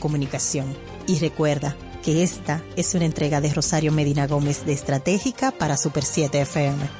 comunicación. Y recuerda que esta es una entrega de Rosario Medina Gómez de Estratégica para Super 7 FM.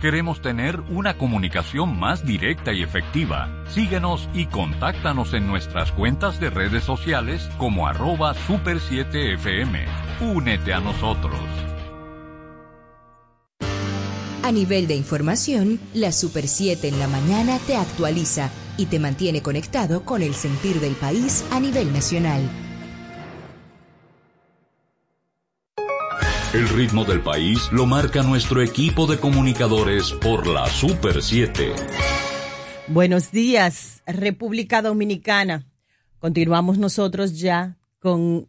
Queremos tener una comunicación más directa y efectiva. Síguenos y contáctanos en nuestras cuentas de redes sociales como arroba super7fm. Únete a nosotros. A nivel de información, la Super 7 en la mañana te actualiza y te mantiene conectado con el sentir del país a nivel nacional. El ritmo del país lo marca nuestro equipo de comunicadores por la Super 7. Buenos días, República Dominicana. Continuamos nosotros ya con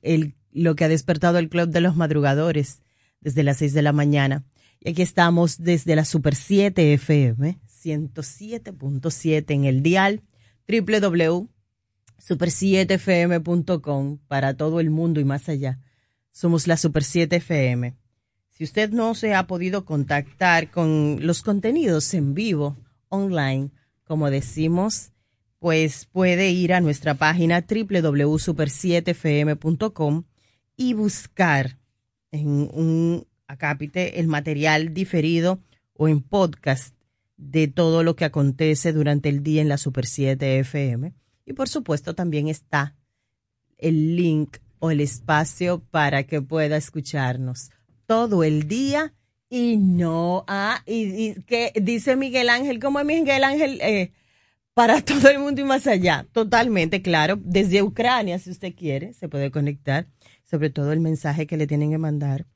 lo que ha despertado el Club de los Madrugadores desde las 6 de la mañana. Y aquí estamos desde la Super 7 FM, 107.7 en el dial, www.super7fm.com para todo el mundo y más allá somos la Super 7 FM. Si usted no se ha podido contactar con los contenidos en vivo, online, como decimos, pues puede ir a nuestra página www.super7fm.com y buscar en un acápite el material diferido o en podcast de todo lo que acontece durante el día en la Super 7 FM. Y por supuesto también está el link o el espacio para que pueda escucharnos todo el día y no, ah, y, que dice Miguel Ángel, ¿cómo es Miguel Ángel? Eh, para todo el mundo y más allá, totalmente claro, desde Ucrania, si usted quiere, se puede conectar, sobre todo el mensaje que le tienen que mandar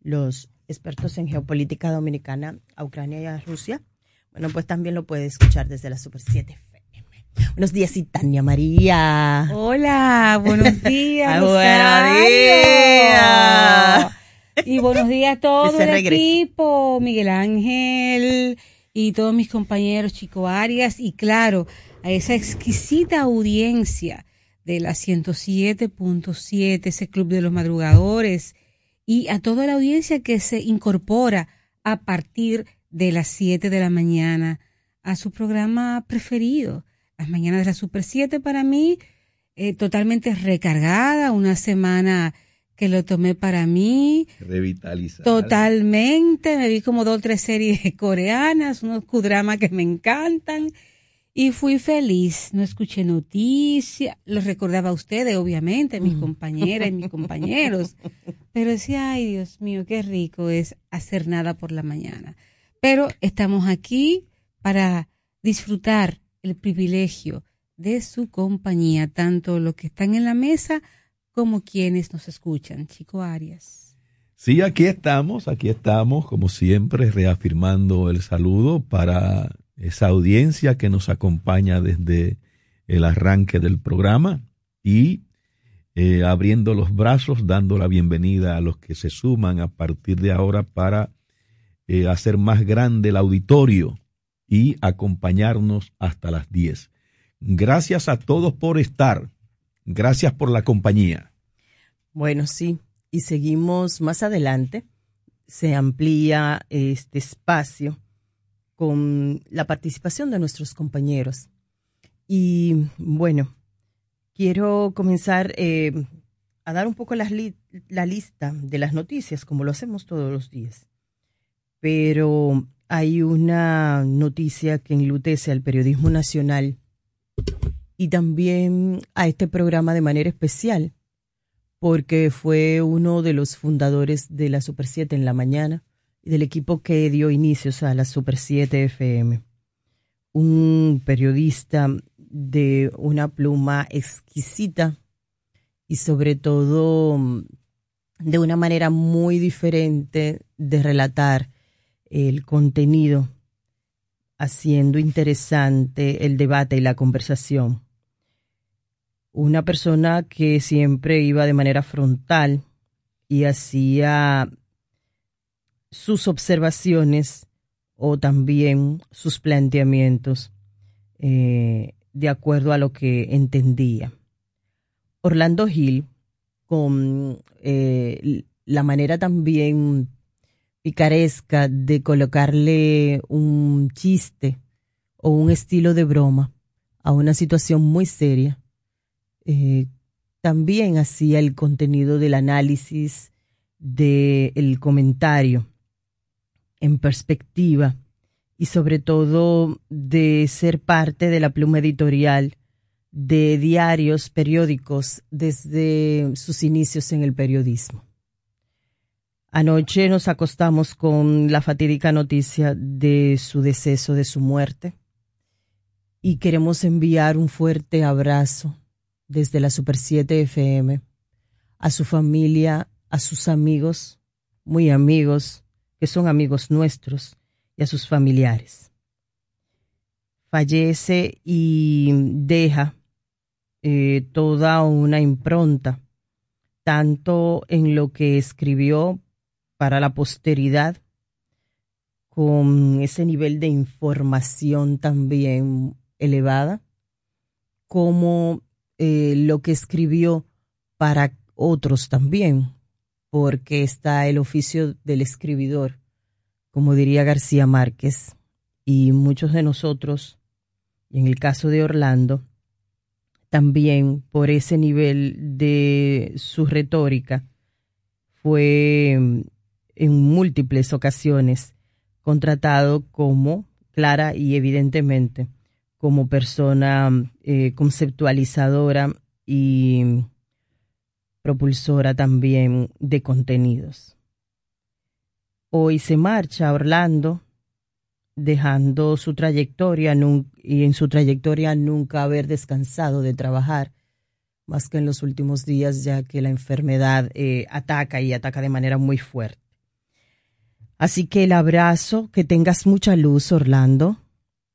los expertos en geopolítica dominicana a Ucrania y a Rusia. Bueno, pues también lo puede escuchar desde la Super 7 Buenos días, Tania María. Hola, buenos días. buenos días. Y buenos días a todo el equipo, Miguel Ángel y todos mis compañeros Chico Arias y claro, a esa exquisita audiencia de la 107.7, ese club de los madrugadores y a toda la audiencia que se incorpora a partir de las 7 de la mañana a su programa preferido las mañanas de la Super 7 para mí, eh, totalmente recargada, una semana que lo tomé para mí. Revitalizada. Totalmente, me vi como dos o tres series coreanas, unos kudramas que me encantan y fui feliz. No escuché noticias, los recordaba a ustedes, obviamente, mis mm. compañeras y mis compañeros, pero decía, ay Dios mío, qué rico es hacer nada por la mañana. Pero estamos aquí para disfrutar el privilegio de su compañía, tanto los que están en la mesa como quienes nos escuchan. Chico Arias. Sí, aquí estamos, aquí estamos, como siempre, reafirmando el saludo para esa audiencia que nos acompaña desde el arranque del programa y eh, abriendo los brazos, dando la bienvenida a los que se suman a partir de ahora para eh, hacer más grande el auditorio y acompañarnos hasta las 10. Gracias a todos por estar. Gracias por la compañía. Bueno, sí, y seguimos más adelante. Se amplía este espacio con la participación de nuestros compañeros. Y bueno, quiero comenzar eh, a dar un poco la, la lista de las noticias, como lo hacemos todos los días. Pero hay una noticia que enlutece al periodismo nacional y también a este programa de manera especial, porque fue uno de los fundadores de la Super 7 en la mañana y del equipo que dio inicios a la Super 7 FM. Un periodista de una pluma exquisita y sobre todo de una manera muy diferente de relatar el contenido, haciendo interesante el debate y la conversación. una persona que siempre iba de manera frontal y hacía sus observaciones o también sus planteamientos eh, de acuerdo a lo que entendía. Orlando Hill, con eh, la manera también picaresca de colocarle un chiste o un estilo de broma a una situación muy seria, eh, también hacía el contenido del análisis del comentario en perspectiva y sobre todo de ser parte de la pluma editorial de diarios, periódicos, desde sus inicios en el periodismo. Anoche nos acostamos con la fatídica noticia de su deceso, de su muerte, y queremos enviar un fuerte abrazo desde la Super 7 FM a su familia, a sus amigos, muy amigos, que son amigos nuestros, y a sus familiares. Fallece y deja eh, toda una impronta, tanto en lo que escribió para la posteridad, con ese nivel de información también elevada, como eh, lo que escribió para otros también, porque está el oficio del escribidor, como diría García Márquez, y muchos de nosotros, y en el caso de Orlando, también por ese nivel de su retórica, fue en múltiples ocasiones contratado como, clara y evidentemente, como persona eh, conceptualizadora y propulsora también de contenidos. Hoy se marcha Orlando, dejando su trayectoria y en su trayectoria nunca haber descansado de trabajar, más que en los últimos días, ya que la enfermedad eh, ataca y ataca de manera muy fuerte. Así que el abrazo, que tengas mucha luz, Orlando,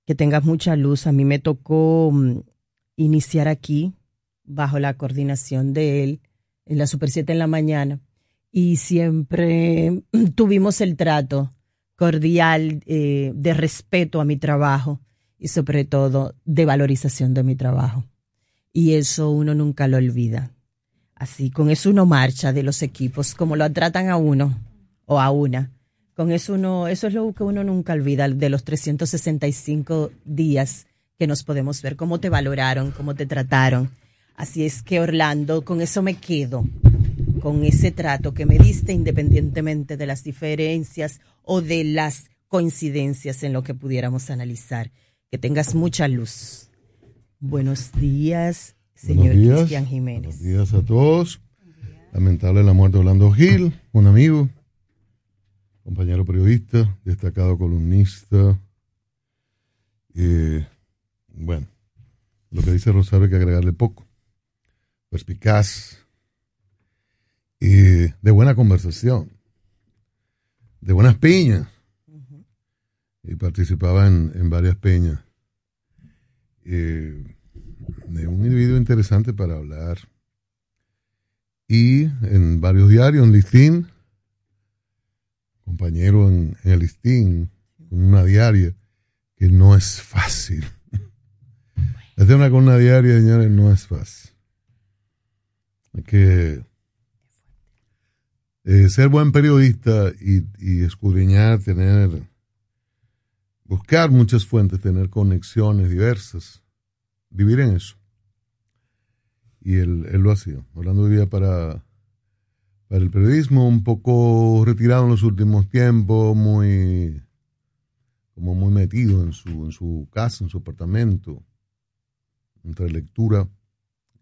que tengas mucha luz. A mí me tocó mm, iniciar aquí, bajo la coordinación de él, en la Super 7 en la mañana, y siempre tuvimos el trato cordial eh, de respeto a mi trabajo y sobre todo de valorización de mi trabajo. Y eso uno nunca lo olvida. Así, con eso uno marcha de los equipos, como lo tratan a uno o a una con eso uno, eso es lo que uno nunca olvida de los 365 días que nos podemos ver, cómo te valoraron, cómo te trataron. Así es que Orlando, con eso me quedo, con ese trato que me diste independientemente de las diferencias o de las coincidencias en lo que pudiéramos analizar. Que tengas mucha luz. Buenos días, señor Cristian Jiménez. Buenos días a todos. Lamentable la muerte de Orlando Gil, un amigo, compañero periodista, destacado columnista. Eh, bueno, lo que dice Rosario hay que agregarle poco. Perspicaz, y de buena conversación, de buenas piñas. Y participaba en, varias peñas. Eh, de un individuo interesante para hablar. Y en varios diarios, en Listín, compañero en, el listín, con una diaria, que no es fácil. Hacer una con una diaria, señores, no es fácil. Hay que eh, ser buen periodista y, y, escudriñar, tener, buscar muchas fuentes, tener conexiones diversas, vivir en eso. Y él, él lo hacía. Hablando de vida para para el periodismo, un poco retirado en los últimos tiempos, muy como muy metido en su, en su casa, en su apartamento, entre lectura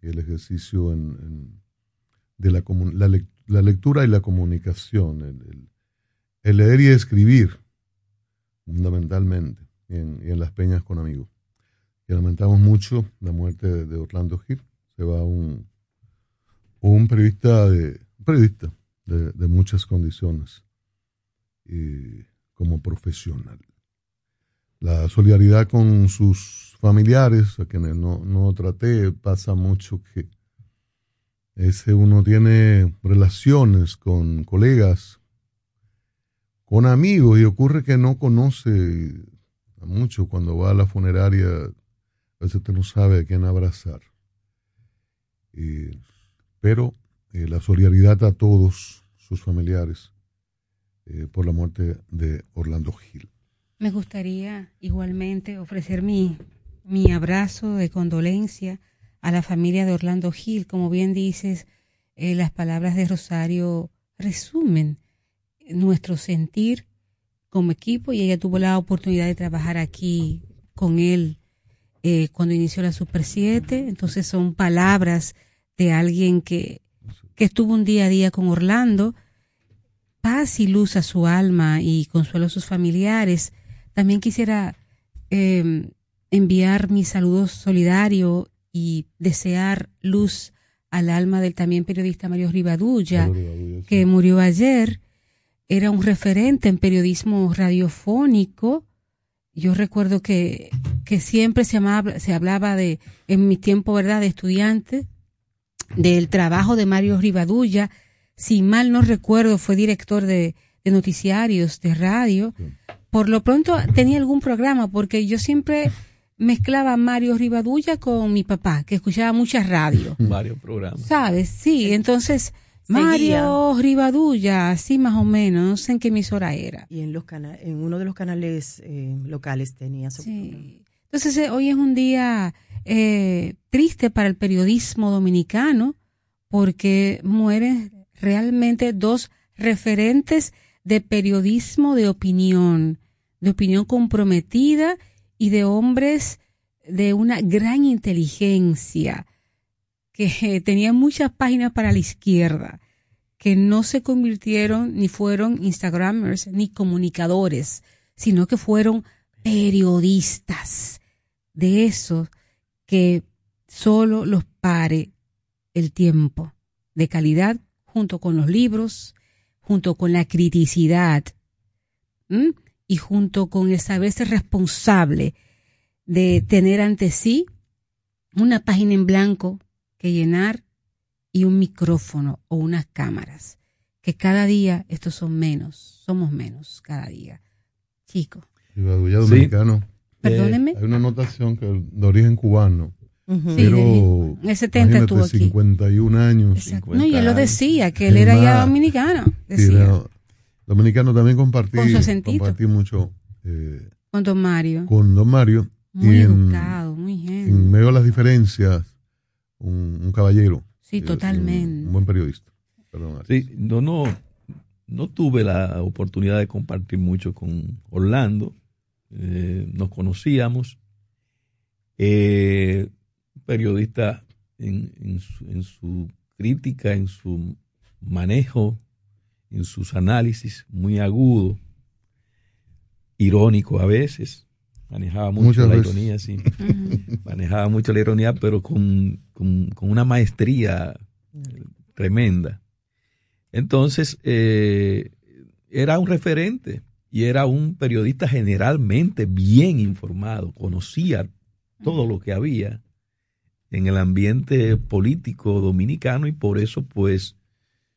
y el ejercicio en, de la, la, lectura y la comunicación, el, leer y escribir, fundamentalmente, en, en las peñas con amigos. Y lamentamos mucho la muerte de, Orlando Gil. Se va un, un periodista de, periodista de, muchas condiciones y como profesional. la solidaridad con sus familiares, a quienes no, no traté, pasa mucho que ese uno tiene relaciones con colegas, con amigos, y ocurre que no conoce a mucho cuando va a la funeraria, a veces usted no sabe a quién abrazar. pero eh, la solidaridad a todos sus familiares eh, por la muerte de Orlando Gil. Me gustaría igualmente ofrecer mi, mi abrazo de condolencia a la familia de Orlando Gil. Como bien dices, eh, las palabras de Rosario resumen nuestro sentir como equipo y ella tuvo la oportunidad de trabajar aquí con él eh, cuando inició la Super 7. Entonces son palabras de alguien que, que estuvo un día a día con Orlando. Paz y luz a su alma y consuelo a sus familiares también quisiera em, enviar mi saludo solidario y desear luz al alma del también periodista Mario Rivadulla, que murió ayer. Era un referente en periodismo radiofónico. Yo recuerdo que, que siempre se, se hablaba de, en mi tiempo, ¿verdad?, de estudiante, del trabajo de Mario Rivadulla. Si mal no recuerdo, fue director de, de noticiarios de radio por lo pronto tenía algún programa, porque yo siempre mezclaba Mario Rivadulla con mi papá, que escuchaba muchas radio. Varios programas. ¿Sabes? Sí, entonces Mario Rivadulla, así más o menos, no sé en qué emisora era. Y en los en uno de los canales eh, locales tenía su sí. Entonces eh, hoy es un día eh, triste para el periodismo dominicano porque mueren realmente dos referentes de periodismo de opinión de opinión comprometida y de hombres de una gran inteligencia, que tenían muchas páginas para la izquierda, que no se convirtieron ni fueron Instagramers ni comunicadores, sino que fueron periodistas, de esos que solo los pare el tiempo, de calidad, junto con los libros, junto con la criticidad y junto con el saberse responsable de tener ante sí una página en blanco que llenar y un micrófono o unas cámaras. Que cada día estos son menos, somos menos cada día. Chicos. dominicano. Perdóneme. Hay una anotación que de origen cubano. pero en el 70 estuvo aquí. 51 años. no, y él lo decía, que él era ya dominicano. Decía. Dominicano también compartí, compartí mucho eh, con Don Mario. Con Don Mario. Muy educado, muy genio. En medio de las diferencias, un, caballero. Sí, totalmente. Un, buen periodista. sí, no, no, no tuve la oportunidad de compartir mucho con Orlando. Eh, nos conocíamos. Eh, periodista en, su, en su crítica, en su manejo en sus análisis, muy agudo, irónico a veces, manejaba mucho la ironía, sí, manejaba mucho la ironía, pero con, una maestría tremenda. Entonces, eh, era un referente y era un periodista generalmente bien informado, conocía todo lo que había en el ambiente político dominicano y por eso pues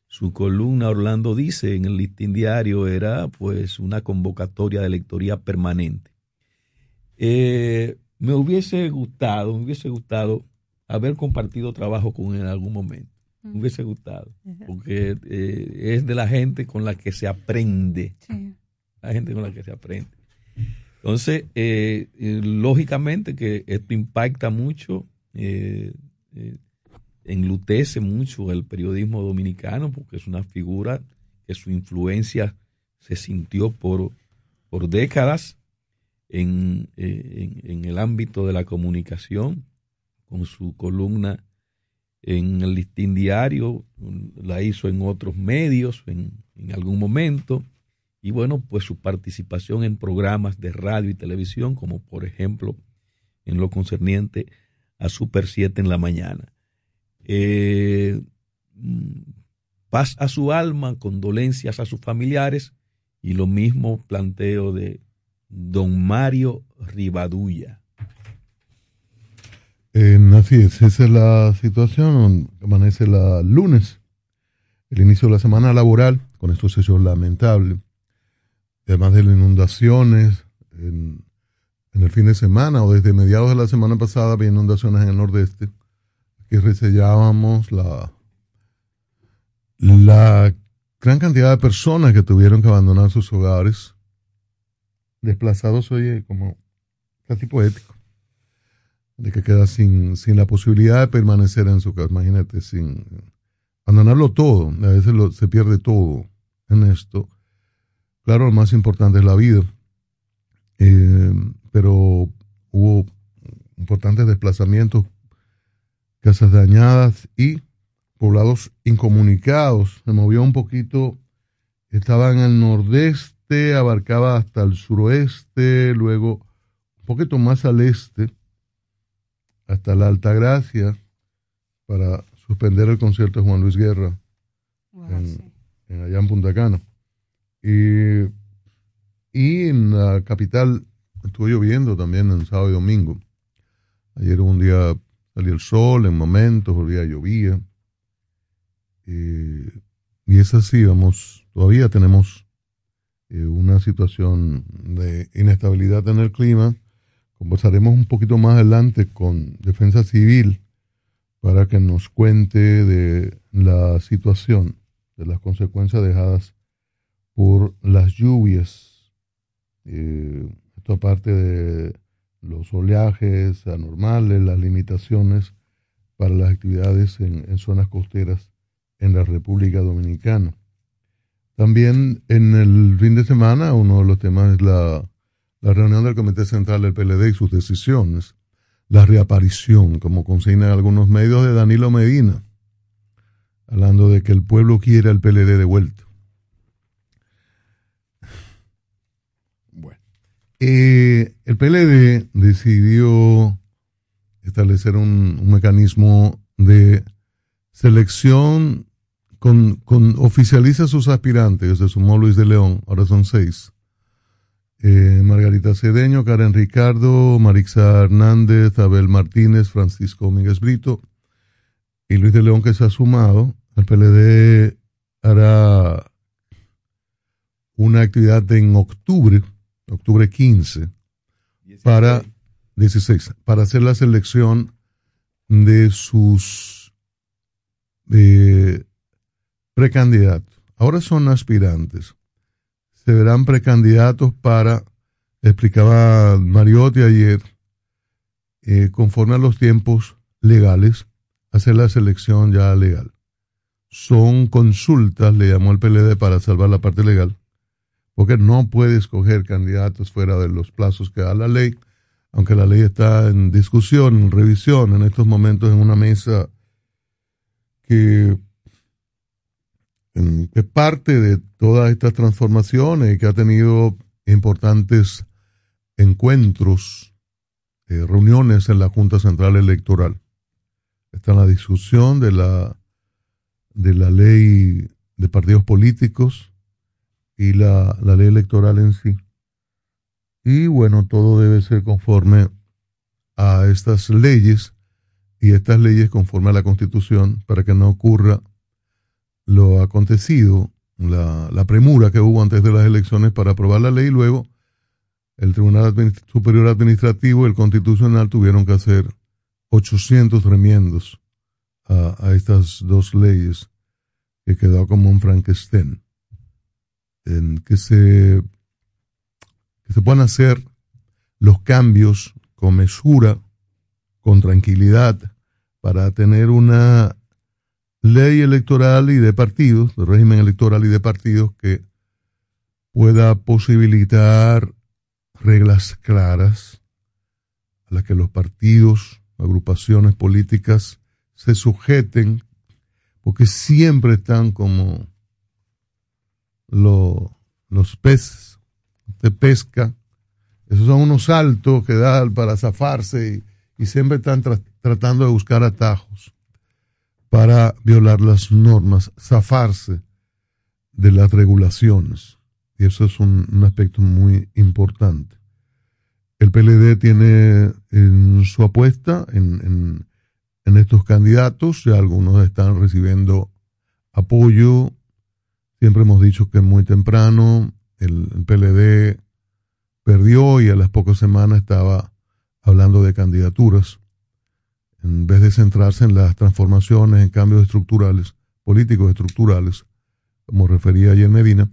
su columna Orlando dice en el listín diario era pues una convocatoria de lectoría permanente. Eh, me hubiese gustado, me hubiese gustado haber compartido trabajo con él en algún momento. Me hubiese gustado, porque eh, es de la gente con la que se aprende. La gente con la que se aprende. Entonces, eh, lógicamente que esto impacta mucho enlutece mucho el periodismo dominicano porque es una figura que su influencia se sintió por, por décadas en, eh, en, el ámbito de la comunicación, con su columna en el listín diario, la hizo en otros medios en, en algún momento, y bueno, pues su participación en programas de radio y televisión, como por ejemplo en lo concerniente a Super 7 en la mañana. Eh, paz a su alma, condolencias a sus familiares y lo mismo planteo de don Mario Rivadulla. así es, esa es la situación. Amanece la lunes, el inicio de la semana laboral, con estos hechos lamentables. Además de las inundaciones en, el fin de semana o desde mediados de la semana pasada había inundaciones en el nordeste. Aquí resellábamos la, la gran cantidad de personas que tuvieron que abandonar sus hogares, desplazados, oye, como casi poético, de que queda sin, sin la posibilidad de permanecer en su casa, imagínate, sin abandonarlo todo, a veces se pierde todo en esto. Claro, lo más importante es la vida, eh, pero hubo importantes desplazamientos, casas dañadas y poblados incomunicados. Se movió un poquito, estaba en el nordeste, abarcaba hasta el suroeste, luego un poquito más al este, hasta la Alta Gracia, para suspender el concierto de Juan Luis Guerra en, allá en Punta Cana. Y, y en la capital estuvo lloviendo también en sábado y domingo. Ayer un día salía el sol en momentos, el día llovía. Eh, y es así, vamos, todavía tenemos eh, una situación de inestabilidad en el clima. Conversaremos un poquito más adelante con Defensa Civil para que nos cuente de la situación, de las consecuencias dejadas por las lluvias. Eh, esto aparte de los oleajes anormales, las limitaciones para las actividades en zonas costeras en la República Dominicana. También en el fin de semana uno de los temas es la, reunión del Comité Central del PLD y sus decisiones. La reaparición, como consignan algunos medios de Danilo Medina, hablando de que el pueblo quiere al PLD de vuelta. Bueno, eh, el PLD decidió establecer un mecanismo de selección con, con, oficializa sus aspirantes, se sumó Luis de León, ahora son seis. Eh, Margarita Cedeño, Karen Ricardo, Marixa Hernández, Abel Martínez, Francisco Domínguez Brito y Luis de León que se ha sumado. El PLD hará una actividad en octubre, octubre 15, para 16, para hacer la selección de sus eh, precandidatos. Ahora son aspirantes. Se verán precandidatos para, explicaba Mariotti ayer, eh, conforme a los tiempos legales, hacer la selección ya legal. Son consultas, le llamó el PLD para salvar la parte legal, porque no puede escoger candidatos fuera de los plazos que da la ley, aunque la ley está en discusión, en revisión en estos momentos en una mesa que que parte de todas estas transformaciones y que ha tenido importantes encuentros, eh, reuniones en la Junta Central Electoral. Está la discusión de la, de la ley de partidos políticos y la, la ley electoral en sí. Y bueno, todo debe ser conforme a estas leyes y estas leyes conforme a la Constitución para que no ocurra lo acontecido, la, premura que hubo antes de las elecciones para aprobar la ley y luego el Tribunal Superior Administrativo y el Constitucional tuvieron que hacer 800 remiendos a, estas dos leyes que quedó como un Frankenstein, en que se, que se puedan hacer los cambios con mesura, con tranquilidad, para tener una ley electoral y de partidos, de régimen electoral y de partidos que pueda posibilitar reglas claras a las que los partidos, agrupaciones políticas se sujeten, porque siempre están como los peces de pesca, esos son unos saltos que dan para zafarse y, siempre están tratando de buscar atajos para violar las normas, zafarse de las regulaciones. Y eso es un, aspecto muy importante. el PLD tiene en su apuesta en, en, estos candidatos, ya algunos están recibiendo apoyo. Siempre hemos dicho que muy temprano el, PLD perdió y a las pocas semanas estaba hablando de candidaturas, en vez de centrarse en las transformaciones, en cambios estructurales, políticos estructurales, como refería ayer Medina,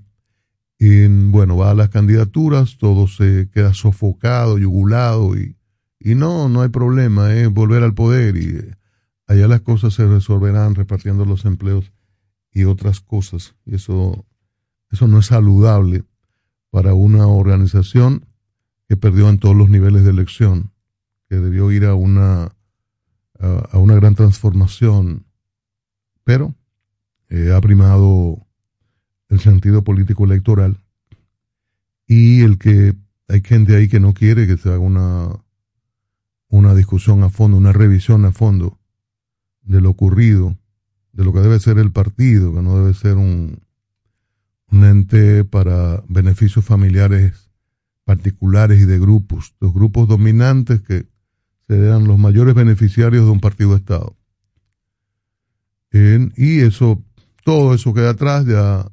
y bueno, va a las candidaturas, todo se queda sofocado, yugulado y, y no, no hay problema, es volver al poder y eh, allá las cosas se resolverán repartiendo los empleos y otras cosas. Eso, eso no es saludable para una organización que perdió en todos los niveles de elección, que debió ir a una, a, una gran transformación, pero eh, ha primado el sentido político electoral y el que hay gente ahí que no quiere que se haga una, una discusión a fondo, una revisión a fondo de lo ocurrido, de lo que debe ser el partido, que no debe ser un, un ente para beneficios familiares particulares y de grupos, los grupos dominantes que serán los mayores beneficiarios de un partido de Estado. y eso, todo eso queda atrás, ya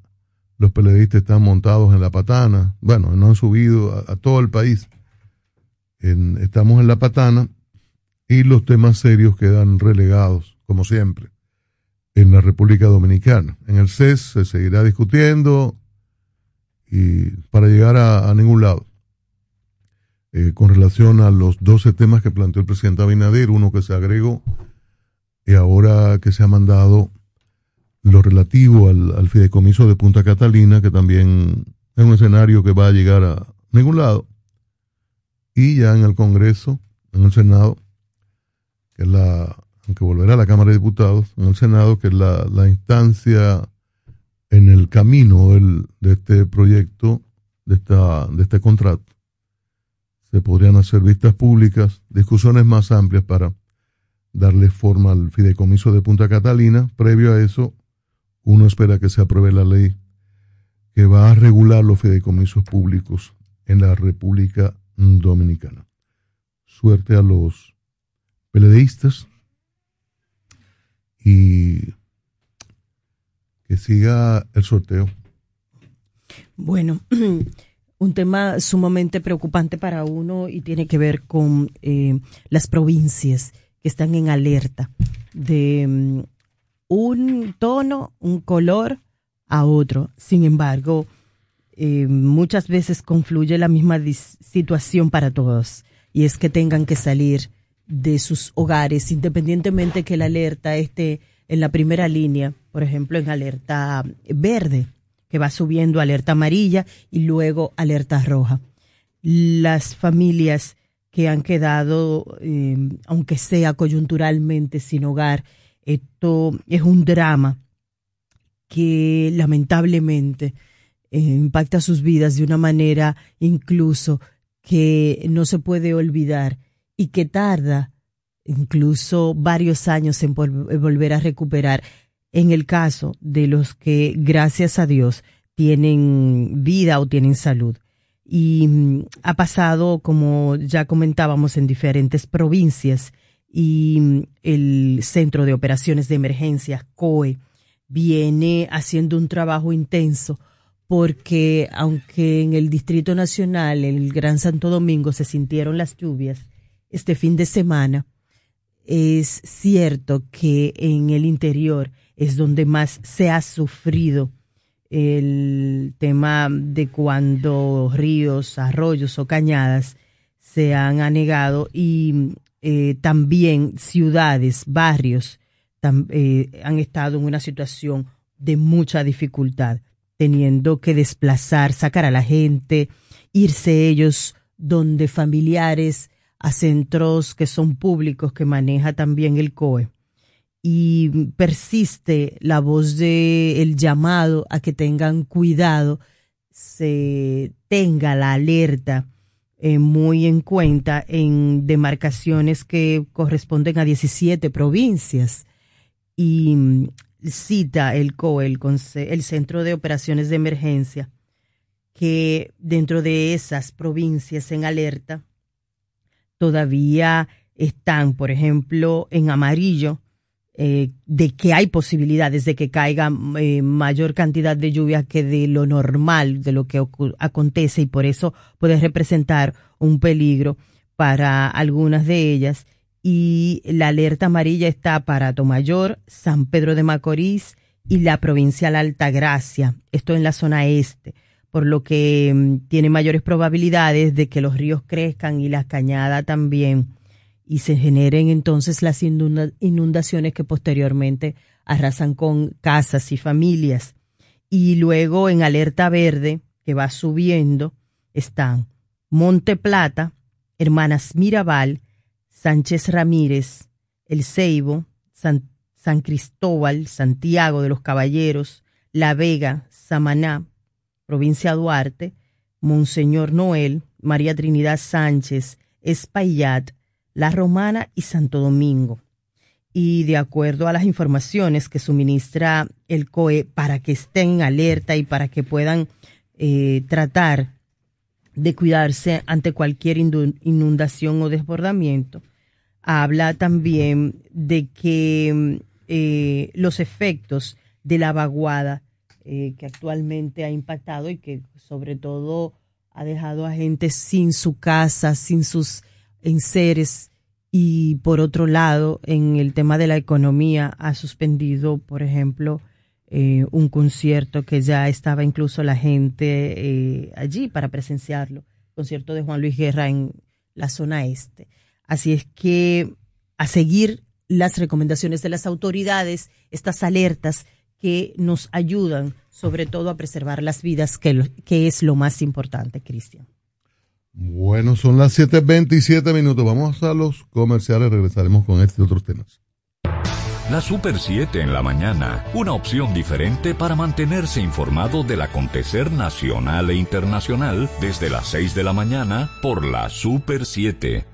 los periodistas están montados en la patana, bueno, no han subido a, todo el país. estamos en la patana y los temas serios quedan relegados, como siempre, en la República Dominicana. En el CES se seguirá discutiendo y para llegar a, ningún lado. Eh, con relación a los 12 temas que planteó el presidente Abinader, uno que se agregó y ahora que se ha mandado lo relativo al, fideicomiso de Punta Catalina, que también es un escenario que va a llegar a ningún lado. Y ya en el Congreso, en el Senado, que es la, aunque volverá a la Cámara de Diputados, en el Senado, que es la, instancia en el camino de este proyecto, de, esta, de este contrato, se podrían hacer vistas públicas, discusiones más amplias para darle forma al fideicomiso de Punta Catalina. Previo a eso, uno espera que se apruebe la ley que va a regular los fideicomisos públicos en la República Dominicana. Suerte a los peledeístas y que siga el sorteo. Bueno, un tema sumamente preocupante para uno y tiene que ver con eh, las provincias que están en alerta de mm, un tono, un color a otro. Sin embargo, eh, muchas veces confluye la misma situación para todos y es que tengan que salir de sus hogares independientemente que la alerta esté en la primera línea, por ejemplo, en alerta verde, que va subiendo alerta amarilla y luego alerta roja. Las familias que han quedado, eh, aunque sea coyunturalmente, sin hogar, esto es un drama que lamentablemente eh, impacta sus vidas de una manera incluso que no se puede olvidar y que tarda incluso varios años en volver a recuperar. En el caso de los que, gracias a Dios, tienen vida o tienen salud. Y mm, ha pasado, como ya comentábamos, en diferentes provincias y mm, el Centro de Operaciones de Emergencia, COE, viene haciendo un trabajo intenso porque aunque en el Distrito Nacional, el Gran Santo Domingo, se sintieron las lluvias este fin de semana, es cierto que en el interior es donde más se ha sufrido el tema de cuando ríos, arroyos o cañadas se han anegado y eh, también ciudades, barrios, eh, han estado en una situación de mucha dificultad, teniendo que desplazar, sacar a la gente, irse ellos donde familiares, a centros que son públicos que maneja también el COE. Y persiste la voz de el llamado a que tengan cuidado, se tenga la alerta eh, muy en cuenta en demarcaciones que corresponden a 17 provincias. Y mm, cita el COE, el, Centro de Operaciones de Emergencia, que dentro de esas provincias en alerta todavía están, por ejemplo, en amarillo, eh, de que hay posibilidades de que caiga eh, mayor cantidad de lluvia que de lo normal, de lo que acontece, y por eso puede representar un peligro para algunas de ellas. Y la alerta amarilla está para Tomayor, San Pedro de Macorís y la provincial Altagracia, esto en la zona este, por lo que mm, tiene mayores probabilidades de que los ríos crezcan y la cañada también y se generen entonces las inundaciones que posteriormente arrasan con casas y familias. Y luego en alerta verde, que va subiendo, están Monte Plata, Hermanas Mirabal, Sánchez Ramírez, El Ceibo, San, San Cristóbal, Santiago de los Caballeros, La Vega, Samaná, provincia Duarte, Monseñor Noel, María Trinidad Sánchez, Espaillat, la Romana y Santo Domingo. Y de acuerdo a las informaciones que suministra el COE para que estén alerta y para que puedan eh, tratar de cuidarse ante cualquier inundación o desbordamiento, habla también de que eh, los efectos de la vaguada eh, que actualmente ha impactado y que sobre todo ha dejado a gente sin su casa, sin sus en seres y por otro lado, en el tema de la economía, ha suspendido, por ejemplo, eh, un concierto que ya estaba incluso la gente eh, allí para presenciarlo, concierto de Juan Luis Guerra en la zona este. Así es que a seguir las recomendaciones de las autoridades, estas alertas que nos ayudan sobre todo a preservar las vidas, que, que es lo más importante, Cristian. Bueno, son las 7.27 minutos. Vamos a los comerciales. Regresaremos con este y otros temas. La Super 7 en la mañana, una opción diferente para mantenerse informado del acontecer nacional e internacional desde las 6 de la mañana por la Super 7.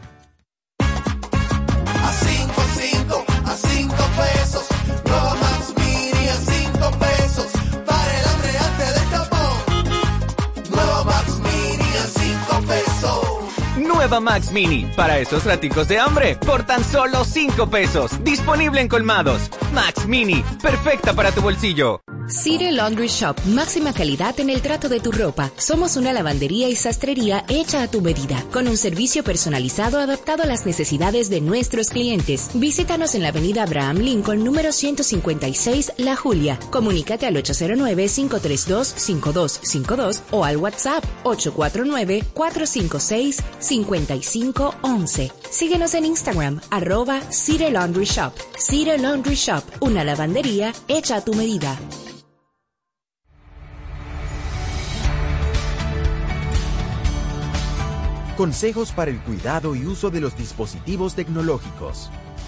Nueva Max Mini, para esos raticos de hambre, por tan solo 5 pesos. Disponible en colmados. Max Mini, perfecta para tu bolsillo. City Laundry Shop, máxima calidad en el trato de tu ropa. Somos una lavandería y sastrería hecha a tu medida, con un servicio personalizado adaptado a las necesidades de nuestros clientes. Visítanos en la avenida Abraham Lincoln, número 156, La Julia. Comunícate al 809-532-5252 o al WhatsApp 849-456-5511. Síguenos en Instagram, arroba City Laundry Shop. City Laundry Shop, una lavandería hecha a tu medida. Consejos para el cuidado y uso de los dispositivos tecnológicos.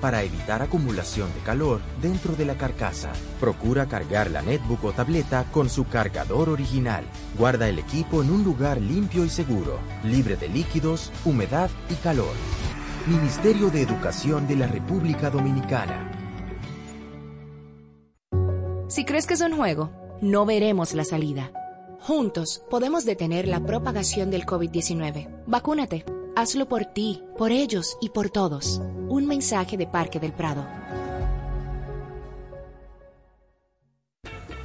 para evitar acumulación de calor dentro de la carcasa. Procura cargar la netbook o tableta con su cargador original. Guarda el equipo en un lugar limpio y seguro, libre de líquidos, humedad y calor. Ministerio de Educación de la República Dominicana. Si crees que es un juego, no veremos la salida. Juntos podemos detener la propagación del COVID-19. Vacúnate. Hazlo por ti, por ellos y por todos. Un mensaje de Parque del Prado.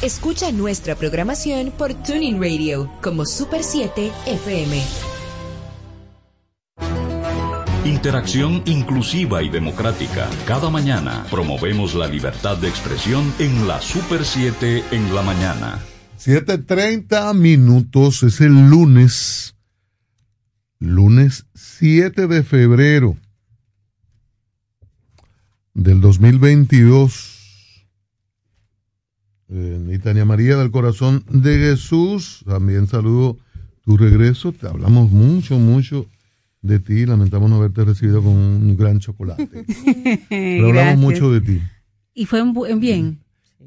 Escucha nuestra programación por Tuning Radio como Super 7 FM. Interacción inclusiva y democrática. Cada mañana promovemos la libertad de expresión en la Super 7 en la mañana. 7.30 minutos es el lunes. Lunes 7 de febrero del 2022 eh, Tania María del Corazón de Jesús, también saludo tu regreso. Te hablamos mucho, mucho de ti. Lamentamos no haberte recibido con un gran chocolate. Pero hablamos mucho de ti. ¿Y fue en, bien?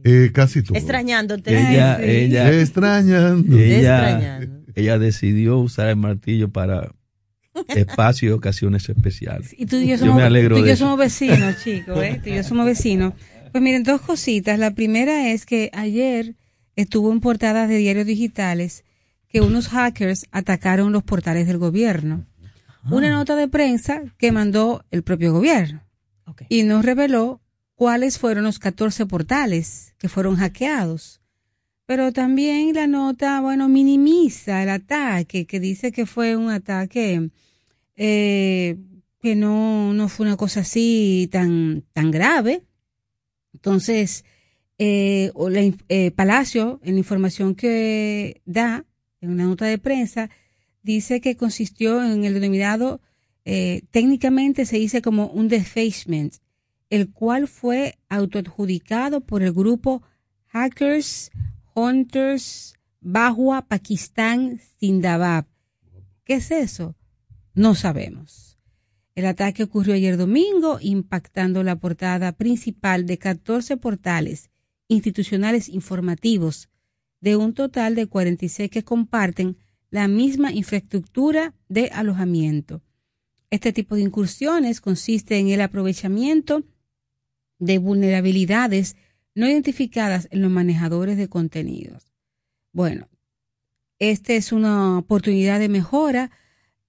Eh, casi todo. Extrañándote. Ella, ella, extrañando. Ella, ella decidió usar el martillo para espacio y ocasiones especiales. Y tú y yo somos, me alegro tú y yo somos vecinos, chicos, ¿eh? Tú y yo somos vecinos. Pues miren, dos cositas. La primera es que ayer estuvo en portadas de diarios digitales que unos hackers atacaron los portales del gobierno. Una ah. nota de prensa que mandó el propio gobierno. Y nos reveló cuáles fueron los 14 portales que fueron hackeados. Pero también la nota, bueno, minimiza el ataque, que dice que fue un ataque eh, que no, no fue una cosa así tan, tan grave, entonces, eh, eh, Palacio, en la información que da en una nota de prensa, dice que consistió en el denominado, eh, técnicamente se dice como un defacement, el cual fue autoadjudicado por el grupo Hackers Hunters Bahua Pakistán Sindabad. ¿Qué es eso? No sabemos. El ataque ocurrió ayer domingo, impactando la portada principal de 14 portales institucionales informativos, de un total de 46 que comparten la misma infraestructura de alojamiento. Este tipo de incursiones consiste en el aprovechamiento de vulnerabilidades no identificadas en los manejadores de contenidos. Bueno, esta es una oportunidad de mejora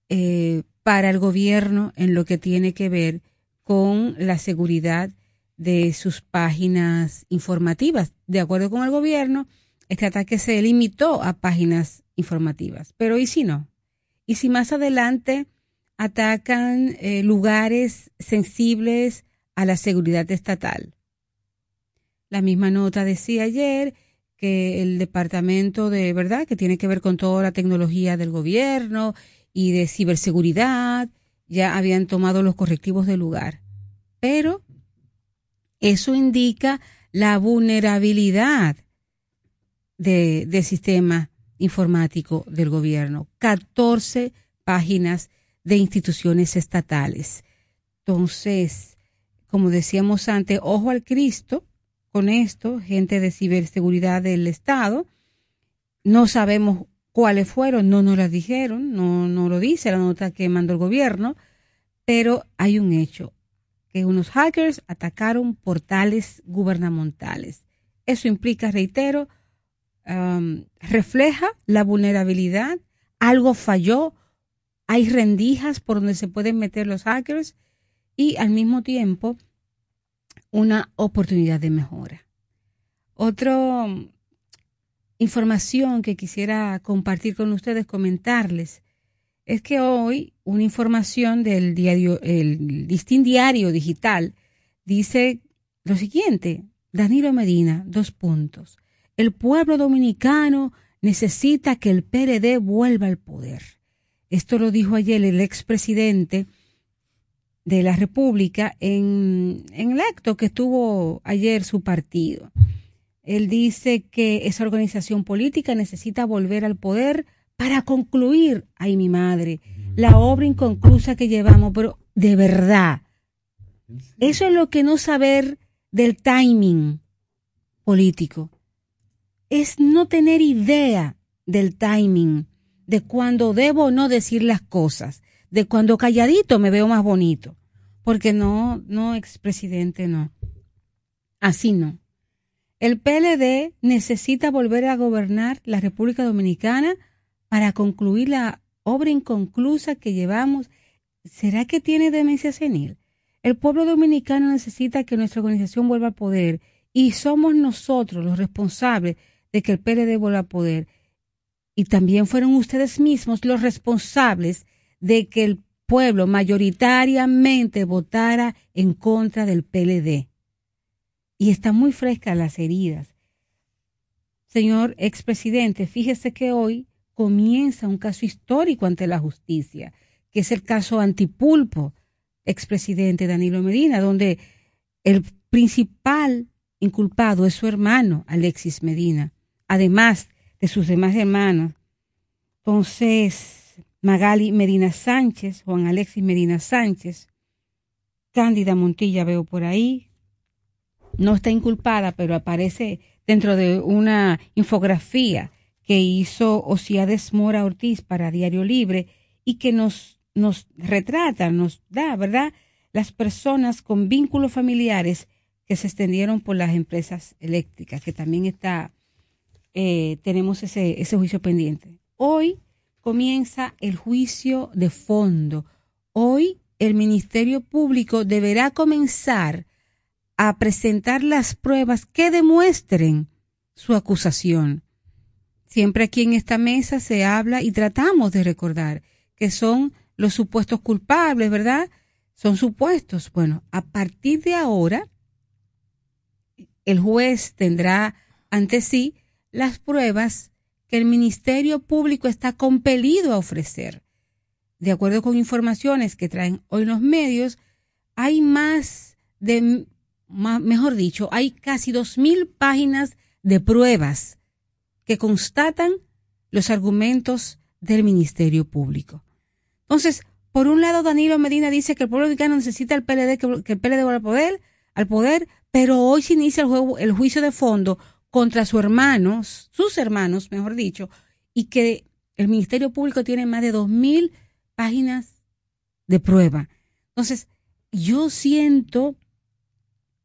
eh, para el gobierno en lo que tiene que ver con la seguridad de sus páginas informativas. De acuerdo con el gobierno, este ataque se limitó a páginas informativas. Pero ¿y si no? ¿Y si más adelante atacan eh, lugares sensibles a la seguridad estatal? La misma nota decía ayer que el departamento de verdad que tiene que ver con toda la tecnología del gobierno y de ciberseguridad ya habían tomado los correctivos del lugar. Pero eso indica la vulnerabilidad de, del sistema informático del gobierno. 14 páginas de instituciones estatales. Entonces, como decíamos antes, ojo al Cristo con esto, gente de ciberseguridad del Estado. No sabemos cuáles fueron, no nos las dijeron, no, no lo dice la nota que mandó el gobierno, pero hay un hecho, que unos hackers atacaron portales gubernamentales. Eso implica, reitero, um, refleja la vulnerabilidad, algo falló, hay rendijas por donde se pueden meter los hackers y al mismo tiempo una oportunidad de mejora. Otro información que quisiera compartir con ustedes, comentarles, es que hoy una información del diario, el Distin Diario Digital, dice lo siguiente, Danilo Medina, dos puntos. El pueblo dominicano necesita que el PRD vuelva al poder. Esto lo dijo ayer el expresidente de la República en, en el acto que tuvo ayer su partido. Él dice que esa organización política necesita volver al poder para concluir, ay mi madre, la obra inconclusa que llevamos, pero de verdad. Eso es lo que no saber del timing. político. Es no tener idea del timing, de cuando debo o no decir las cosas, de cuando calladito me veo más bonito. Porque no, no, expresidente, no. Así no. El PLD necesita volver a gobernar la República Dominicana para concluir la obra inconclusa que llevamos. ¿Será que tiene demencia senil? El pueblo dominicano necesita que nuestra organización vuelva al poder y somos nosotros los responsables de que el PLD vuelva al poder. Y también fueron ustedes mismos los responsables de que el pueblo mayoritariamente votara en contra del PLD. Y están muy frescas las heridas. Señor expresidente, fíjese que hoy comienza un caso histórico ante la justicia, que es el caso Antipulpo, expresidente Danilo Medina, donde el principal inculpado es su hermano, Alexis Medina, además de sus demás hermanos. Entonces, Magali Medina Sánchez, Juan Alexis Medina Sánchez, Cándida Montilla veo por ahí, no está inculpada, pero aparece dentro de una infografía que hizo Ociades Mora Ortiz para Diario Libre y que nos nos retrata, nos da, ¿verdad? Las personas con vínculos familiares que se extendieron por las empresas eléctricas, que también está, eh, tenemos ese, ese juicio pendiente. Hoy comienza el juicio de fondo. Hoy el Ministerio Público deberá comenzar a presentar las pruebas que demuestren su acusación. Siempre aquí en esta mesa se habla y tratamos de recordar que son los supuestos culpables, ¿verdad? Son supuestos. Bueno, a partir de ahora, el juez tendrá ante sí las pruebas que el Ministerio Público está compelido a ofrecer. De acuerdo con informaciones que traen hoy los medios, hay más de, mejor dicho, hay casi dos mil páginas de pruebas que constatan los argumentos del Ministerio Público. Entonces, por un lado, Danilo Medina dice que el pueblo dominicano necesita el PLD, que, el PLD vuelva al poder, al poder, pero hoy se inicia el, el juicio de fondo contra sus hermanos, sus hermanos, mejor dicho, y que el Ministerio Público tiene más de dos mil páginas de prueba. Entonces, yo siento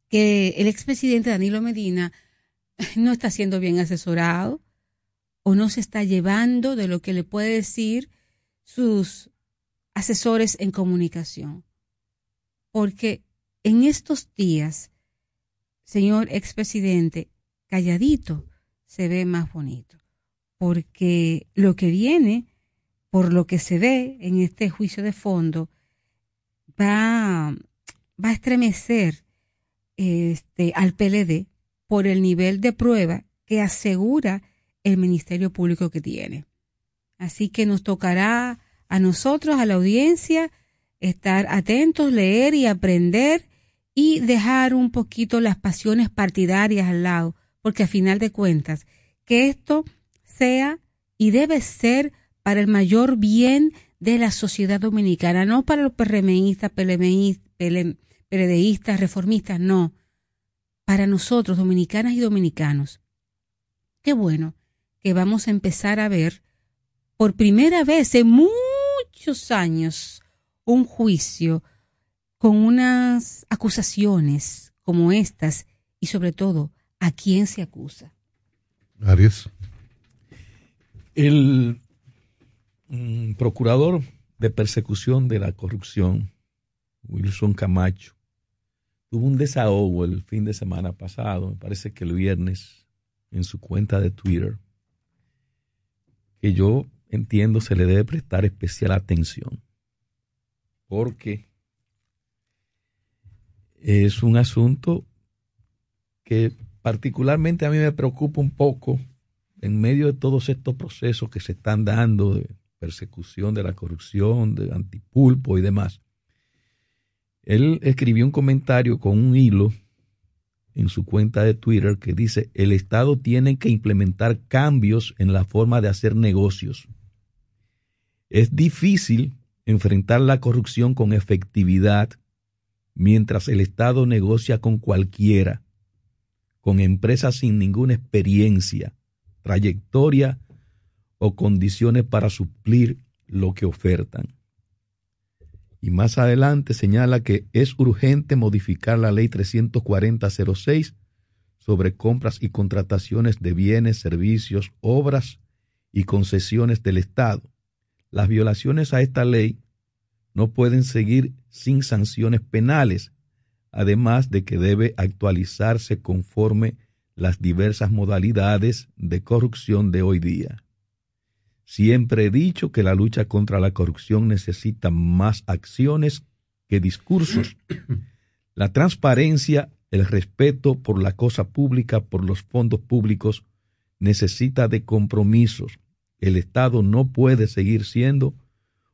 que el expresidente Danilo Medina no está siendo bien asesorado o no se está llevando de lo que le puede decir sus asesores en comunicación. Porque en estos días, señor expresidente, calladito se ve más bonito. Porque lo que viene, por lo que se ve en este juicio de fondo, va, va a estremecer este, al PLD por el nivel de prueba que asegura el Ministerio Público que tiene. Así que nos tocará a nosotros, a la audiencia, estar atentos, leer y aprender y dejar un poquito las pasiones partidarias al lado, porque a final de cuentas, que esto sea y debe ser para el mayor bien de la sociedad dominicana, no para los PRMistas, PLDistas, reformistas, no, para nosotros, dominicanas y dominicanos. Qué bueno que vamos a empezar a ver por primera vez en muchos años un juicio con unas acusaciones como estas y sobre todo a quién se acusa. Arias. El mm, procurador de persecución de la corrupción, Wilson Camacho, tuvo un desahogo el fin de semana pasado, me parece que el viernes, en su cuenta de Twitter, que yo entiendo se le debe prestar especial atención, porque es un asunto que particularmente a mí me preocupa un poco en medio de todos estos procesos que se están dando de persecución de la corrupción, de antipulpo y demás. Él escribió un comentario con un hilo en su cuenta de Twitter que dice, el Estado tiene que implementar cambios en la forma de hacer negocios es difícil enfrentar la corrupción con efectividad mientras el Estado negocia con cualquiera, con empresas sin ninguna experiencia, trayectoria o condiciones para suplir lo que ofertan. Y más adelante señala que es urgente modificar la ley 340.06 sobre compras y contrataciones de bienes, servicios, obras y concesiones del Estado. Las violaciones a esta ley no pueden seguir sin sanciones penales, además de que debe actualizarse conforme las diversas modalidades de corrupción de hoy día. Siempre he dicho que la lucha contra la corrupción necesita más acciones que discursos. La transparencia, el respeto por la cosa pública, por los fondos públicos, necesita de compromisos. El Estado no puede seguir siendo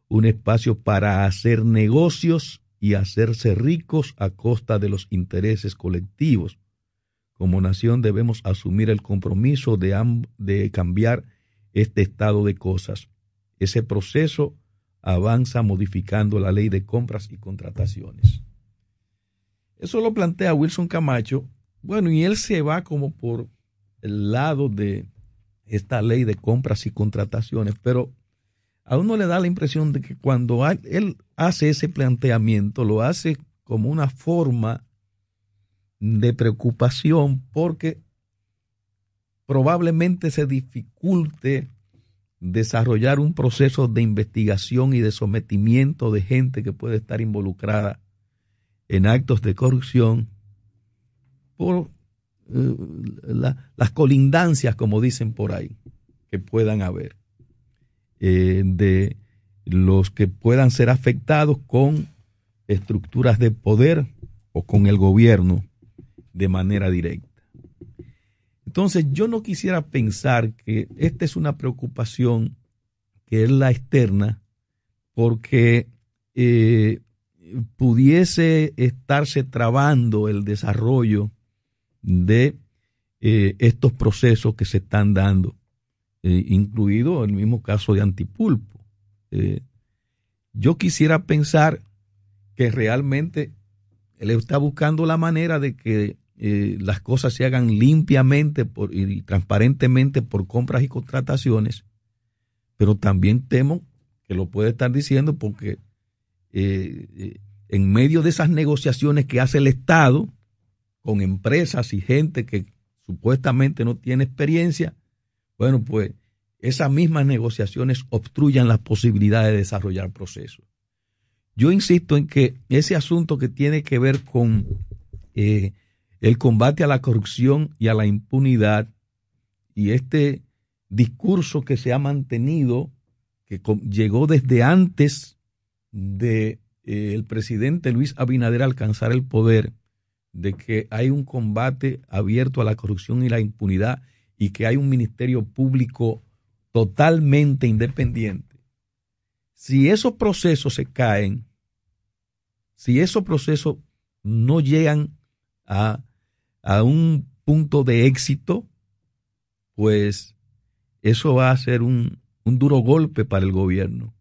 un espacio para hacer negocios y hacerse ricos a costa de los intereses colectivos. Como nación debemos asumir el compromiso de, cambiar este estado de cosas. Ese proceso avanza modificando la ley de compras y contrataciones. Eso lo plantea Wilson Camacho. Bueno, y él se va como por el lado de esta ley de compras y contrataciones, pero a uno le da la impresión de que cuando él hace ese planteamiento, lo hace como una forma de preocupación porque probablemente se dificulte desarrollar un proceso de investigación y de sometimiento de gente que puede estar involucrada en actos de corrupción por eh, las colindancias, como dicen por ahí, que puedan haber, eh, de los que puedan ser afectados con estructuras de poder o con el gobierno de manera directa. Entonces, yo no quisiera pensar que esta es una preocupación que es la externa, porque eh, pudiese estarse trabando el desarrollo de eh, estos procesos que se están dando, eh, incluido el mismo caso de Antipulpo. yo quisiera pensar que realmente él está buscando la manera de que eh, las cosas se hagan limpiamente y transparentemente por compras y contrataciones, pero también temo que lo puede estar diciendo porque eh, eh, en medio de esas negociaciones que hace el Estado con empresas y gente que supuestamente no tiene experiencia, bueno, pues esas mismas negociaciones obstruyan las posibilidades de desarrollar procesos. Yo insisto en que ese asunto que tiene que ver con el combate a la corrupción y a la impunidad y este discurso que se ha mantenido, que llegó desde antes de eh, el presidente Luis Abinader alcanzar el poder, de que hay un combate abierto a la corrupción y la impunidad y que hay un ministerio público totalmente independiente. Si esos procesos se caen, si esos procesos no llegan a a un punto de éxito, pues eso va a ser un, duro golpe para el gobierno,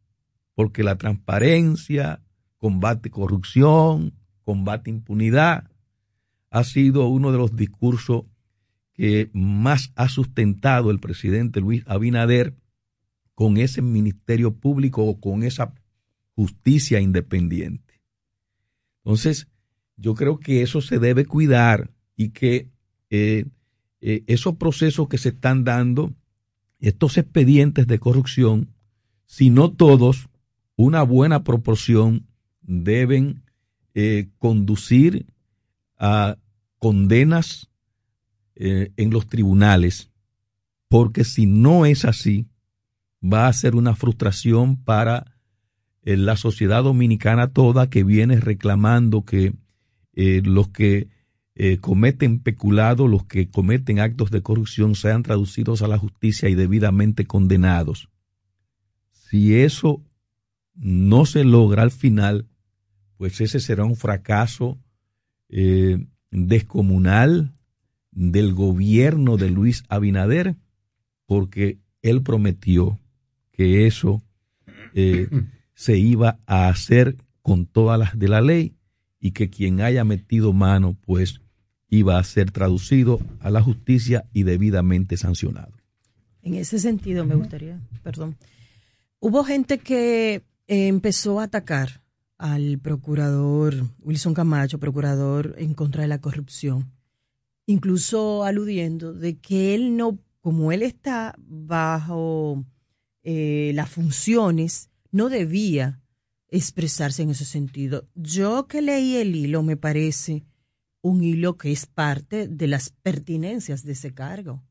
porque la transparencia, combate corrupción, combate impunidad, ha sido uno de los discursos que más ha sustentado el presidente Luis Abinader con ese ministerio público o con esa justicia independiente. Entonces, yo creo que eso se debe cuidar y que eh, eh, esos procesos que se están dando, estos expedientes de corrupción, si no todos, una buena proporción deben eh, conducir a condenas en los tribunales, porque si no es así, va a ser una frustración para la sociedad dominicana toda que viene reclamando que los que eh, cometen peculado, los que cometen actos de corrupción sean traducidos a la justicia y debidamente condenados. Si eso no se logra al final, pues ese será un fracaso eh, descomunal del gobierno de Luis Abinader, porque él prometió que eso eh, se iba a hacer con todas las de la ley y que quien haya metido mano, pues iba a ser traducido a la justicia y debidamente sancionado. En ese sentido, me gustaría, perdón, hubo gente que eh, empezó a atacar al procurador Wilson Camacho, procurador en contra de la corrupción, incluso aludiendo de que él no, como él está bajo eh, las funciones, no debía expresarse en ese sentido. Yo que leí el hilo me parece un hilo que es parte de las pertinencias de ese cargo,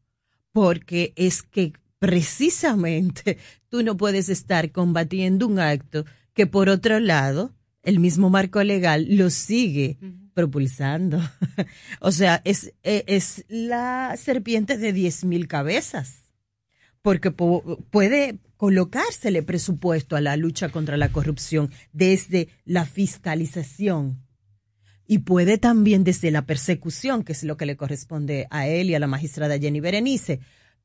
porque es que precisamente tú no puedes estar combatiendo un acto que por otro lado el mismo marco legal lo sigue propulsando. o sea, es, e, es la serpiente de diez mil cabezas, porque puede colocársele presupuesto a la lucha contra la corrupción desde la fiscalización y puede también desde la persecución, que es lo que le corresponde a él y a la magistrada Jenny Berenice.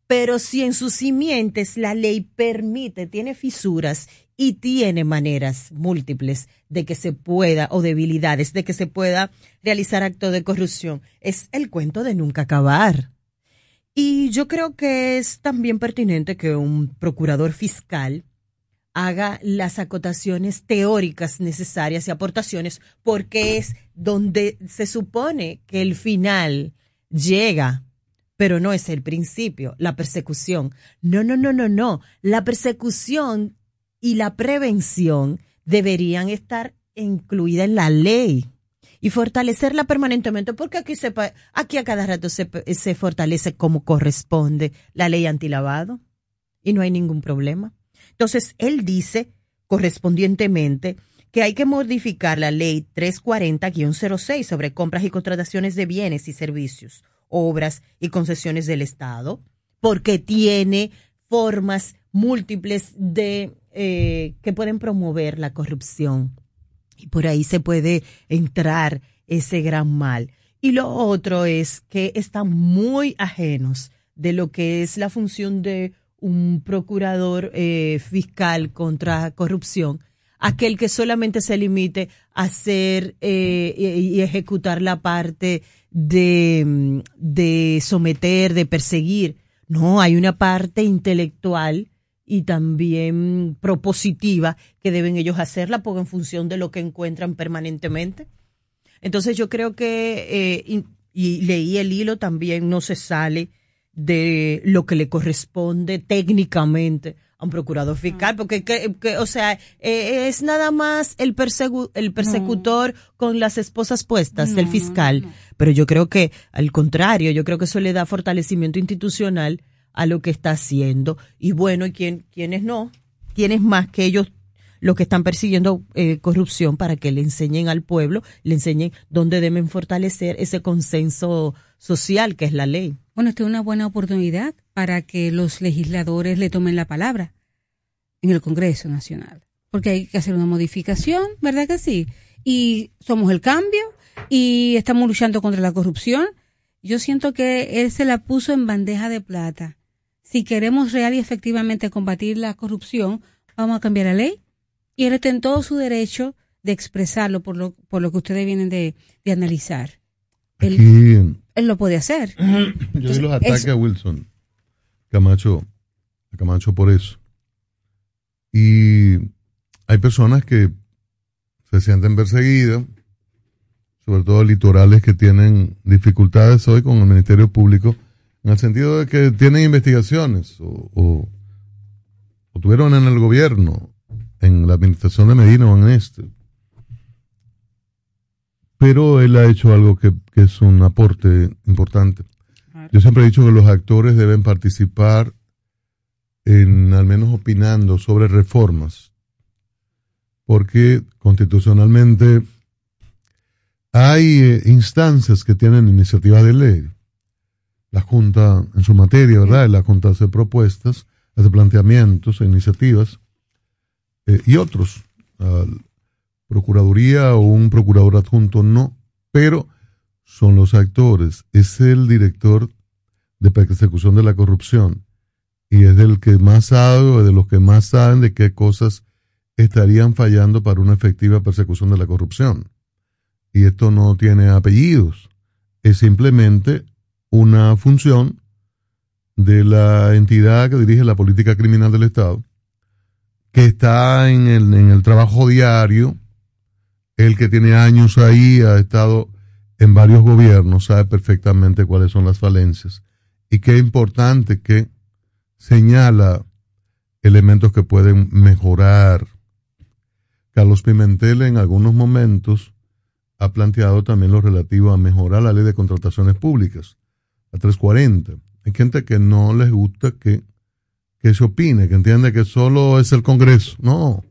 Pero si en sus simientes la ley permite, tiene fisuras y tiene maneras múltiples de que se pueda, o debilidades, de que se pueda realizar acto de corrupción, es el cuento de nunca acabar. Y yo creo que es también pertinente que un procurador fiscal haga las acotaciones teóricas necesarias y aportaciones, porque es donde se supone que el final llega, pero no es el principio, la persecución. No, no, no, no, no. La persecución y la prevención deberían estar incluidas en la ley y fortalecerla permanentemente, porque aquí, se, aquí a cada rato se, se fortalece como corresponde la ley antilavado y no hay ningún problema. Entonces, él dice correspondientemente que hay que modificar la ley 340-06 sobre compras y contrataciones de bienes y servicios, obras y concesiones del Estado, porque tiene formas múltiples de eh, que pueden promover la corrupción. Y por ahí se puede entrar ese gran mal. Y lo otro es que están muy ajenos de lo que es la función de un procurador eh, fiscal contra corrupción, aquel que solamente se limite a hacer eh, y, ejecutar la parte de, de someter, de perseguir. No, hay una parte intelectual y también propositiva que deben ellos hacerla porque en función de lo que encuentran permanentemente. Entonces yo creo que, eh, y leí el hilo también, no se sale de lo que le corresponde técnicamente a un procurador fiscal, porque, que, o sea, eh, es nada más el, el persecutor con las esposas puestas, el fiscal. Pero yo creo que, al contrario, yo creo que eso le da fortalecimiento institucional a lo que está haciendo. Y bueno, ¿y quién, quiénes no? ¿Quiénes más que ellos los que están persiguiendo eh, corrupción para que le enseñen al pueblo, le enseñen dónde deben fortalecer ese consenso social que es la ley. Bueno, esta es una buena oportunidad para que los legisladores le tomen la palabra en el Congreso Nacional, porque hay que hacer una modificación, ¿verdad que sí? Y somos el cambio y estamos luchando contra la corrupción. Yo siento que él se la puso en bandeja de plata. Si queremos real y efectivamente combatir la corrupción, vamos a cambiar la ley y él está en todo su derecho de expresarlo por lo, por lo que ustedes vienen de, analizar. Él, él, lo puede hacer. Yo vi los ataques a Wilson Camacho, Camacho por eso. Y hay personas que se sienten perseguidas, sobre todo litorales que tienen dificultades hoy con el Ministerio Público, en el sentido de que tienen investigaciones o, o tuvieron en el gobierno en la administración de Medina o en este. Pero él ha hecho algo que, es un aporte importante. Yo siempre he dicho que los actores deben participar en al menos opinando sobre reformas, porque constitucionalmente hay eh, instancias que tienen iniciativas de ley. La Junta en su materia, ¿verdad? La Junta hace propuestas, hace planteamientos, iniciativas, eh, y otros. Procuraduría o un procurador adjunto no, pero son los actores. Es el director de persecución de la corrupción y es del que más sabe o de los que más saben de qué cosas estarían fallando para una efectiva persecución de la corrupción. Y esto no tiene apellidos. es simplemente una función de la entidad que dirige la política criminal del Estado, que está en el, en el trabajo diario, el que tiene años ahí, ha estado en varios gobiernos, sabe perfectamente cuáles son las falencias y qué importante que señala elementos que pueden mejorar. Carlos Pimentel en algunos momentos ha planteado también lo relativo a mejorar la ley de contrataciones públicas, a 340. Hay gente que no les gusta que, que se opine, que entiende que solo es el Congreso. No,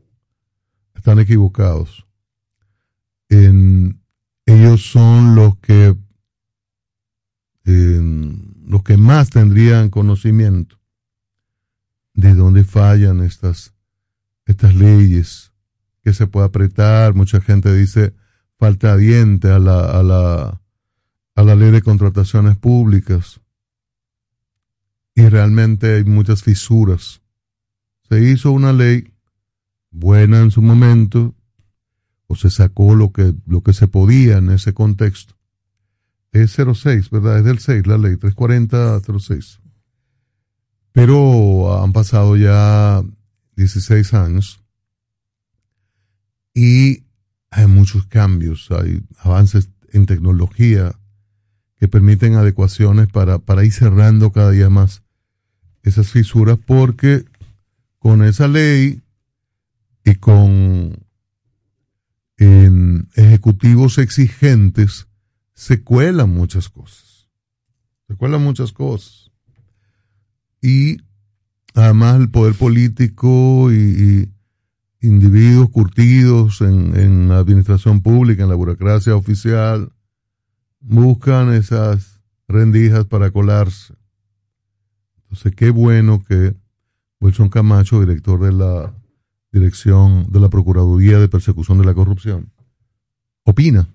están equivocados. En, ellos son los que los que más tendrían conocimiento de dónde fallan estas, estas leyes, que se puede apretar. Mucha gente dice falta diente a la, a la, a la ley de contrataciones públicas. Y realmente hay muchas fisuras. Se hizo una ley buena en su momento, o se sacó lo que, lo que se podía en ese contexto. Es 06, ¿verdad? Es del 6, la ley 340-06. Pero han pasado ya 16 años y hay muchos cambios, hay avances en tecnología que permiten adecuaciones para, para ir cerrando cada día más esas fisuras porque con esa ley y con ejecutivos exigentes se cuelan muchas cosas. Se cuelan muchas cosas. Y además el poder político y, individuos curtidos en, en, la administración pública, en la burocracia oficial, buscan esas rendijas para colarse. Entonces, qué bueno que Wilson Camacho, director de la dirección de la Procuraduría de Persecución de la Corrupción, opina,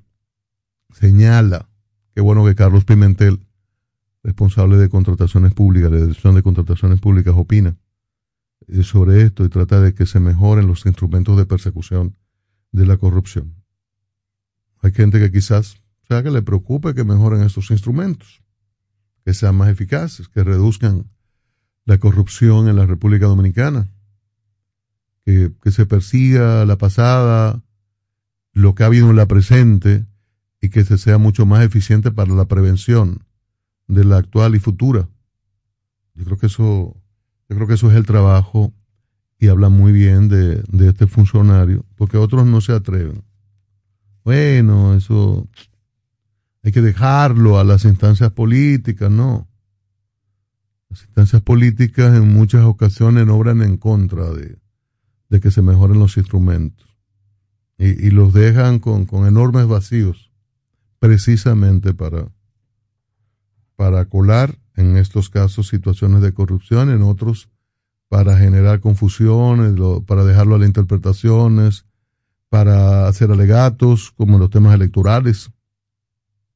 señala, qué bueno que Carlos Pimentel, responsable de contrataciones públicas, de dirección de contrataciones públicas, opina sobre esto y trata de que se mejoren los instrumentos de persecución de la corrupción. Hay gente que quizás sea que le preocupe que mejoren estos instrumentos, que sean más eficaces, que reduzcan la corrupción en la República Dominicana que, se persiga la pasada, lo que ha habido en la presente y que se sea mucho más eficiente para la prevención de la actual y futura. Yo creo que eso, yo creo que eso es el trabajo y habla muy bien de, de este funcionario, porque otros no se atreven. Bueno, eso hay que dejarlo a las instancias políticas, no. Las instancias políticas en muchas ocasiones obran en contra de, de que se mejoren los instrumentos. Y, los dejan con, enormes vacíos, precisamente para, para colar en estos casos situaciones de corrupción, en otros para generar confusiones, para dejarlo a las interpretaciones, para hacer alegatos, como en los temas electorales.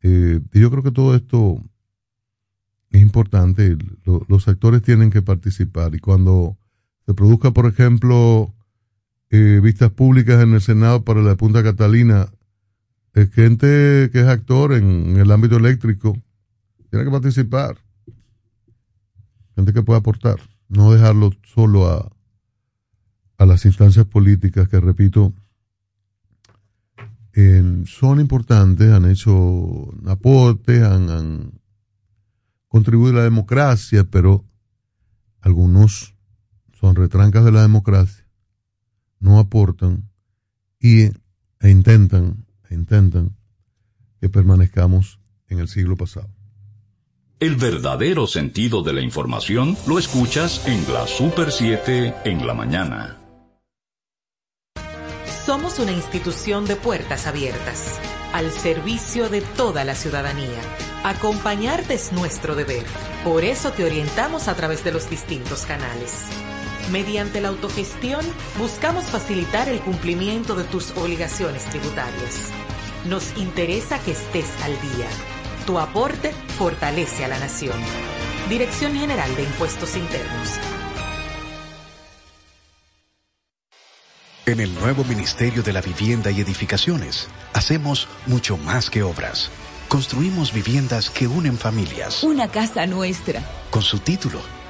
Eh, y yo creo que todo esto es importante. los actores tienen que participar. Y cuando se produzca, por ejemplo, eh, vistas públicas en el Senado para la Punta Catalina, es gente que es actor en, el ámbito eléctrico, tiene que participar. Gente que puede aportar, no dejarlo solo a, a las instancias políticas que, repito, son importantes, han hecho aportes, han, contribuido a la democracia, pero algunos son retrancas de la democracia no aportan y, e intentan, intentan que permanezcamos en el siglo pasado. El verdadero sentido de la información lo escuchas en la Super 7 en la mañana. Somos una institución de puertas abiertas, al servicio de toda la ciudadanía. Acompañarte es nuestro deber. Por eso te orientamos a través de los distintos canales Mediante la autogestión, buscamos facilitar el cumplimiento de tus obligaciones tributarias. Nos interesa que estés al día. Tu aporte fortalece a la nación. Dirección General de Impuestos Internos. En el nuevo Ministerio de la Vivienda y Edificaciones, hacemos mucho más que obras construimos viviendas que unen familias. Una casa nuestra. Con su título,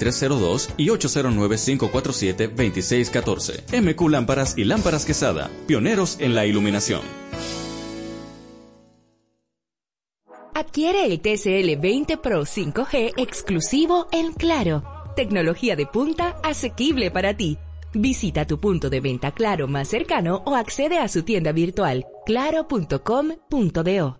302 y 809-547-2614. MQ Lámparas y Lámparas Quesada, pioneros en la iluminación. Adquiere el TCL 20 Pro 5G exclusivo en Claro. Tecnología de punta asequible para ti. Visita tu punto de venta Claro más cercano o accede a su tienda virtual claro.com.do.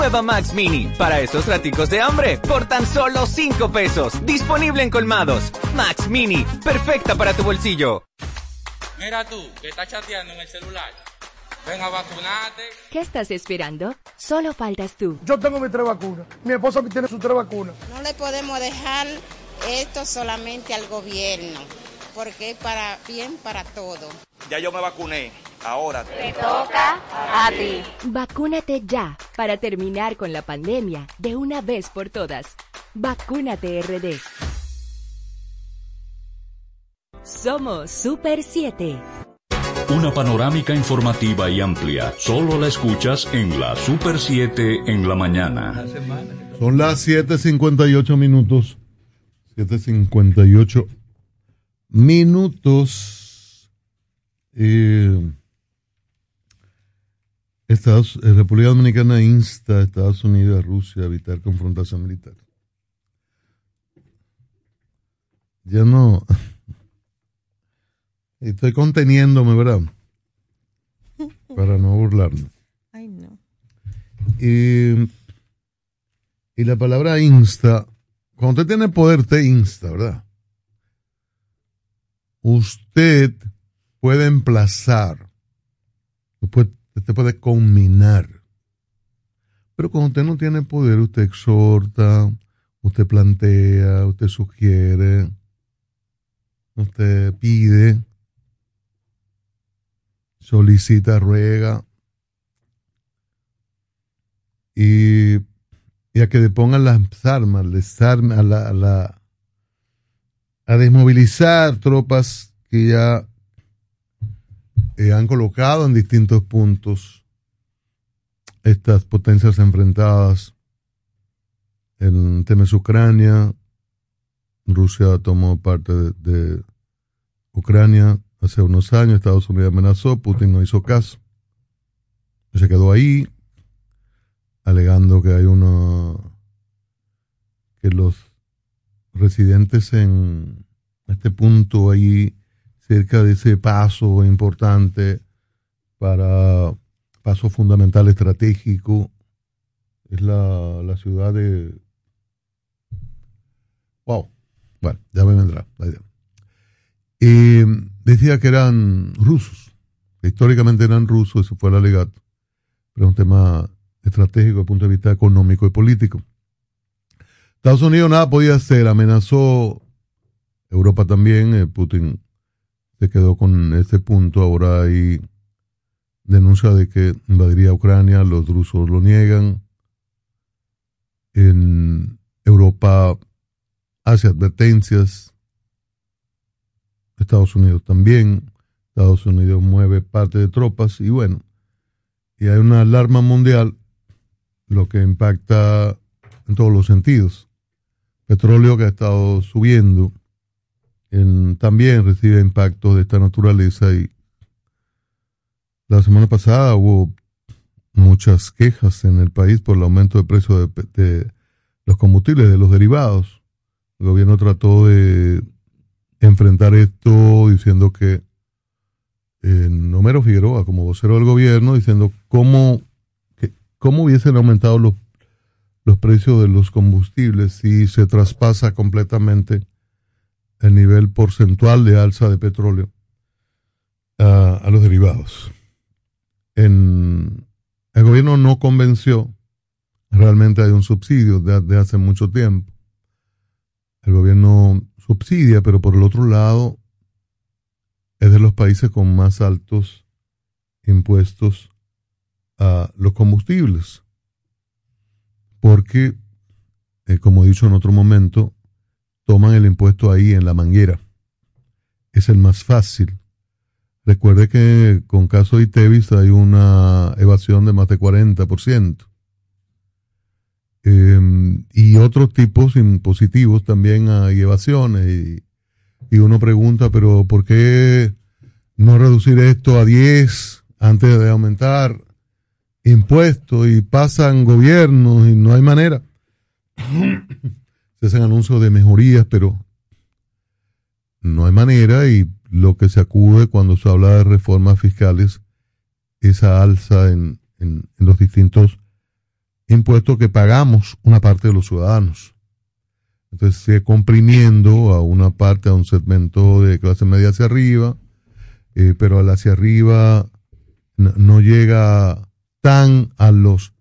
Nueva Max Mini, para esos raticos de hambre, por tan solo 5 pesos. Disponible en colmados. Max Mini, perfecta para tu bolsillo. Mira tú, que estás chateando en el celular. Ven a vacunarte. ¿Qué estás esperando? Solo faltas tú. Yo tengo mis tres vacunas. Mi esposa tiene sus tres vacunas. No le podemos dejar esto solamente al gobierno, porque es para bien para todo. Ya yo me vacuné. Ahora te toca a ti. Vacúnate ya para terminar con la pandemia de una vez por todas. Vacúnate RD. Somos Super 7. Una panorámica informativa y amplia. Solo la escuchas en la Super 7 en la mañana. Son las 7.58 minutos. 7.58 minutos. Estados, eh, República Dominicana insta a Estados Unidos y a Rusia a evitar confrontación militar. Ya no. Estoy conteniéndome, ¿verdad? Para no burlarme. Ay, no. Y, y la palabra insta, cuando usted tiene poder, te insta, ¿verdad? Usted puede emplazar, usted puede combinar. Pero cuando usted no tiene poder, usted exhorta, usted plantea, usted sugiere, usted pide solicita, ruega y, a que le pongan las armas, a desmovilizar tropas que ya eh, han colocado en distintos puntos estas potencias enfrentadas en temas Ucrania. Rusia tomó parte de, de Ucrania hace unos años Estados Unidos amenazó, Putin no hizo caso. Se quedó ahí, alegando que hay uno, que los residentes en este punto ahí, cerca de ese paso importante para paso fundamental estratégico, es la, la ciudad de... Wow, bueno, ya me vendrá la. Y decía que eran rusos, históricamente eran rusos, eso fue el alegato, pero es un tema estratégico desde el punto de vista económico y político. Estados Unidos nada podía hacer, amenazó Europa también, eh, Putin se quedó con ese punto, ahora hay denuncia de que invadiría Ucrania, los rusos lo niegan. En Europa hace advertencias, Estados Unidos también. Estados Unidos mueve parte de tropas y bueno, y hay una alarma mundial lo que impacta en todos los sentidos. Petróleo que ha estado subiendo también recibe impactos de esta naturaleza y la semana pasada hubo muchas quejas en el país por el aumento de precio de, los combustibles, de los derivados. El gobierno trató de enfrentar esto diciendo que en Homero Figueroa, como vocero del gobierno, diciendo cómo, cómo hubiesen aumentado los, los precios de los combustibles si se traspasa completamente el nivel porcentual de alza de petróleo a los derivados. El gobierno no convenció, realmente hay un subsidio de, hace mucho tiempo. El gobierno subsidia, pero por el otro lado es de los países con más altos impuestos a los combustibles. Porque, eh, como he dicho en otro momento, toman el impuesto ahí en la manguera. Es el más fácil. Recuerde que con caso de ITEVIS hay una evasión de más de 40%. Em, y otros tipos impositivos también hay evasiones. Y, y, uno pregunta, pero ¿por qué no reducir esto a 10 antes de aumentar impuestos? Y pasan gobiernos y no hay manera. Se hacen anuncios de mejorías, pero no hay manera y lo que se acude cuando se habla de reformas fiscales, esa alza en, los distintos impuestos que pagamos una parte de los ciudadanos. Entonces sigue comprimiendo a una parte, a un segmento de clase media hacia arriba, eh, pero al hacia arriba no, llega tan a los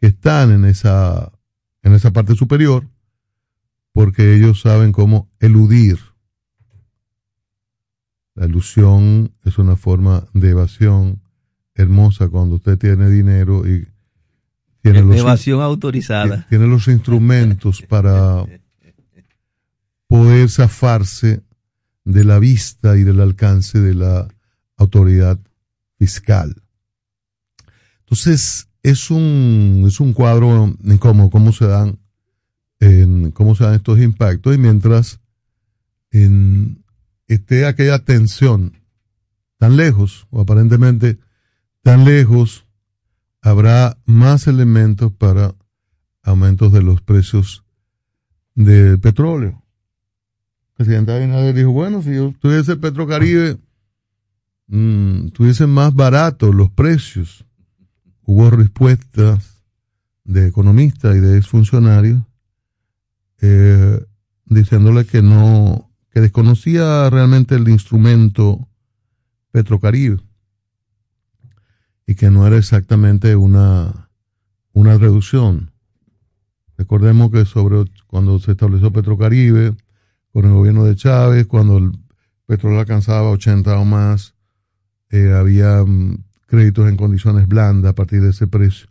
que están en esa, en esa parte superior, porque ellos saben cómo eludir la ilusión es una forma de evasión hermosa cuando usted tiene dinero y tiene los, evasión autorizada. Tiene los instrumentos para poder zafarse de la vista y del alcance de la autoridad fiscal. Entonces, es un, es un cuadro incómodo cómo se dan, en, cómo se dan estos impactos y mientras en, esté aquella tensión tan lejos, o aparentemente tan lejos, habrá más elementos para aumentos de los precios del petróleo. El presidente Abinader dijo, bueno, si yo tuviese Petrocaribe, mmm, tuviesen más baratos los precios. Hubo respuestas de economistas y de exfuncionarios eh, diciéndole que no, que desconocía realmente el instrumento Petrocaribe y que no era exactamente una, una reducción. Recordemos que sobre cuando se estableció Petrocaribe, con el gobierno de Chávez, cuando el petróleo alcanzaba 80 o más, eh, había mm, créditos en condiciones blandas a partir de ese precio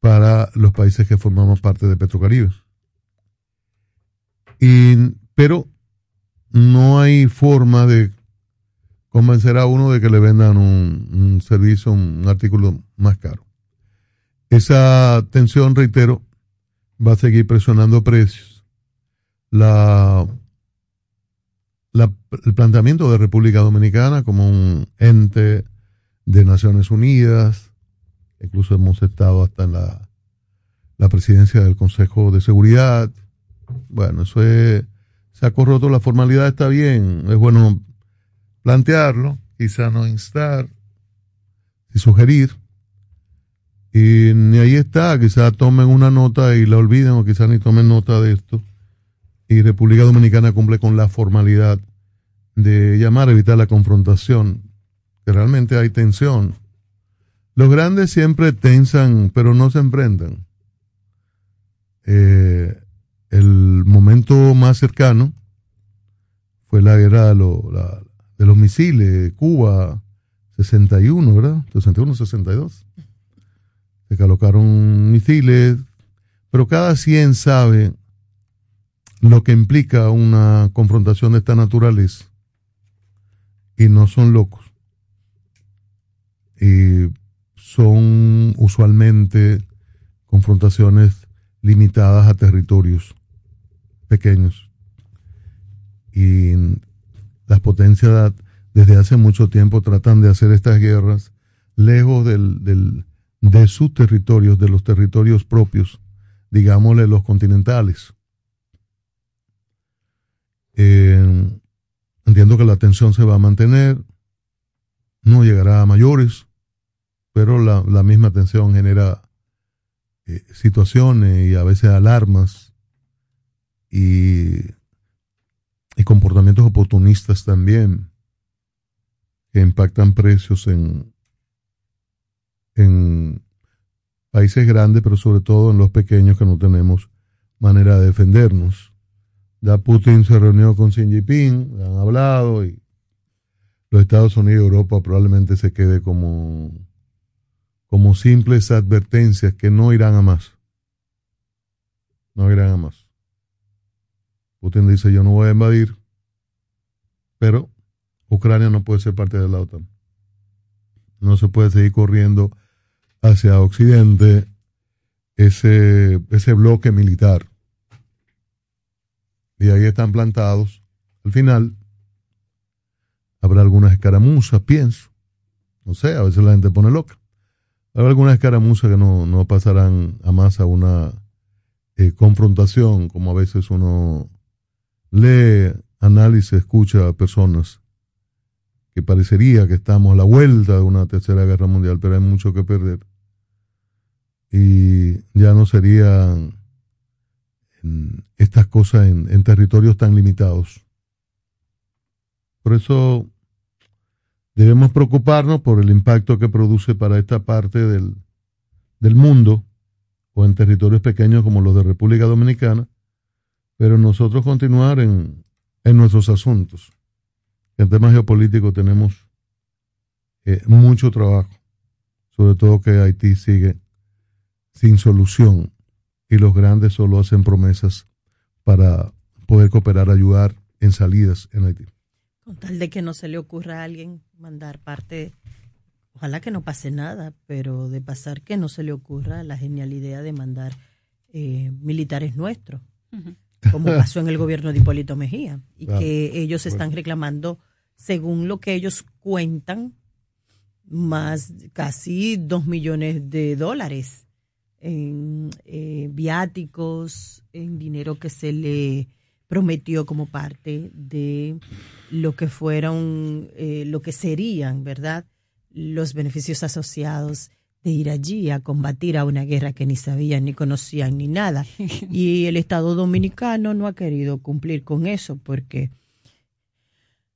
para los países que formamos parte de Petrocaribe. Y, pero no hay forma de convencer a uno de que le vendan un, servicio, un artículo más caro. Esa tensión, reitero, va a seguir presionando precios. La, el planteamiento de República Dominicana como un ente de Naciones Unidas, incluso hemos estado hasta en la, la presidencia del Consejo de Seguridad. Bueno, eso es se ha corroto la formalidad, está bien, es bueno plantearlo, quizá no instar y sugerir. Y ahí está, quizá tomen una nota y la olviden o quizá ni tomen nota de esto. Y República Dominicana cumple con la formalidad de llamar a evitar la confrontación, que realmente hay tensión. Los grandes siempre tensan, pero no se enfrentan. Eh, el momento más cercano fue la guerra de, los misiles, Cuba 61, ¿verdad? 61-62. Se colocaron misiles, pero cada 100 sabe lo que implica una confrontación de esta naturaleza y no son locos. Y son usualmente confrontaciones limitadas a territorios pequeños. Y las potencias desde hace mucho tiempo tratan de hacer estas guerras lejos del, de sus territorios, de los territorios propios, digámosle los continentales. Eh, entiendo que la tensión se va a mantener, no llegará a mayores, pero la, la misma tensión genera eh, situaciones y a veces alarmas y, comportamientos oportunistas también que impactan precios en, en países grandes, pero sobre todo en los pequeños que no tenemos manera de defendernos. Ya Putin se reunió con Xi Jinping, han hablado y los Estados Unidos y Europa probablemente se quede como, como simples advertencias que no irán a más. No irán a más. Putin dice yo no voy a invadir, pero Ucrania no puede ser parte de la OTAN. No se puede seguir corriendo hacia Occidente ese, ese bloque militar. Y ahí están plantados. Al final, habrá algunas escaramuzas, pienso. No sé, a veces la gente pone loca. Habrá algunas escaramuzas que no, no pasarán a más a una eh, confrontación, como a veces uno lee, analiza, escucha a personas que parecería que estamos a la vuelta de una tercera guerra mundial, pero hay mucho que perder y ya no serían estas cosas en, territorios tan limitados. Por eso debemos preocuparnos por el impacto que produce para esta parte del, del mundo o en territorios pequeños como los de República Dominicana, pero nosotros continuar en, en nuestros asuntos. En temas geopolíticos tenemos eh, mucho trabajo, sobre todo que Haití sigue sin solución y los grandes solo hacen promesas para poder cooperar, ayudar en salidas en Haití. Con tal de que no se le ocurra a alguien mandar parte, ojalá que no pase nada, pero de pasar que no se le ocurra la genial idea de mandar eh, militares nuestros, como pasó en el gobierno de Hipólito Mejía, y que ellos están reclamando, según lo que ellos cuentan, más casi dos millones de dólares en eh, viáticos, en dinero que se le prometió como parte de lo que fueron, eh, lo que serían, ¿verdad? Los beneficios asociados de ir allí a combatir a una guerra que ni sabían, ni conocían, ni nada. Y el Estado dominicano no ha querido cumplir con eso porque,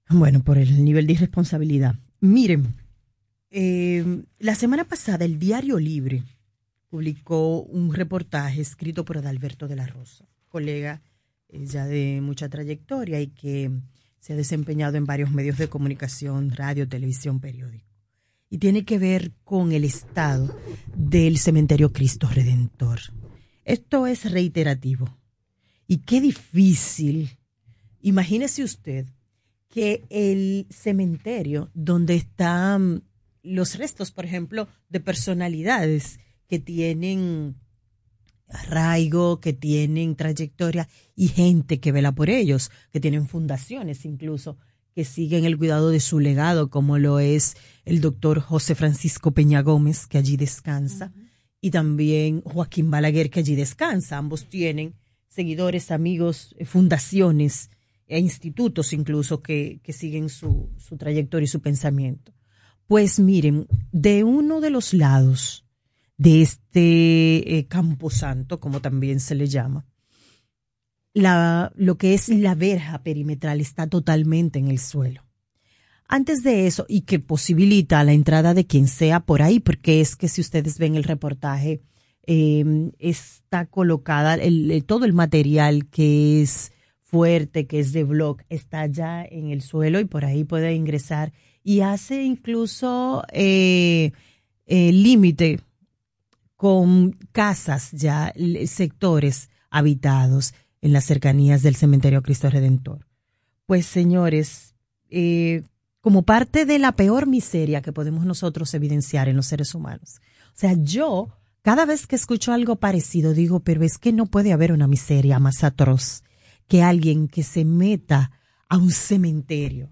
bueno, por el nivel de irresponsabilidad. Miren, eh, la semana pasada el Diario Libre publicó un reportaje escrito por Adalberto de la Rosa, colega eh, ya de mucha trayectoria y que se ha desempeñado en varios medios de comunicación, radio, televisión, periódico. Y tiene que ver con el estado del cementerio Cristo Redentor. Esto es reiterativo. Y qué difícil. Imagínese usted que el cementerio donde están los restos, por ejemplo, de personalidades que tienen arraigo, que tienen trayectoria y gente que vela por ellos, que tienen fundaciones incluso que siguen el cuidado de su legado, como lo es el doctor José Francisco Peña Gómez, que allí descansa, y también Joaquín Balaguer, que allí descansa. Ambos tienen seguidores, amigos, eh, fundaciones e institutos incluso que, que siguen su, su trayectoria y su pensamiento. Pues miren, de uno de los lados de este eh, camposanto, como también se le llama, la, lo que es la verja perimetral está totalmente en el suelo. Antes de eso, y que posibilita la entrada de quien sea por ahí, porque es que si ustedes ven el reportaje, em, está colocada el, todo el material que es fuerte, que es de blog, está ya en el suelo y por ahí puede ingresar y hace incluso eh, eh, límite con casas ya, sectores habitados en las cercanías del cementerio Cristo Redentor. Pues señores, eh, como parte de la peor miseria que podemos nosotros evidenciar en los seres humanos. O sea, yo cada vez que escucho algo parecido digo, pero es que no puede haber una miseria más atroz que alguien que se meta a un cementerio,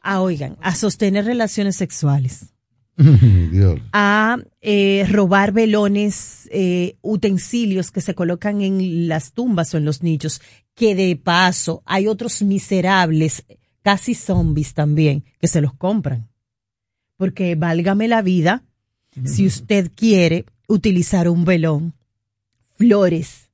a, oigan, a sostener relaciones sexuales, a eh, robar velones, eh, utensilios que se colocan en las tumbas o en los nichos, que de paso hay otros miserables, casi zombies también, que se los compran. Porque válgame la vida, si usted quiere utilizar un velón, flores,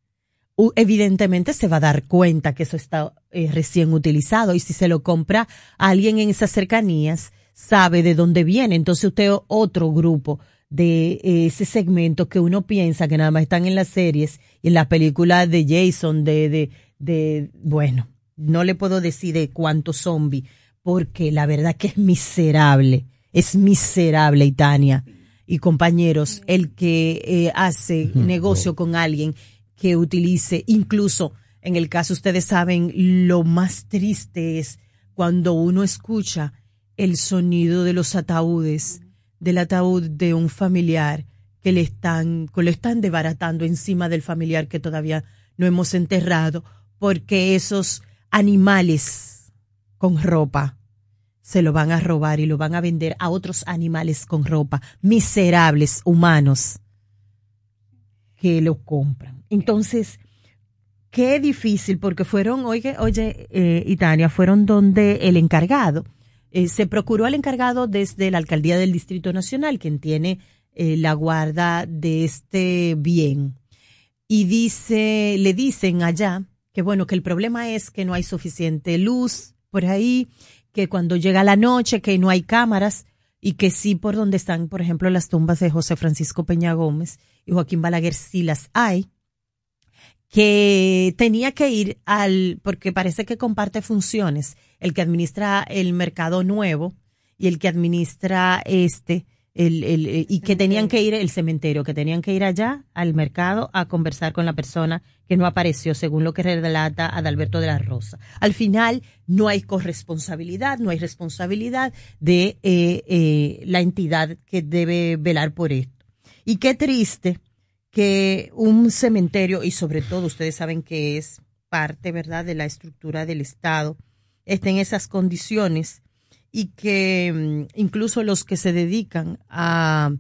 evidentemente se va a dar cuenta que eso está eh, recién utilizado y si se lo compra a alguien en esas cercanías, sabe de dónde viene. Entonces usted otro grupo de eh, ese segmento que uno piensa que nada más están en las series y en las películas de Jason, de, de, de, bueno, no le puedo decir de cuántos zombies, porque la verdad que es miserable, es miserable, Itania. Y compañeros, el que eh, hace negocio con alguien que utilice, incluso en el caso ustedes saben, lo más triste es cuando uno escucha el sonido de los ataúdes, del ataúd de un familiar que le están, que lo están desbaratando encima del familiar que todavía no hemos enterrado, porque esos animales con ropa se lo van a robar y lo van a vender a otros animales con ropa, miserables humanos que lo compran. Entonces, qué difícil, porque fueron, oye, oye, eh, fueron donde el encargado, eh, se procuró al encargado desde la alcaldía del Distrito Nacional, quien tiene eh, la guarda de este bien. Y dice, le dicen allá que bueno, que el problema es que no hay suficiente luz por ahí, que cuando llega la noche, que no hay cámaras, y que sí por donde están, por ejemplo, las tumbas de José Francisco Peña Gómez y Joaquín Balaguer sí las hay, que tenía que ir al, porque parece que comparte funciones, el que administra el mercado nuevo y el que administra este, el, el, y que tenían que ir el cementerio, que tenían que ir allá al mercado a conversar con la persona que no apareció, según lo que relata Adalberto de la Rosa. Al final, no hay corresponsabilidad, no hay responsabilidad de eh, eh, la entidad que debe velar por esto. Y qué triste que un cementerio, y sobre todo ustedes saben que es parte, ¿verdad?, de la estructura del Estado, esté en esas condiciones y que mm, incluso los que se dedican a,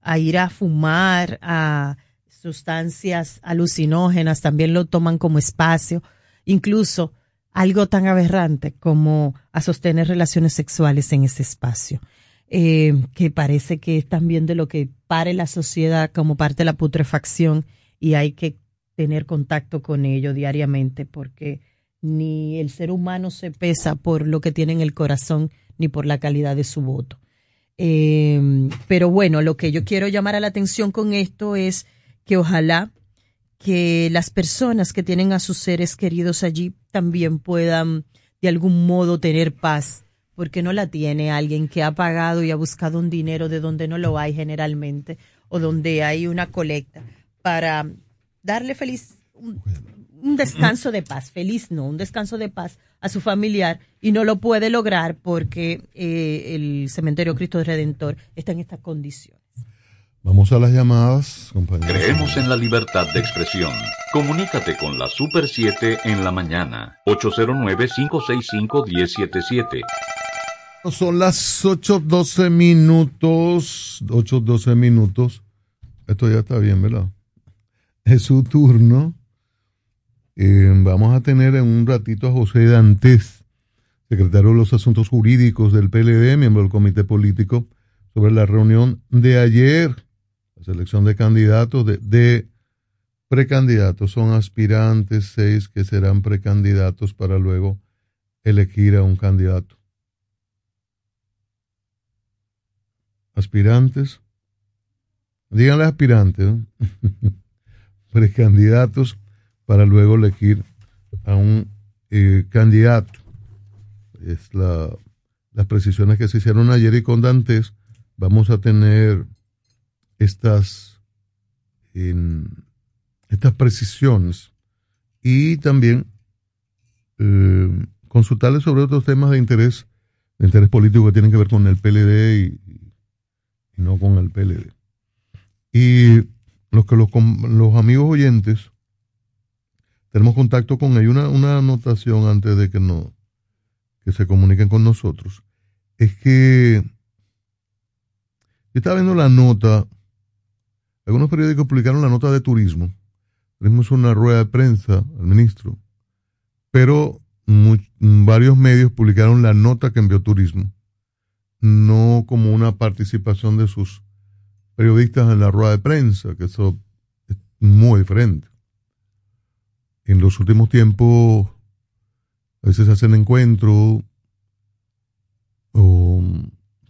a ir a fumar, a sustancias alucinógenas, también lo toman como espacio, incluso algo tan aberrante como a sostener relaciones sexuales en ese espacio, eh, que parece que es también de lo que pare la sociedad como parte de la putrefacción y hay que tener contacto con ello diariamente porque ni el ser humano se pesa por lo que tiene en el corazón ni por la calidad de su voto. Eh, pero bueno, lo que yo quiero llamar a la atención con esto es que ojalá que las personas que tienen a sus seres queridos allí también puedan de algún modo tener paz, porque no la tiene alguien que ha pagado y ha buscado un dinero de donde no lo hay generalmente o donde hay una colecta para darle feliz un, descanso de paz, feliz no, un descanso de paz a su familiar y no lo puede lograr porque eh, el cementerio Cristo Redentor está en estas condiciones. Vamos a las llamadas, compañeros. Creemos en la libertad de expresión. Comunícate con la Super 7 en la mañana. 809-565-1077. Son las 8.12 minutos. 8.12 minutos. Esto ya está bien, ¿verdad? Es su turno. Eh, vamos a tener en un ratito a José Dantes, secretario de los Asuntos Jurídicos del PLD, miembro del Comité Político, sobre la reunión de ayer la selección de candidatos, de, precandidatos. Son aspirantes, seis que serán precandidatos para luego elegir a un candidato. Aspirantes. Díganle aspirantes, precandidatos para luego elegir a un eh, candidato. Es la, las precisiones que se hicieron ayer y con Dantes. Vamos a tener estas, estas precisiones y también eh, consultarles sobre otros temas de interés, de interés político que tienen que ver con el PLD y, no con el PLD. Y los que los, los amigos oyentes tenemos contacto con ellos. Una, una anotación antes de que no que se comuniquen con nosotros es que yo estaba viendo la nota, algunos periódicos publicaron la nota de turismo, tenemos una rueda de prensa al ministro, pero varios medios publicaron la nota que envió turismo, no como una participación de sus periodistas en la rueda de prensa, que eso es muy diferente. En los últimos tiempos, a veces hacen encuentros o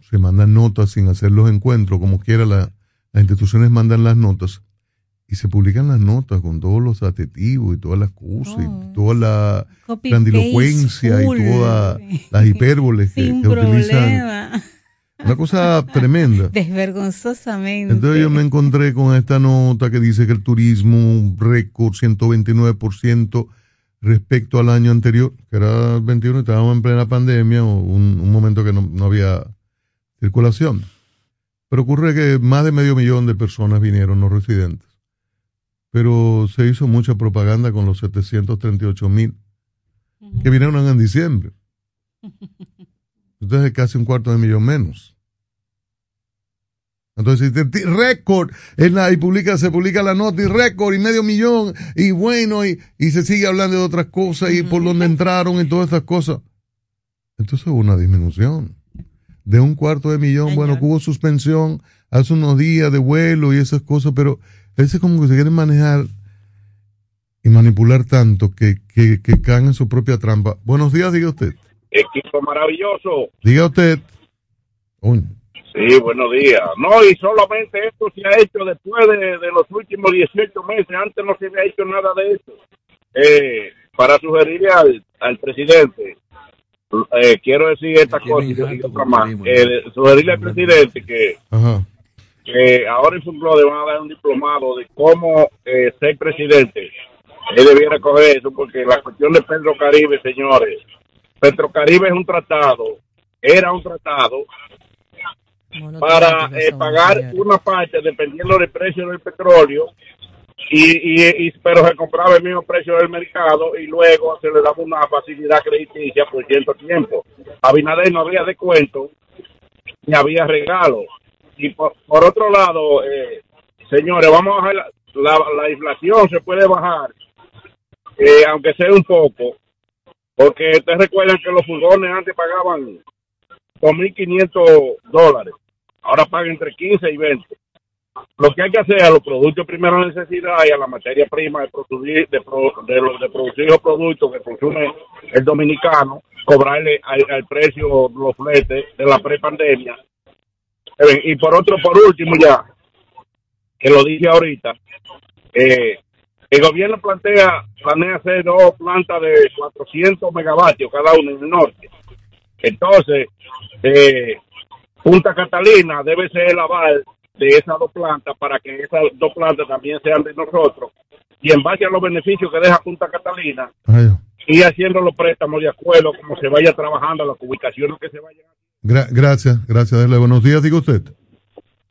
se mandan notas sin hacer los encuentros, como quiera las instituciones mandan las notas y se publican las notas con todos los adjetivos y todas las cosas y oh. toda la grandilocuencia y todas las hipérboles que, utilizan. Una cosa tremenda. Desvergonzosamente. Entonces yo me encontré con esta nota que dice que el turismo, récord 129% respecto al año anterior, que era el 21, estábamos en plena pandemia, un, un momento que no, no había circulación. Pero ocurre que más de medio millón de personas vinieron, no residentes. Pero se hizo mucha propaganda con los 738 mil que vinieron en diciembre. Entonces casi un cuarto de millón menos. Entonces, récord, en la, y publica, se publica la nota y récord y medio millón y bueno, y, y se sigue hablando de otras cosas y por donde entraron y todas estas cosas. Entonces hubo una disminución de un cuarto de millón. Bueno, hubo suspensión hace unos días de vuelo y esas cosas, pero ese como que se quieren manejar y manipular tanto que, que, que caen en su propia trampa. Buenos días, diga usted. Equipo maravilloso. Diga usted. Sí, buenos días. No, y solamente esto se ha hecho después de, los últimos 18 meses. Antes no se había hecho nada de eso. Eh, para sugerirle al, al presidente, eh, quiero decir esta cosa y otra más. Eh, sugerirle al presidente que, que ahora en su le van a dar un diplomado de cómo eh, ser presidente. Él debiera coger eso porque la cuestión de Pedro Caribe, señores, Petro Caribe es un tratado, era un tratado para eh, pagar una parte dependiendo del precio del petróleo y, y, pero se compraba el mismo precio del mercado y luego se le daba una facilidad crediticia por cierto tiempo. A Binader no había descuento ni había regalo. Y por, otro lado, eh, señores, vamos a bajar la, la, inflación, se puede bajar, eh, aunque sea un poco, porque ustedes recuerdan que los furgones antes pagaban 2.500 dólares ahora paga entre 15 y 20. Lo que hay que hacer a los productos de primera necesidad y a la materia prima de producir, de, los, de producir los productos que consume el dominicano, cobrarle al, precio los fletes de la prepandemia. Y por otro, por último ya, que lo dije ahorita, eh, el gobierno plantea, planea hacer dos plantas de 400 megavatios cada uno en el norte. Entonces, eh, Punta Catalina debe ser el aval de esas dos plantas para que esas dos plantas también sean de nosotros. Y en base a los beneficios que deja Punta Catalina, y haciendo los préstamos de acuerdo como se vaya trabajando, las ubicaciones que se vayan. Gracias, gracias. Dale, buenos días, digo usted.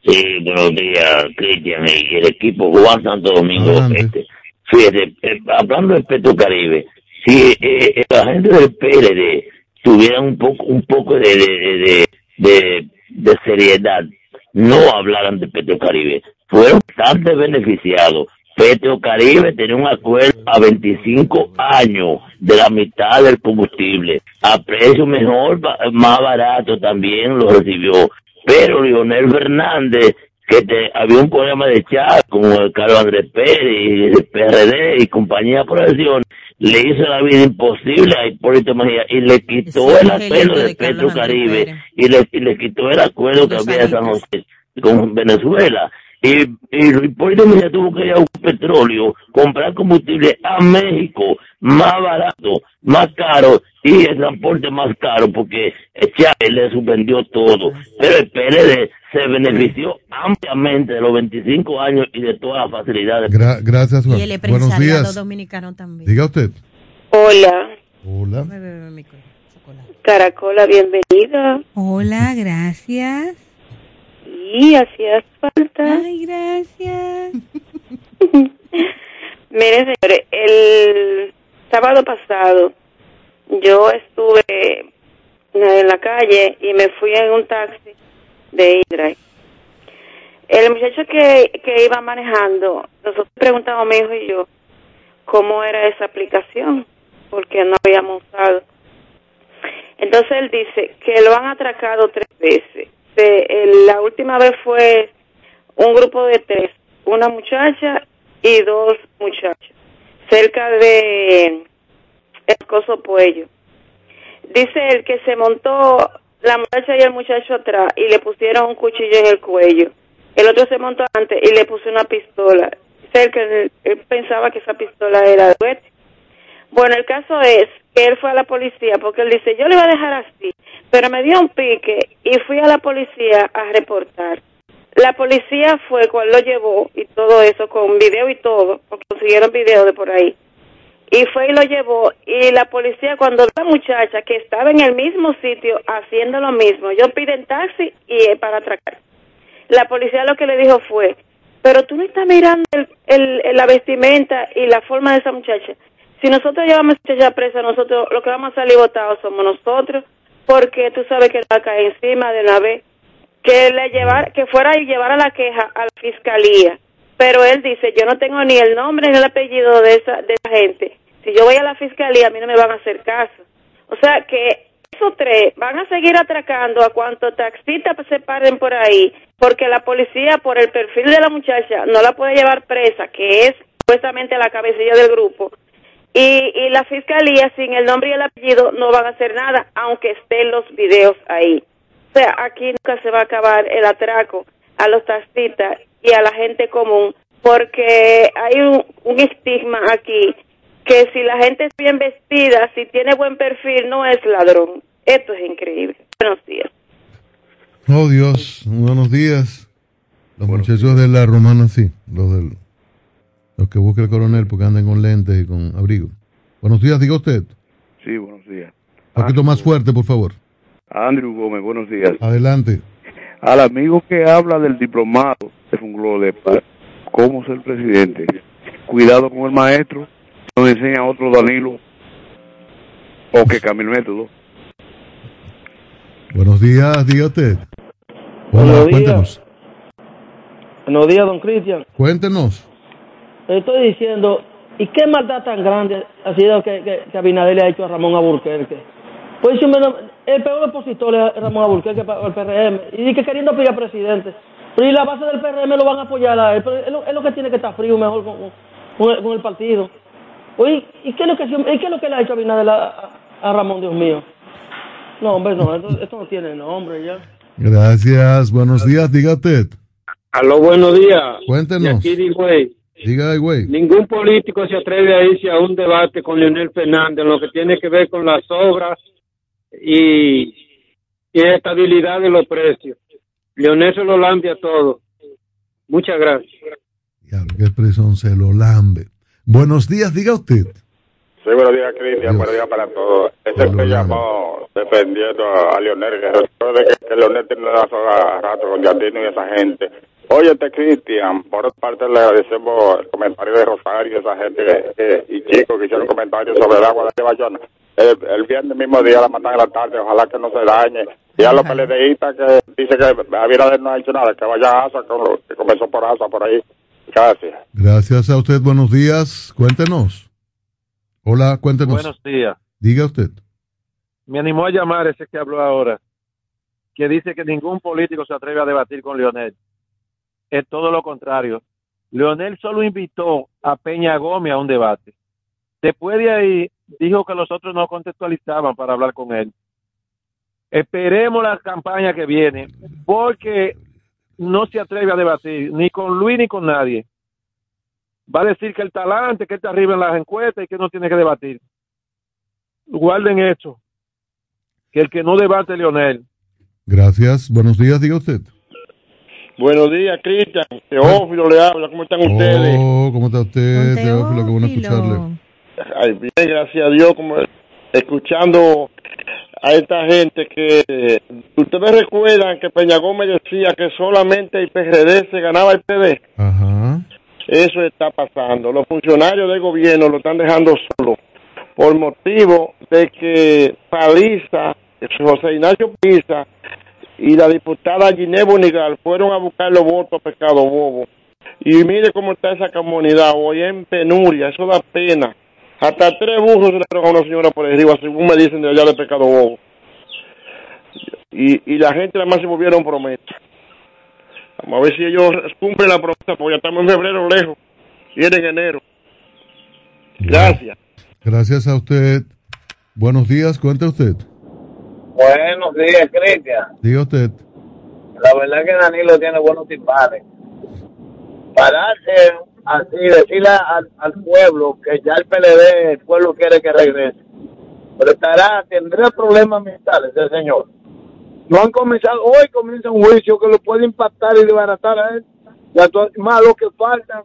Sí, buenos días, Cristian y el equipo Juan Santo Domingo. Este, fíjese, eh, hablando del Petro Caribe, si eh, eh, la gente del PLD tuviera un poco, un poco de, de de seriedad no hablaran de Petrocaribe. Fueron bastante beneficiados. Petrocaribe tenía un acuerdo a 25 años de la mitad del combustible. A precio mejor, más barato también lo recibió. Pero Lionel Fernández, que te, había un problema de chat con Carlos Andrés Pérez, el PRD y compañía por elección, le hizo la vida imposible a Hipólito Mejía y le quitó el acuerdo de, Petro Caribe y le, le quitó el acuerdo que había de San José con Venezuela. Y, y Hipólito Mejía tuvo que ir a un petróleo, comprar combustible a México más barato, más caro y el transporte más caro porque Chávez le suspendió todo. Pero el PLD se benefició ampliamente de los 25 años y de todas las facilidades. gracias, Juan. Y el Buenos días. dominicano también. Diga usted. Hola. Hola. Caracola, bienvenida. Hola, gracias. Y hacías falta. Ay, gracias. Mire, señores, el sábado pasado yo estuve en la calle y me fui en un taxi de Hydra. El muchacho que, que iba manejando, nosotros preguntamos, mi hijo y yo, cómo era esa aplicación, porque no habíamos usado. Entonces él dice que lo han atracado tres veces. La última vez fue un grupo de tres, una muchacha y dos muchachos, cerca de el Coso Puello. Dice él que se montó la muchacha y el muchacho atrás y le pusieron un cuchillo en el cuello. El otro se montó antes y le puso una pistola. Dice él que él pensaba que esa pistola era de Bueno, el caso es que él fue a la policía porque él dice, yo le iba a dejar así, pero me dio un pique y fui a la policía a reportar. La policía fue cual lo llevó y todo eso con video y todo, consiguieron video de por ahí y fue y lo llevó y la policía cuando la muchacha que estaba en el mismo sitio haciendo lo mismo, yo piden taxi y para atracar. La policía lo que le dijo fue, pero tú no estás mirando el, la vestimenta y la forma de esa muchacha. Si nosotros llevamos a muchacha presa, nosotros lo que vamos a salir votados somos nosotros, porque tú sabes que la cae encima de una vez, que le llevar, que fuera y llevara la queja a la fiscalía pero él dice, yo no tengo ni el nombre ni el apellido de esa, de esa gente. Si yo voy a la fiscalía, a mí no me van a hacer caso. O sea que esos tres van a seguir atracando a cuantos taxistas se paren por ahí, porque la policía, por el perfil de la muchacha, no la puede llevar presa, que es supuestamente la cabecilla del grupo. Y, y la fiscalía, sin el nombre y el apellido, no van a hacer nada, aunque estén los videos ahí. O sea, aquí nunca se va a acabar el atraco a los taxistas y a la gente común, porque hay un, estigma aquí que si la gente es bien vestida, si tiene buen perfil, no es ladrón. Esto es increíble. Buenos días. Oh Dios, buenos días. Los muchachos de la romana, sí, los del, los que busca el coronel porque andan con lentes y con abrigo. Buenos días, diga usted. Sí, buenos días. Un poquito más fuerte, por favor. Andrew Gómez, buenos días. Adelante. Al amigo que habla del diplomado de de cómo ser presidente, cuidado con el maestro, nos enseña otro Danilo o que cambie el método. Buenos días, diga usted. Hola, cuéntenos. Buenos días, don Cristian. Cuéntenos. Estoy diciendo, ¿y qué maldad tan grande ha sido que, que, que Abinader le ha hecho a Ramón Aburquerque? Pues el peor opositor es Ramón Aburquerque para el PRM. Y que queriendo pillar presidente. Pero y la base del PRM lo van a apoyar a él. Pero es lo, que tiene que estar frío mejor con, el, partido. Oye, ¿y qué es lo que, qué es lo que le ha hecho Abinader a, a Ramón, Dios mío? No, hombre, no, esto, no tiene nombre ya. Gracias, buenos días, diga usted. Aló, buenos días. Cuéntenos. Y aquí, güey. Diga, güey. Ningún político se atreve a irse a un debate con Leonel Fernández en lo que tiene que ver con las obras y, y estabilidad de los precios. Leonel se lo lambe a todo. Muchas gracias. Claro, qué expresión se lo lambe. Buenos días, diga usted. Sí, buenos días, Cristian. Buenos días para todos. Este es el que llamó defendiendo a Leonel, que, que, que Leonel tiene la soga rato con Yandino y esa gente. Oye, este Cristian, por otra parte le agradecemos el comentario de Rosario, esa gente y chicos que hicieron comentarios sobre el agua de Bayona. El, el, viernes mismo día la matan en la tarde, ojalá que no se dañe. Y a los PLDistas que dice que Abinader no ha hecho nada, que vaya a ASA, que comenzó por ASA por ahí. Gracias. Gracias a usted, buenos días. Cuéntenos. Hola, cuéntenos. Buenos días. Diga usted. Me animó a llamar ese que habló ahora, que dice que ningún político se atreve a debatir con Leonel es todo lo contrario. Leonel solo invitó a Peña Gómez a un debate. Después de ahí dijo que los otros no contextualizaban para hablar con él. Esperemos la campaña que viene, porque no se atreve a debatir ni con Luis ni con nadie. Va a decir que el talante, que está arriba en las encuestas y que no tiene que debatir. Guarden esto, que el que no debate Leonel. Gracias. Buenos días, diga usted. Buenos días, Cristian. Teófilo le habla. ¿Cómo están ustedes? Oh, ¿cómo está usted, Teófilo? Qué bueno escucharle. Ay, bien, gracias a Dios, como escuchando a esta gente que ustedes recuerdan que Peña Gómez decía que solamente el PRD se ganaba el PD. Ajá. eso está pasando. Los funcionarios del gobierno lo están dejando solo por motivo de que Paliza, José Ignacio Pisa y la diputada Giné Bonigal fueron a buscar los votos a Pescado Bobo. Y mire cómo está esa comunidad hoy en penuria, eso da pena. Hasta tres burros se le dieron a una señora por arriba, según me dicen de allá de Pescado Bobo. Y, y la gente además se volvieron promesas. Vamos a ver si ellos cumplen la promesa, porque ya estamos en febrero lejos. Viene en enero. Gracias. Gracias a usted. Buenos días, cuente usted. Buenos días, Cristian. Diga usted. La verdad que Danilo tiene buenos tipares. Pararse así, decirle al, al pueblo que ya el PLD, el pueblo quiere que regrese. Pero estará, tendrá problemas mentales ese señor. No han comenzado, hoy comienza un juicio que lo puede impactar y desbaratar a él. Y más lo que faltan.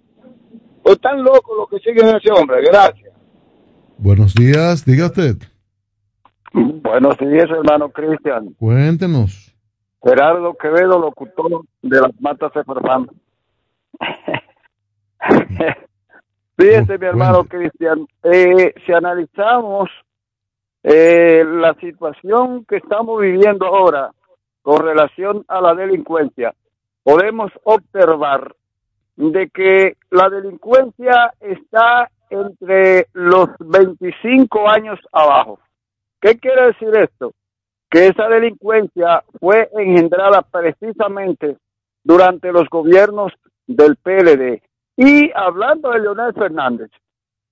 Pues están locos los que siguen a ese hombre. Gracias. Buenos días, diga usted. Buenos días, hermano Cristian. Cuéntenos. Gerardo Quevedo, locutor de las matas de Fermán. Fíjese, mi hermano Cristian, eh, si analizamos eh, la situación que estamos viviendo ahora con relación a la delincuencia, podemos observar de que la delincuencia está entre los 25 años abajo. ¿Qué quiere decir esto? Que esa delincuencia fue engendrada precisamente durante los gobiernos del PLD. Y hablando de Leonel Fernández,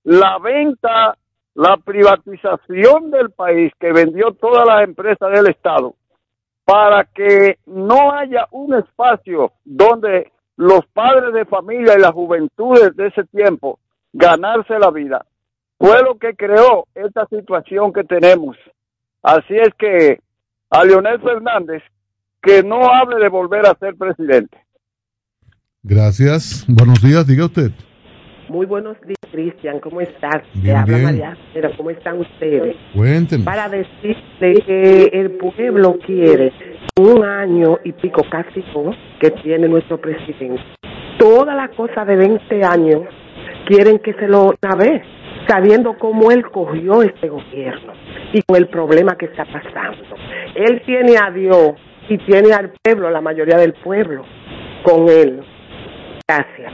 la venta, la privatización del país que vendió todas las empresas del Estado para que no haya un espacio donde los padres de familia y las juventudes de ese tiempo ganarse la vida, fue lo que creó esta situación que tenemos. Así es que a Leonel Fernández que no hable de volver a ser presidente. Gracias. Buenos días, diga usted. Muy buenos días, Cristian. ¿Cómo estás? Te Bien, habla bien. María Pero ¿Cómo están ustedes? Cuéntenos. Para decirle que el pueblo quiere un año y pico, casi dos, que tiene nuestro presidente. Toda la cosa de 20 años quieren que se lo una vez, sabiendo cómo él cogió este gobierno y con el problema que está pasando. Él tiene a Dios y tiene al pueblo, la mayoría del pueblo, con él. Gracias.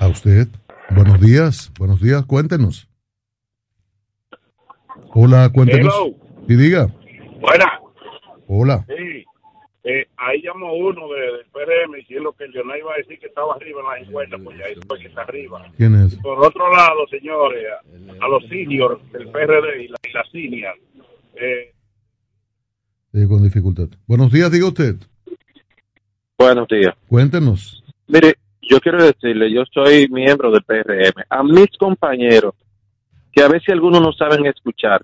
A usted. Buenos días. Buenos días, cuéntenos. Hola, cuéntenos. Hello. Y diga. Buena. Hola. Sí. Eh, ahí llamó uno de, del PRM diciendo que Leonel iba a decir que estaba arriba en la encuesta, pues ya eso es que está arriba. ¿Quién es? Por otro lado, señores, a, a los seniors del PRD y la, y la senior, eh, Eh, con dificultad. Buenos días, diga usted. Buenos días. Cuéntenos. Mire, yo quiero decirle, yo soy miembro del PRM. A mis compañeros, que a veces algunos no saben escuchar,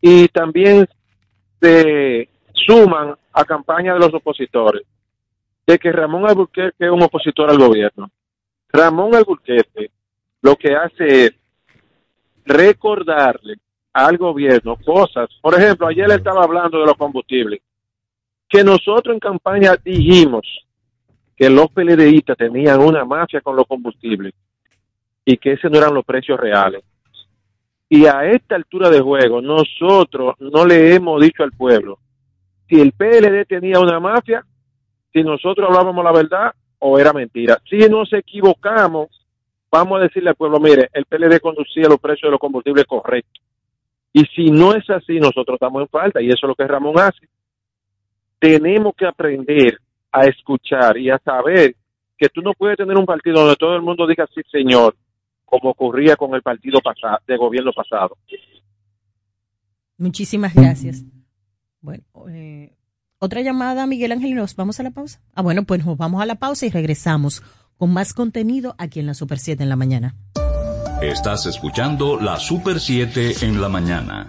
y también se suman a campaña de los opositores, de que Ramón Alburquerque es un opositor al gobierno. Ramón Alburquerque lo que hace es recordarle al gobierno cosas. Por ejemplo, ayer le estaba hablando de los combustibles, que nosotros en campaña dijimos que los PLDistas tenían una mafia con los combustibles y que ese no eran los precios reales. Y a esta altura de juego, nosotros no le hemos dicho al pueblo si el PLD tenía una mafia, si nosotros hablábamos la verdad o era mentira. Si nos equivocamos, vamos a decirle al pueblo, mire, el PLD conducía los precios de los combustibles correctos. Y si no es así, nosotros estamos en falta y eso es lo que Ramón hace. Tenemos que aprender a escuchar y a saber que tú no puedes tener un partido donde todo el mundo diga sí, señor, como ocurría con el partido pasado, de gobierno pasado. Muchísimas gracias. Bueno, eh, otra llamada, Miguel Ángel, y nos vamos a la pausa. Ah, bueno, pues nos vamos a la pausa y regresamos con más contenido aquí en la Super 7 en la mañana. Estás escuchando la Super 7 en la mañana.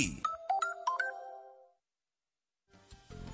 free.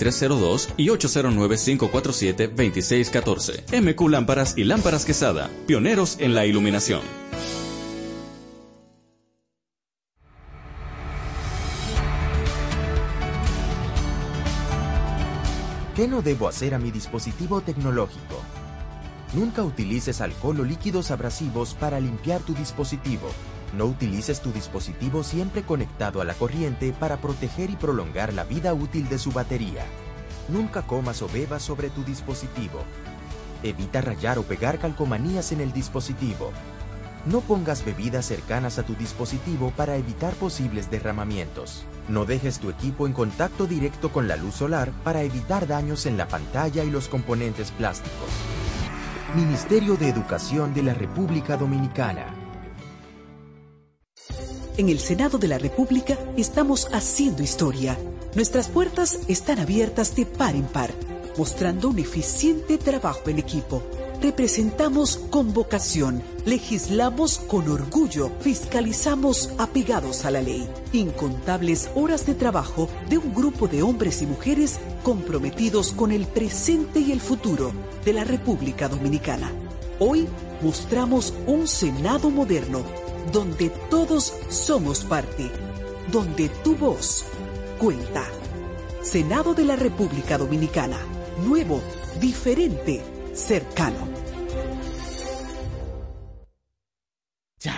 302 y 809-547-2614. MQ Lámparas y Lámparas Quesada, pioneros en la iluminación. ¿Qué no debo hacer a mi dispositivo tecnológico? Nunca utilices alcohol o líquidos abrasivos para limpiar tu dispositivo. No utilices tu dispositivo siempre conectado a la corriente para proteger y prolongar la vida útil de su batería. Nunca comas o bebas sobre tu dispositivo. Evita rayar o pegar calcomanías en el dispositivo. No pongas bebidas cercanas a tu dispositivo para evitar posibles derramamientos. No dejes tu equipo en contacto directo con la luz solar para evitar daños en la pantalla y los componentes plásticos. Ministerio de Educación de la República Dominicana. En el Senado de la República estamos haciendo historia. Nuestras puertas están abiertas de par en par, mostrando un eficiente trabajo en equipo. Representamos con vocación, legislamos con orgullo, fiscalizamos apegados a la ley. Incontables horas de trabajo de un grupo de hombres y mujeres comprometidos con el presente y el futuro de la República Dominicana. Hoy mostramos un Senado moderno donde todos somos parte, donde tu voz cuenta. Senado de la República Dominicana. Nuevo, diferente, cercano.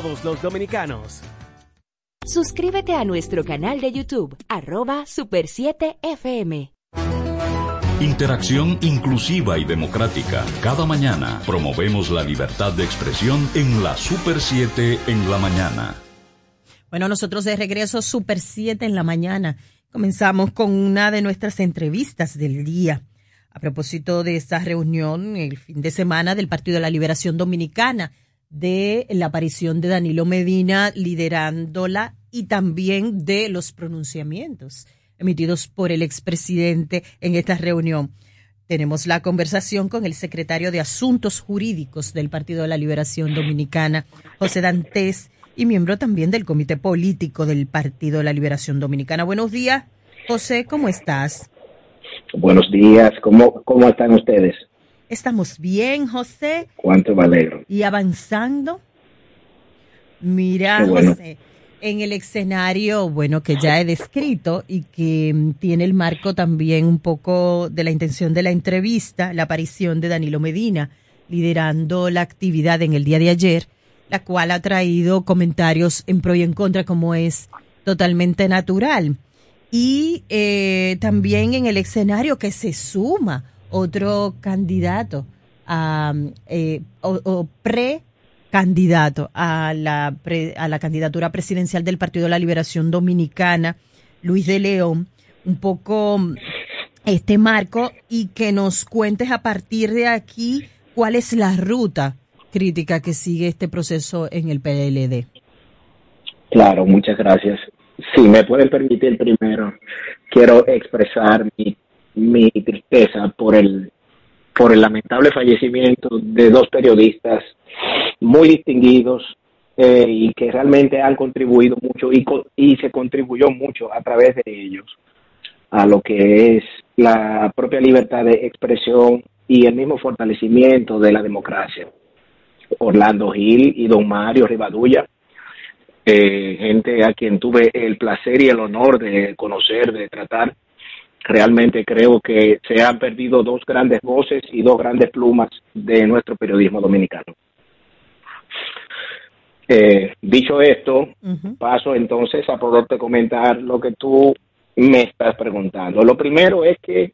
todos los dominicanos. Suscríbete a nuestro canal de YouTube, arroba Super 7 FM. Interacción inclusiva y democrática. Cada mañana promovemos la libertad de expresión en la Super 7 en la mañana. Bueno, nosotros de regreso Super 7 en la mañana. Comenzamos con una de nuestras entrevistas del día. A propósito de esta reunión el fin de semana del Partido de la Liberación Dominicana, de la aparición de Danilo Medina liderándola y también de los pronunciamientos emitidos por el expresidente en esta reunión. Tenemos la conversación con el secretario de Asuntos Jurídicos del Partido de la Liberación Dominicana, José Dantes, y miembro también del Comité Político del Partido de la Liberación Dominicana. Buenos días, José, ¿cómo estás? Buenos días, ¿cómo, cómo están ustedes? Estamos bien, José. Cuánto me alegro. Y avanzando. Mira, José, en el escenario, bueno, que ya he descrito y que mm, tiene el marco también un poco de la intención de la entrevista, la aparición de Danilo Medina liderando la actividad en el día de ayer, la cual ha traído comentarios en pro y en contra, como es totalmente natural. Y eh, también en el escenario que se suma otro candidato a, eh, o pre candidato a la, a la candidatura presidencial del Partido de la Liberación Dominicana, Luis de León, un poco este marco y que nos cuentes a partir de aquí cuál es la ruta crítica que sigue este proceso en el PLD. Claro, muchas gracias. Si me pueden permitir primero, quiero expresar mi, mi tristeza por el, por el lamentable fallecimiento de dos periodistas muy distinguidos eh, y que realmente han contribuido mucho y, y se contribuyó mucho a través de ellos a lo que es la propia libertad de expresión y el mismo fortalecimiento de la democracia. Orlando Gil y don Mario Rivadulla, eh, gente a quien tuve el placer y el honor de conocer, de tratar. Realmente creo que se han perdido dos grandes voces y dos grandes plumas de nuestro periodismo dominicano. Eh, dicho esto, paso entonces a poderte comentar lo que tú me estás preguntando. Lo primero es que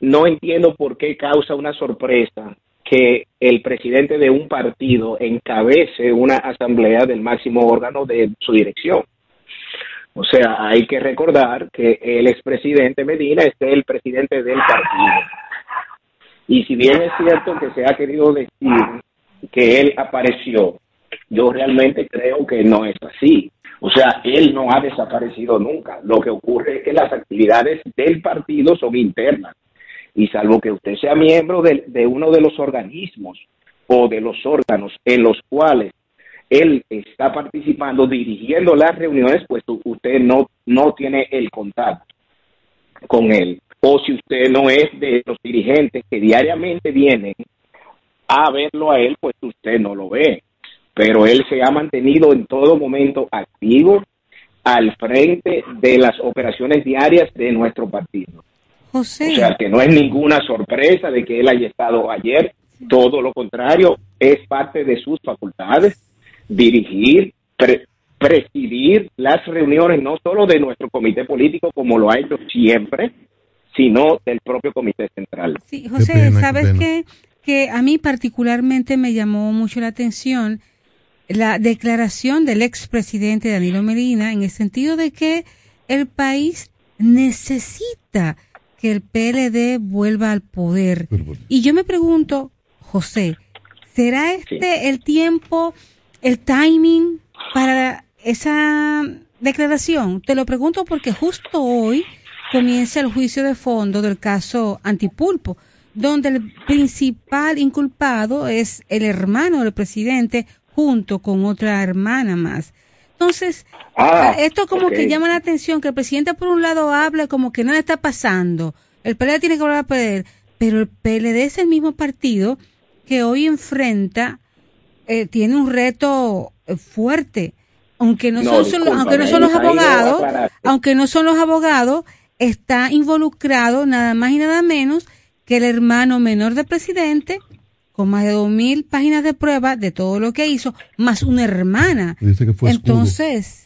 no entiendo por qué causa una sorpresa que el presidente de un partido encabece una asamblea del máximo órgano de su dirección. O sea, hay que recordar que el expresidente Medina es el presidente del partido. Y si bien es cierto que se ha querido decir que él apareció yo realmente creo que no es así. O sea, él no ha desaparecido nunca. Lo que ocurre es que las actividades del partido son internas. Y salvo que usted sea miembro de, uno de los organismos o de los órganos en los cuales él está participando, dirigiendo las reuniones, pues usted no, no tiene el contacto con él. O si usted no es de los dirigentes que diariamente vienen a verlo a él, pues usted no lo ve pero él se ha mantenido en todo momento activo al frente de las operaciones diarias de nuestro partido. José. O sea, que no es ninguna sorpresa de que él haya estado ayer, todo lo contrario, es parte de sus facultades dirigir, presidir las reuniones no solo de nuestro comité político como lo ha hecho siempre, sino del propio comité central. Sí, José, ¿sabes qué? Que a mí particularmente me llamó mucho la atención la declaración del expresidente Danilo Medina en el sentido de que el país necesita que el PLD vuelva al poder. Y yo me pregunto, José, ¿será este el tiempo, el timing para esa declaración? Te lo pregunto porque justo hoy comienza el juicio de fondo del caso Antipulpo, donde el principal inculpado es el hermano del presidente junto con otra hermana más. Entonces, ah, esto como que llama la atención, que el presidente por un lado habla como que nada está pasando, el PLD tiene que volver a perder, pero el PLD es el mismo partido que hoy enfrenta, eh, tiene un reto eh, fuerte, aunque no, son, aunque no son los abogados, aunque no son los abogados, está involucrado nada más y nada menos que el hermano menor del presidente con más de dos mil páginas de prueba de todo lo que hizo, más una hermana. Entonces,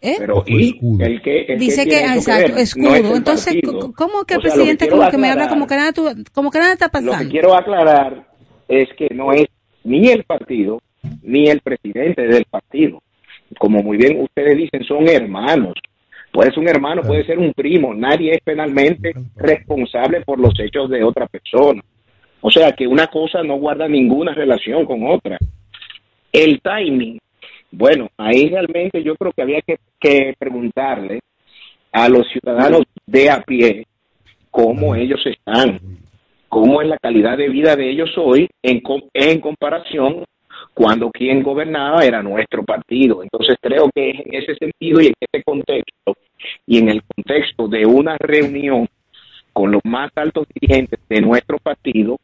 ¿Eh? Pero y el que el dice que, exacto, escudo. Entonces, ¿cómo que el presidente como que me habla como que nada como que nada está pasando? Lo que quiero aclarar es que no es ni el partido ni el presidente del partido. Como muy bien ustedes dicen, son hermanos. Puede ser un hermano, puede ser un primo. Nadie es penalmente responsable por los hechos de otra persona. O sea que una cosa no guarda ninguna relación con otra. El timing bueno, ahí realmente yo creo que había que, preguntarle a los ciudadanos de a pie cómo ellos están, cómo es la calidad de vida de ellos hoy en, en comparación cuando quien gobernaba era nuestro partido. Entonces creo que en ese sentido y en ese contexto y en el contexto de una reunión con los más altos dirigentes de nuestro partido,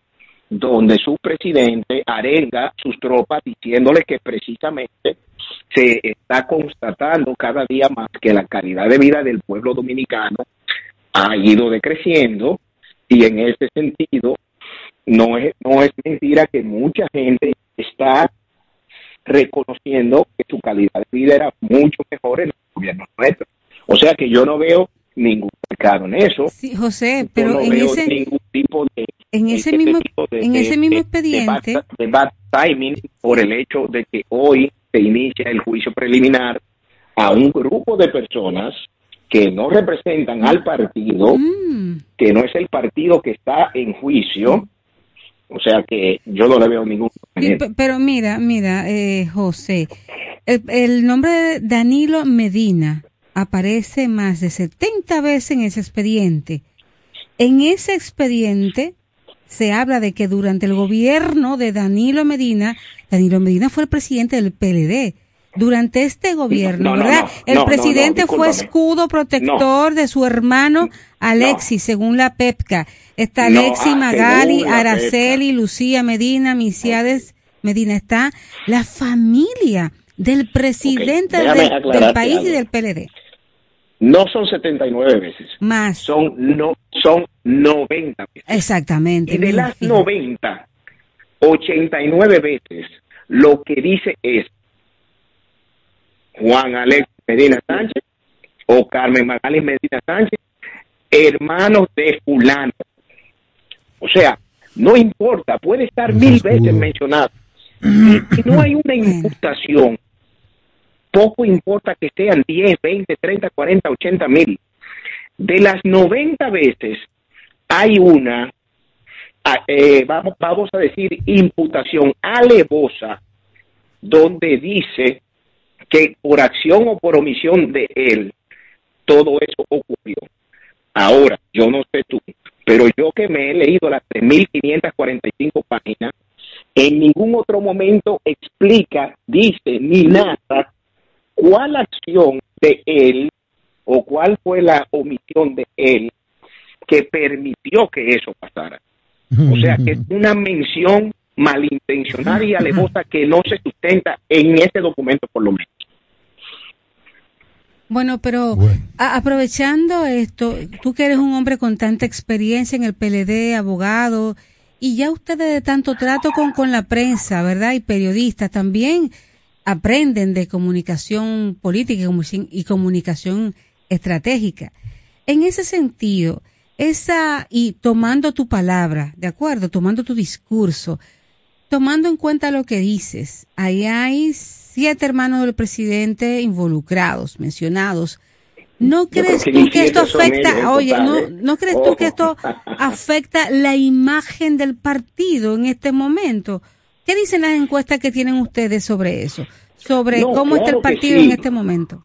donde su presidente arenga sus tropas diciéndole que precisamente se está constatando cada día más que la calidad de vida del pueblo dominicano ha ido decreciendo y en ese sentido no es, no es mentira que mucha gente está reconociendo que su calidad de vida era mucho mejor en el gobierno nuestro. O sea que yo no veo ningún pecado en eso. Sí, José, pero en ese tipo de en ese mismo en ese mismo expediente de bad timing por el hecho de que hoy se inicia el juicio preliminar a un grupo de personas que no representan al partido, mm. que no es el partido que está en juicio. O sea que yo no le veo ningún. Pero mira, mira, eh, José, el, el, nombre de Danilo Medina aparece más de 70 veces en ese expediente. En ese expediente se habla de que durante el gobierno de Danilo Medina, Danilo Medina fue el presidente del PLD. Durante este gobierno, ¿verdad? el presidente fue escudo protector de su hermano Alexis, según la PEPCA. Está Alexis, ah, Magali, Araceli, Lucía Medina, Misiades Medina. Está la familia del presidente del país y del PLD. No son 79 veces. Más. Son, no, son 90 veces. Exactamente. Y de las 90, 89 veces lo que dice es Juan Alex Medina Sánchez o Carmen Magali Medina Sánchez, hermanos de fulano. O sea, no importa, puede estar mil veces mencionado. Si no hay una imputación poco importa que sean 10, 20, 30, 40, 80 mil. De las 90 veces hay una, ah, eh, vamos, vamos a decir, imputación alevosa, donde dice que por acción o por omisión de él, todo eso ocurrió. Ahora, yo no sé tú, pero yo que me he leído las 3.545 páginas, en ningún otro momento explica, dice, ni nada cuál acción de él o cuál fue la omisión de él que permitió que eso pasara. O sea, que es una mención malintencionada y alevosa que no se sustenta en ese documento por lo menos. Bueno, pero aprovechando esto, tú que eres un hombre con tanta experiencia en el PLD, abogado, y ya ustedes de tanto trato con, con la prensa, ¿verdad? Y periodistas también, aprenden de comunicación política y comunicación estratégica. En ese sentido, esa, y tomando tu palabra, ¿de acuerdo? Tomando tu discurso, tomando en cuenta lo que dices, ahí hay siete hermanos del presidente involucrados, mencionados. ¿No crees tú que esto afecta, oye, no, ¿no crees tú que esto afecta la imagen del partido en este momento? ¿Qué dicen las encuestas que tienen ustedes sobre eso? Sobre cómo está el partido en este momento.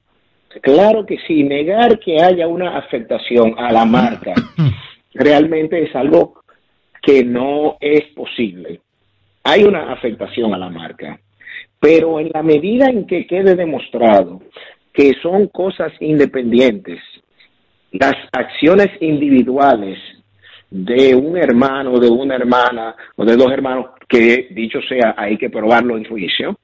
Claro que sí, negar que haya una afectación a la marca realmente es algo que no es posible. Hay una afectación a la marca, pero en la medida en que quede demostrado que son cosas independientes, las acciones individuales de un hermano, de una hermana o de dos hermanos, que dicho sea, hay que probarlo en juicio,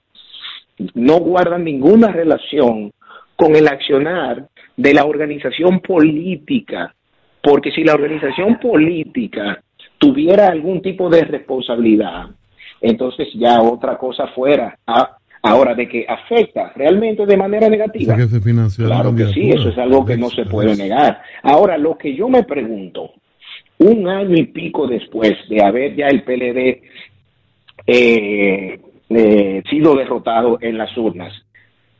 no guardan ninguna relación con el accionar de la organización política, porque si la organización política tuviera algún tipo de responsabilidad, entonces ya otra cosa fuera. Ahora, de que afecta realmente de manera negativa. claro que sí, eso es algo que no se puede negar. Ahora, lo que yo me pregunto, un año y pico después de haber ya el PLD eh, eh, sido derrotado en las urnas,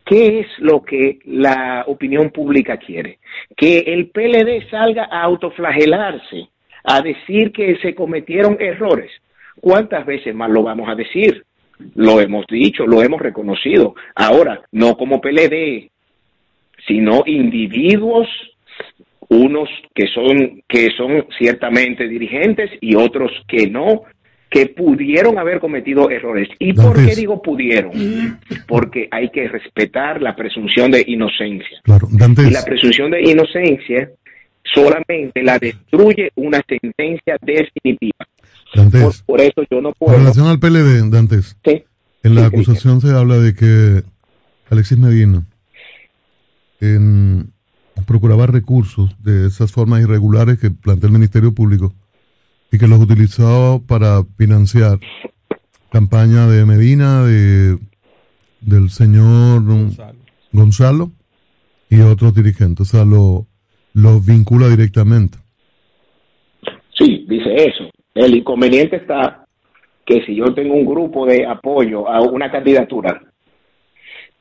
¿qué es lo que la opinión pública quiere? Que el PLD salga a autoflagelarse, a decir que se cometieron errores. ¿Cuántas veces más lo vamos a decir? Lo hemos dicho, lo hemos reconocido. Ahora, no como PLD, sino individuos, unos que son, que son ciertamente dirigentes y otros que no, que pudieron haber cometido errores. ¿Y por qué digo pudieron? Porque hay que respetar la presunción de inocencia. y la presunción de inocencia solamente la destruye una sentencia definitiva. Por, eso yo no puedo. En relación al PLD, Dantes, en la acusación se habla de que Alexis Medina en, procuraba recursos de esas formas irregulares que plantea el Ministerio Público y que los utilizaba para financiar campaña de Medina, de del señor Gonzalo, y otros dirigentes. O sea, lo, lo vincula directamente. Sí, dice eso. El inconveniente está que si yo tengo un grupo de apoyo a una candidatura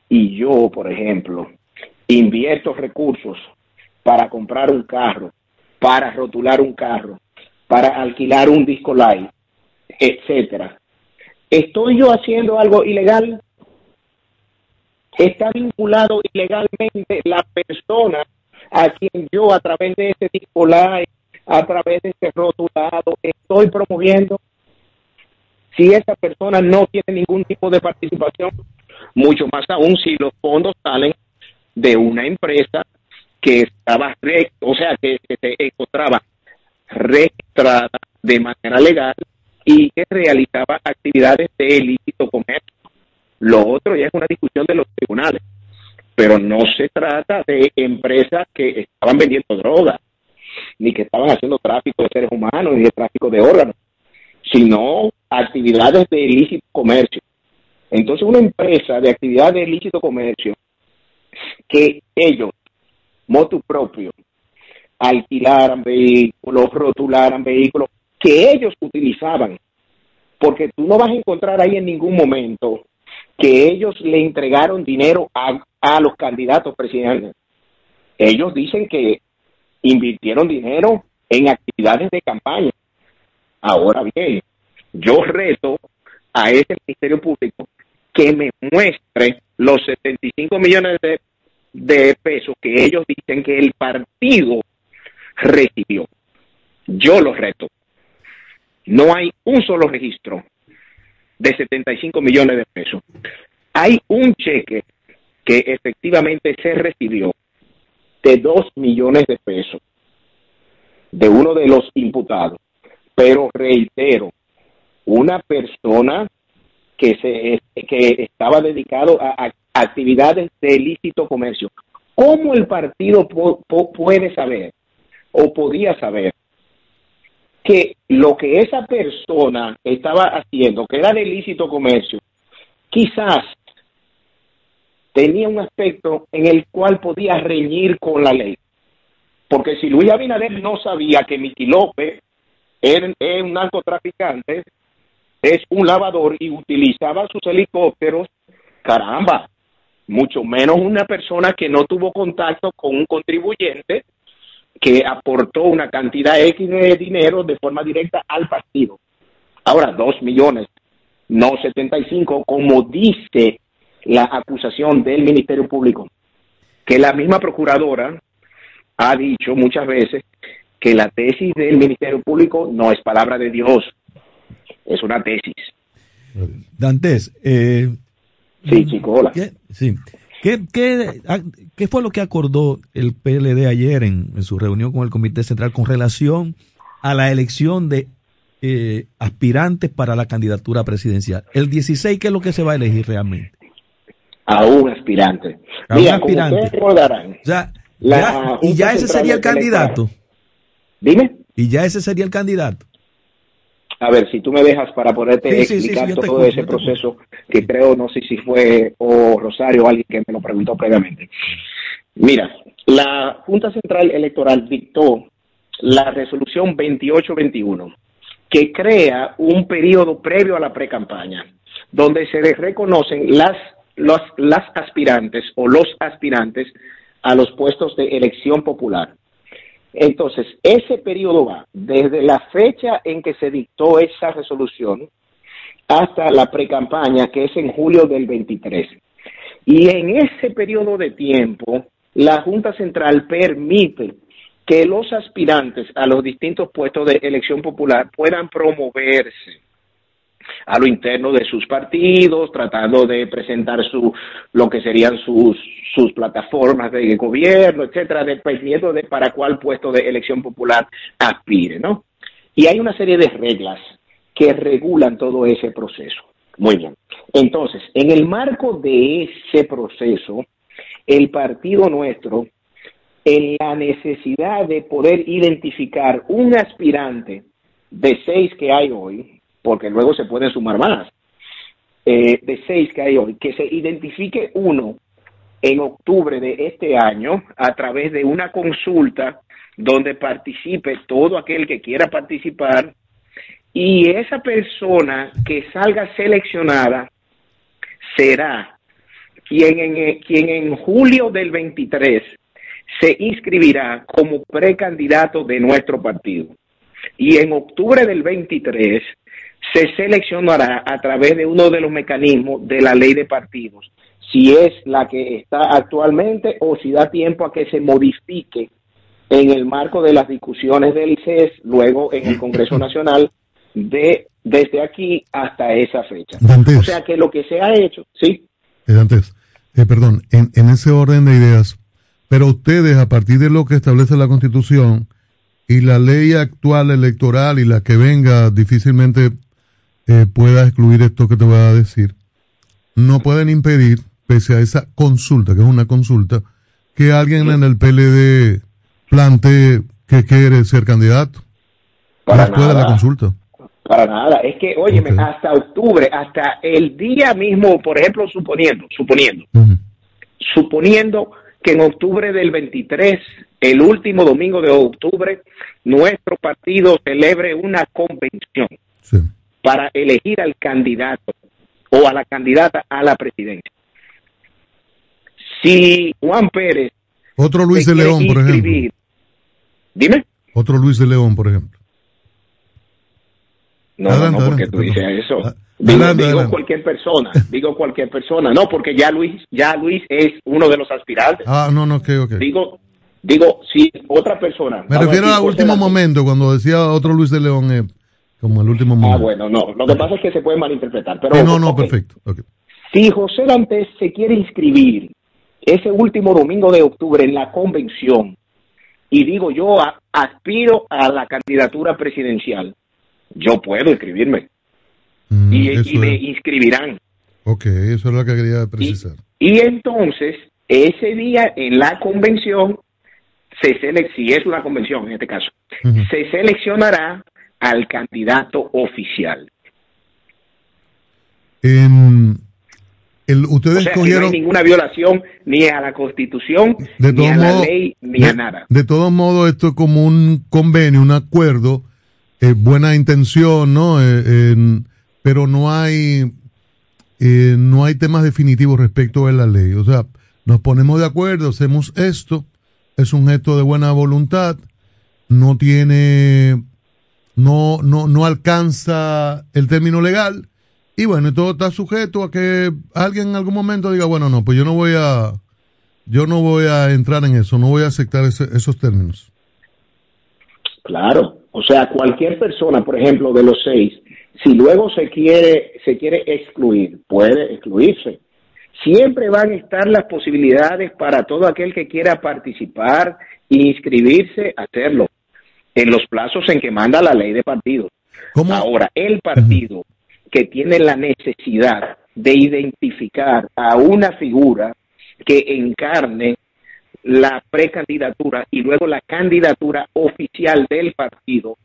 y yo, por ejemplo, invierto recursos para comprar un carro, para rotular un carro, para alquilar un disco live, etcétera, ¿estoy yo haciendo algo ilegal? ¿Está vinculado ilegalmente la persona a quien yo a través de ese disco live a través de este rotulado estoy promoviendo. Si esa persona no tiene ningún tipo de participación, mucho más aún si los fondos salen de una empresa que estaba, o sea, que, se encontraba registrada de manera legal y que realizaba actividades de ilícito comercio. Lo otro ya es una discusión de los tribunales, pero no se trata de empresas que estaban vendiendo drogas ni que estaban haciendo tráfico de seres humanos, ni de tráfico de órganos, sino actividades de ilícito comercio. Entonces, una empresa de actividades de ilícito comercio que ellos, motu propio, alquilaran vehículos, rotularan vehículos, que ellos utilizaban, porque tú no vas a encontrar ahí en ningún momento que ellos le entregaron dinero a, a los candidatos presidenciales. Ellos dicen que invirtieron dinero en actividades de campaña. Ahora bien, yo reto a ese Ministerio Público que me muestre los 75 millones de, de pesos que ellos dicen que el partido recibió. Yo los reto. No hay un solo registro de 75 millones de pesos. Hay un cheque que efectivamente se recibió de dos millones de pesos de uno de los imputados. Pero reitero, una persona que, se, que estaba dedicado a, actividades de ilícito comercio. ¿Cómo el partido puede saber o podía saber que lo que esa persona estaba haciendo, que era de ilícito comercio, quizás tenía un aspecto en el cual podía reñir con la ley. Porque si Luis Abinader no sabía que Miki López era, un narcotraficante, es un lavador y utilizaba sus helicópteros, caramba, mucho menos una persona que no tuvo contacto con un contribuyente que aportó una cantidad X de dinero de forma directa al partido. Ahora, dos millones, no 75, como dice la acusación del Ministerio Público, que la misma procuradora ha dicho muchas veces que la tesis del Ministerio Público no es palabra de Dios, es una tesis. Dantes, eh, sí, chico, hola. ¿qué, sí. ¿Qué, qué, fue lo que acordó el PLD ayer en, su reunión con el Comité Central con relación a la elección de eh, aspirantes para la candidatura presidencial? El 16, ¿qué es lo que se va a elegir realmente? a un aspirante. A un aspirante. y ya ese sería el candidato. Dime. Y ya ese sería el candidato. A ver, si tú me dejas para poderte explicar todo ese proceso, que creo, no sé si fue o Rosario o alguien que me lo preguntó previamente. Mira, la Junta Central Electoral dictó la resolución 2821, que crea un periodo previo a la pre-campaña, donde se reconocen las, las aspirantes o los aspirantes a los puestos de elección popular. Entonces, ese periodo va desde la fecha en que se dictó esa resolución hasta la precampaña, que es en julio del 23. Y en ese periodo de tiempo, la Junta Central permite que los aspirantes a los distintos puestos de elección popular puedan promoverse a lo interno de sus partidos, tratando de presentar su, lo que serían sus, sus plataformas de gobierno, etcétera, dependiendo de para cuál puesto de elección popular aspire, ¿no? Y hay una serie de reglas que regulan todo ese proceso. Muy bien. Entonces, en el marco de ese proceso, el partido nuestro, en la necesidad de poder identificar un aspirante de seis que hay hoy, porque luego se pueden sumar más, eh, de seis que hay hoy, que se identifique uno en octubre de este año a través de una consulta donde participe todo aquel que quiera participar y esa persona que salga seleccionada será quien en, quien en julio del 23 se inscribirá como precandidato de nuestro partido. Y en octubre del 23 se seleccionará a través de uno de los mecanismos de la ley de partidos, si es la que está actualmente o si da tiempo a que se modifique en el marco de las discusiones del ICES, luego en el Congreso Nacional, de desde aquí hasta esa fecha. o sea que lo que se ha hecho, sí. Eh, eh, perdón, en, en ese orden de ideas, pero ustedes, a partir de lo que establece la Constitución y la ley actual electoral y la que venga, difícilmente eh, pueda excluir esto que te voy a decir, no pueden impedir, pese a esa consulta, que es una consulta, que alguien en el PLD plantee que quiere ser candidato. Para después de la consulta. Para nada. Es que, oye, hasta octubre, hasta el día mismo, por ejemplo, suponiendo, suponiendo, suponiendo que en octubre del 23, el último domingo de octubre, nuestro partido celebre una convención. Sí para elegir al candidato o a la candidata a la presidencia. Si Juan Pérez... Otro Luis de León, por ejemplo. Dime. Otro Luis de León, por ejemplo. No, no, porque tú dices eso. Ah, digo, cualquier persona, digo cualquier persona. No, porque ya Luis, ya Luis es uno de los aspirantes. Ah, no, no, ok, ok. Digo, digo, si otra persona. Me refiero al último momento, cuando decía otro Luis de León. Eh, como el último momento. Ah, bueno, no. Lo que pasa es que se puede malinterpretar. Pero, no, no, perfecto. Si José Dantes se quiere inscribir ese último domingo de octubre en la convención, y digo yo aspiro a la candidatura presidencial, yo puedo inscribirme. Mm, y, me inscribirán. Ok, eso es lo que quería precisar. Y, entonces, ese día en la convención, se si es una convención en este caso, se seleccionará al candidato oficial. En el, ustedes o no hay ninguna violación ni a la Constitución, ni a la ley, ni a nada. De todos modos, esto es como un convenio, un acuerdo, eh, buena intención, ¿no? Eh, pero no hay eh, no hay temas definitivos respecto a la ley. O sea, nos ponemos de acuerdo, hacemos esto, es un gesto de buena voluntad, no tiene no, no, no alcanza el término legal. Y bueno, todo está sujeto a que alguien en algún momento diga, bueno, no, pues yo no voy a, yo no voy a entrar en eso, no voy a aceptar esos términos. Claro, o sea, cualquier persona, por ejemplo, de los seis, si luego se quiere, se quiere excluir, puede excluirse. Siempre van a estar las posibilidades para todo aquel que quiera participar e inscribirse, hacerlo en los plazos en que manda la ley de partidos. Ahora, el partido que tiene la necesidad de identificar a una figura que encarne la precandidatura y luego la candidatura oficial del partido,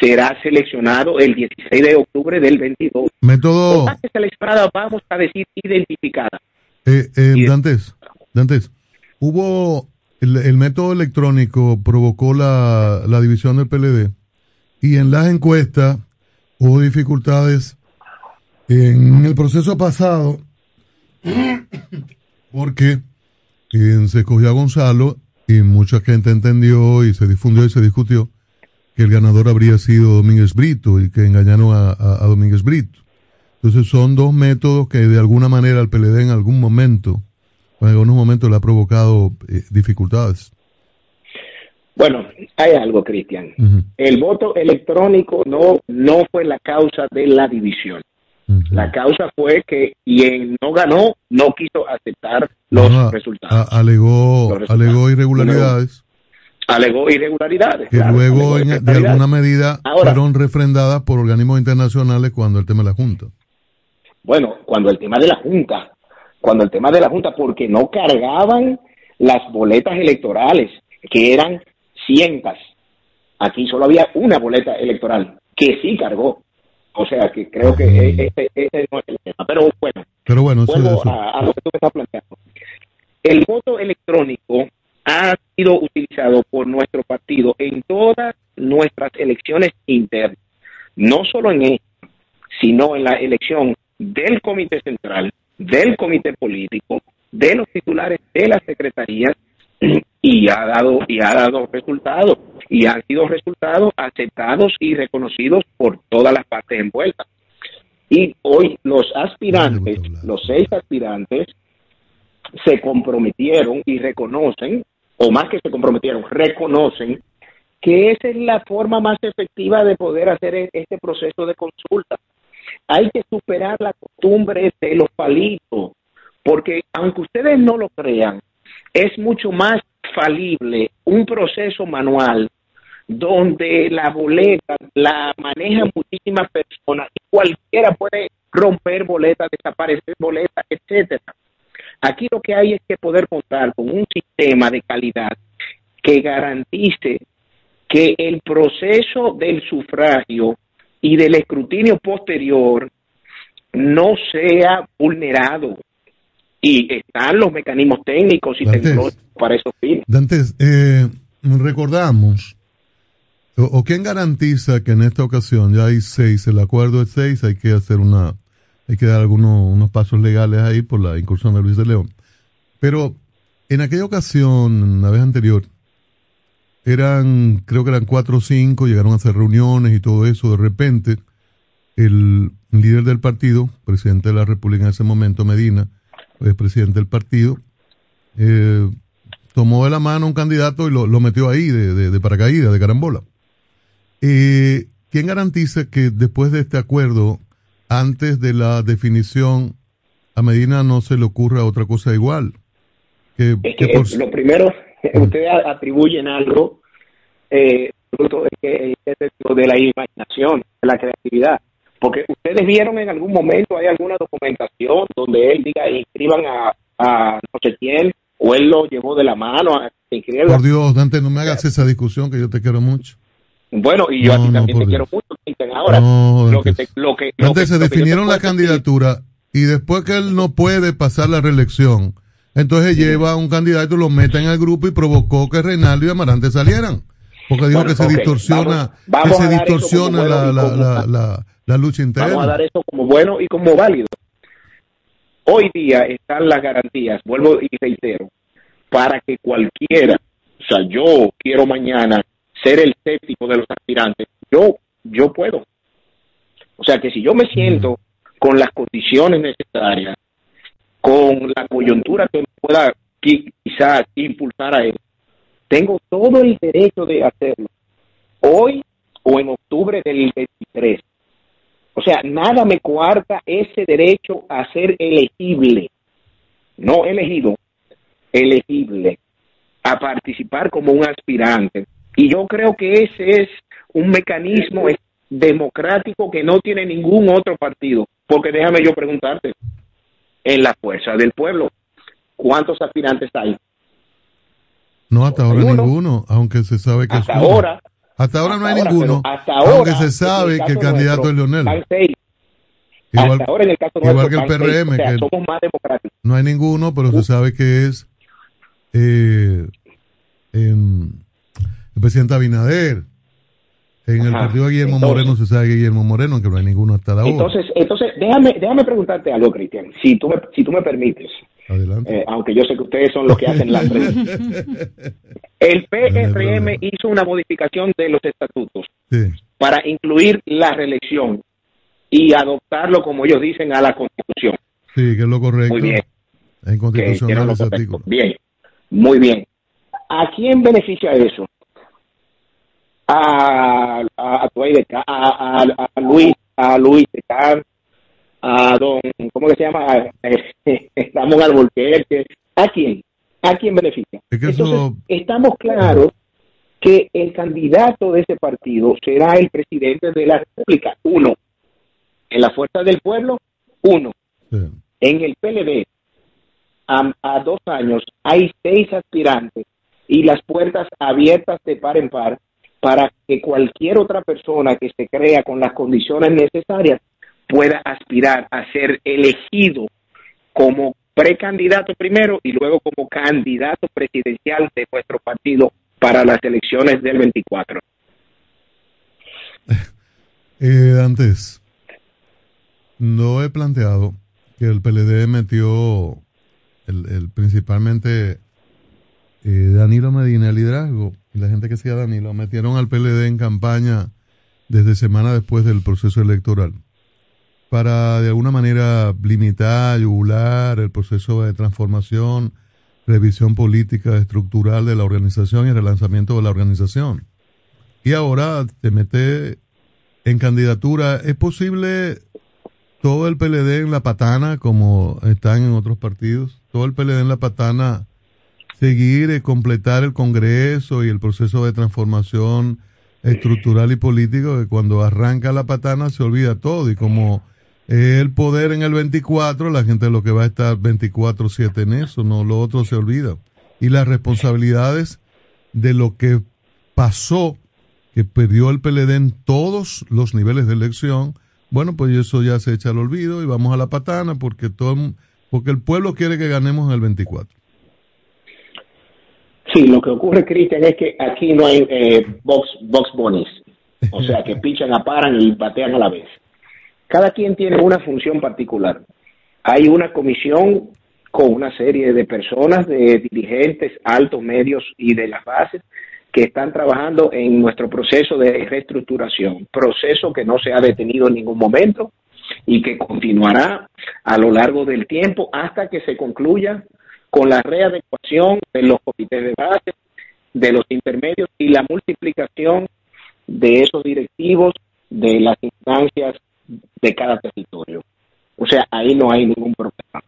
será seleccionado el 16 de octubre del 22. Método. seleccionada, vamos a decir identificada. Eh, eh, Dantes, Dantes, hubo el, método electrónico provocó la, la división del PLD y en las encuestas hubo dificultades en el proceso pasado porque eh, se escogió a Gonzalo y mucha gente entendió y se difundió y se discutió que el ganador habría sido Domínguez Brito y que engañaron a, Domínguez Brito. Entonces son dos métodos que de alguna manera al PLD en algún momento, en algunos momentos le ha provocado eh, dificultades. Bueno, hay algo, Cristian. El voto electrónico no, no fue la causa de la división. La causa fue que quien no ganó no quiso aceptar los resultados. alegó, alegó irregularidades. Alegó irregularidades. Que luego, de alguna medida, fueron refrendadas por organismos internacionales cuando el tema de la Junta. Bueno, cuando el tema de la Junta, cuando el tema de la Junta, porque no cargaban las boletas electorales, que eran cientas. Aquí solo había una boleta electoral que sí cargó. O sea que creo que e-, ese, ese no es el tema. Pero bueno, Pero bueno vuelvo A, lo que tú me estás planteando. El voto electrónico ha sido utilizado por nuestro partido en todas nuestras elecciones internas. No solo en esta, sino en la elección del Comité Central, del Comité Político, de los titulares de las secretarías y ha dado y ha dado resultados y han sido resultados aceptados y reconocidos por todas las partes envueltas. Y hoy los aspirantes, los seis aspirantes, se comprometieron y reconocen, o más que se comprometieron, reconocen que esa es la forma más efectiva de poder hacer e-, este proceso de consulta. Hay que superar la costumbre de los palitos, porque aunque ustedes no lo crean, es mucho más falible un proceso manual donde la boleta la manejan muchísimas personas y cualquiera puede romper boletas, desaparecer boletas, etcétera. Aquí lo que hay es que poder contar con un sistema de calidad que garantice que el proceso del sufragio y del escrutinio posterior no sea vulnerado y están los mecanismos técnicos y tecnológicos para esos fines. Dantes, eh, recordamos, o, quién garantiza que en esta ocasión ya hay seis, el acuerdo es seis, hay que hacer una, hay que dar algunos unos pasos legales ahí por la incursión de Luis de León. Pero en aquella ocasión, la vez anterior, eran, creo que eran cuatro o cinco, llegaron a hacer reuniones y todo eso. De repente, el líder del partido, presidente de la República en ese momento, Medina, el presidente del partido, eh, tomó de la mano un candidato y lo, metió ahí de, de, paracaídas, de carambola. Eh, ¿Quién garantiza que después de este acuerdo, antes de la definición, a Medina no se le ocurra otra cosa igual? Que, Lo primero, ustedes atribuyen algo eh, fruto de, de la imaginación, de la creatividad. Porque ustedes vieron en algún momento, hay alguna documentación donde él diga, inscriban a, a no sé quién, o él lo llevó de la mano a. Por Dios, Dante, no me hagas esa discusión que yo te quiero mucho. Bueno, y yo a ti también te quiero mucho. Ahora, lo que, lo que, Dante, se definieron la candidatura y después que él no puede pasar la reelección, entonces lleva a un candidato, lo mete en el grupo y provocó que Reinaldo y Amarante salieran. Porque dijo que se distorsiona, que se distorsiona la, la, la, la lucha interna. Vamos a dar eso como bueno y como válido. Hoy día están las garantías, vuelvo y reitero, para que cualquiera, o sea, yo quiero mañana ser el séptimo de los aspirantes, yo, yo puedo. O sea que si yo me siento con las condiciones necesarias, con la coyuntura que me pueda quizás impulsar a él, tengo todo el derecho de hacerlo. Hoy o en octubre del 23. O sea, nada me coarta ese derecho a ser elegible, no elegido, elegible, a participar como un aspirante. Y yo creo que ese es un mecanismo democrático que no tiene ningún otro partido. Porque déjame yo preguntarte, en la fuerza del pueblo, ¿cuántos aspirantes hay? No, hasta ahora ninguno, aunque se sabe que hasta ahora Hasta ahora no hay ninguno, aunque se sabe que el candidato es Leonel. Igual, hasta ahora en el caso igual que el PRM, que somos más democráticos. No hay ninguno, pero se sabe que es eh, el presidente Abinader. En el partido de Guillermo Moreno se sabe que Guillermo Moreno, aunque no hay ninguno hasta ahora. Entonces, entonces déjame, déjame preguntarte algo, Cristian, si tú me, si tú me permites. Adelante. Eh, aunque yo sé que ustedes son los que hacen la El PRM hizo una modificación de los estatutos para incluir la reelección y adoptarlo, como ellos dicen, a la Constitución. Sí, que es lo correcto. Muy bien. En constitucional ese artículo. Bien, muy bien. ¿A quién beneficia eso? A, a, a, a, Luis, a Luis de a don, ¿cómo que se llama? Ramón Albolquerque. ¿A quién? ¿A quién beneficia? Entonces, estamos claros que el candidato de ese partido será el presidente de la República, uno. En la Fuerza del Pueblo, uno. En el PLD, a, dos años, hay seis aspirantes y las puertas abiertas de par en par para que cualquier otra persona que se crea con las condiciones necesarias pueda aspirar a ser elegido como precandidato primero y luego como candidato presidencial de nuestro partido para las elecciones del 24. Eh, antes, no he planteado que el PLD metió el, principalmente eh, Danilo Medina, el liderazgo, la gente que sigue a Danilo, metieron al PLD en campaña desde semana después del proceso electoral para de alguna manera limitar, yugular el proceso de transformación, revisión política estructural de la organización y el relanzamiento de la organización. Y ahora te mete en candidatura. ¿Es posible todo el PLD en la patana como están en otros partidos? ¿Todo el PLD en la patana seguir y completar el Congreso y el proceso de transformación estructural y político que cuando arranca la patana se olvida todo y como el poder en el 24, la gente lo que va a estar 24/7 en eso, no lo otro se olvida. Y las responsabilidades de lo que pasó, que perdió el PLD en todos los niveles de elección, bueno, pues eso ya se echa al olvido y vamos a la patana porque todo porque el pueblo quiere que ganemos en el 24. Sí, lo que ocurre, Cristian, es que aquí no hay eh, box, box bonis. O sea, que pichan, aparan y batean a la vez. Cada quien tiene una función particular. Hay una comisión con una serie de personas, de dirigentes altos, medios y de las bases que están trabajando en nuestro proceso de reestructuración, proceso que no se ha detenido en ningún momento y que continuará a lo largo del tiempo hasta que se concluya con la readecuación de los comités de base, de los intermedios y la multiplicación de esos directivos de las instancias de cada territorio. O sea, ahí no hay ningún problema.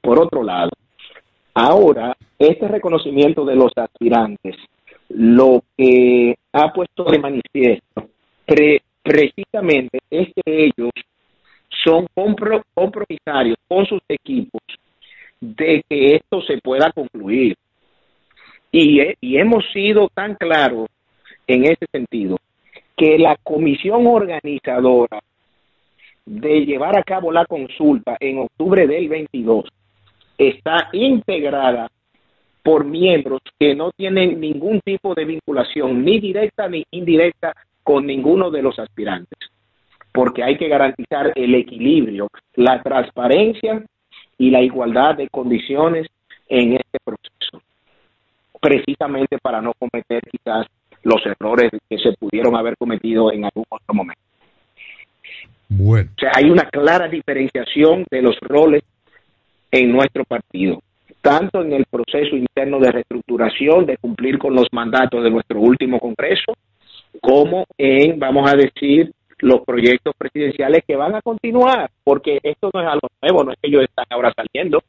Por otro lado, ahora este reconocimiento de los aspirantes lo que ha puesto de manifiesto precisamente es que ellos son compromisarios con sus equipos de que esto se pueda concluir. Y, y hemos sido tan claros en ese sentido que la comisión organizadora de llevar a cabo la consulta en octubre del 22 está integrada por miembros que no tienen ningún tipo de vinculación, ni directa ni indirecta, con ninguno de los aspirantes, porque hay que garantizar el equilibrio, la transparencia y la igualdad de condiciones en este proceso, precisamente para no cometer quizás los errores que se pudieron haber cometido en algún otro momento. Bueno. O sea, hay una clara diferenciación de los roles en nuestro partido, tanto en el proceso interno de reestructuración, de cumplir con los mandatos de nuestro último Congreso, como en, vamos a decir, los proyectos presidenciales que van a continuar, porque esto no es algo nuevo, no es que ellos están ahora saliendo,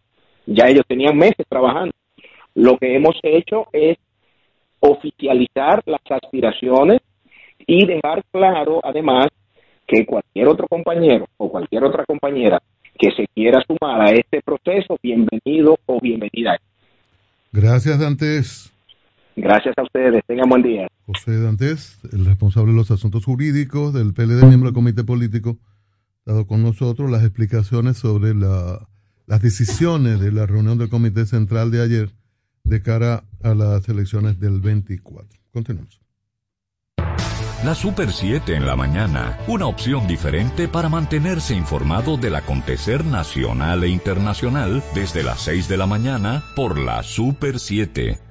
ya ellos tenían meses trabajando. Lo que hemos hecho es oficializar las aspiraciones y dejar claro, además, que cualquier otro compañero o cualquier otra compañera que se quiera sumar a este proceso, bienvenido o bienvenida. Gracias, Dantes. Gracias a ustedes. Tengan buen día. José Dantes, el responsable de los asuntos jurídicos del PLD, miembro del comité político, ha dado con nosotros las explicaciones sobre la, las decisiones de la reunión del comité central de ayer de cara a las elecciones del 24. Continuamos. La Super 7 en la mañana, una opción diferente para mantenerse informado del acontecer nacional e internacional desde las 6 de la mañana por la Super 7.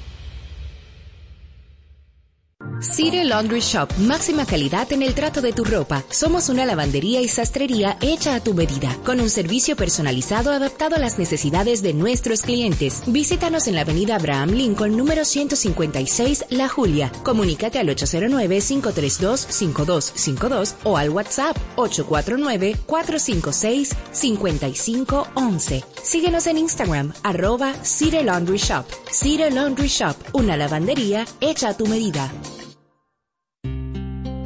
City Laundry Shop, máxima calidad en el trato de tu ropa. Somos una lavandería y sastrería hecha a tu medida, con un servicio personalizado adaptado a las necesidades de nuestros clientes. Visítanos en la avenida Abraham Lincoln, número 156, La Julia. Comunícate al 809-532-5252 o al WhatsApp 849-456-5511. Síguenos en Instagram, arroba City Laundry Shop. City Laundry Shop, una lavandería hecha a tu medida.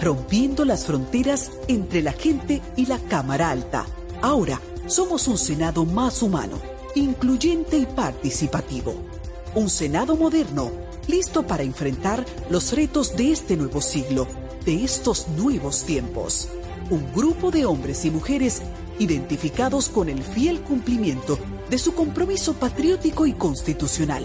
rompiendo las fronteras entre la gente y la Cámara Alta. Ahora somos un Senado más humano, incluyente y participativo. Un Senado moderno, listo para enfrentar los retos de este nuevo siglo, de estos nuevos tiempos. Un grupo de hombres y mujeres identificados con el fiel cumplimiento de su compromiso patriótico y constitucional,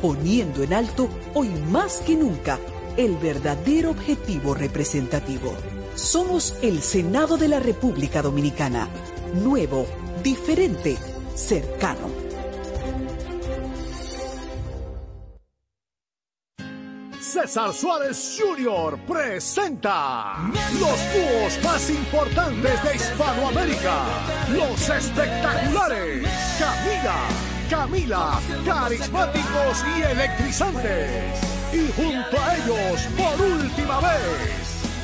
poniendo en alto hoy más que nunca el verdadero objetivo representativo. Somos el Senado de la República Dominicana. Nuevo, diferente, cercano. César Suárez Jr. presenta los dúos más importantes de Hispanoamérica. Los espectaculares. Camila, Camila, carismáticos y electrizantes y junto a ellos, por última vez,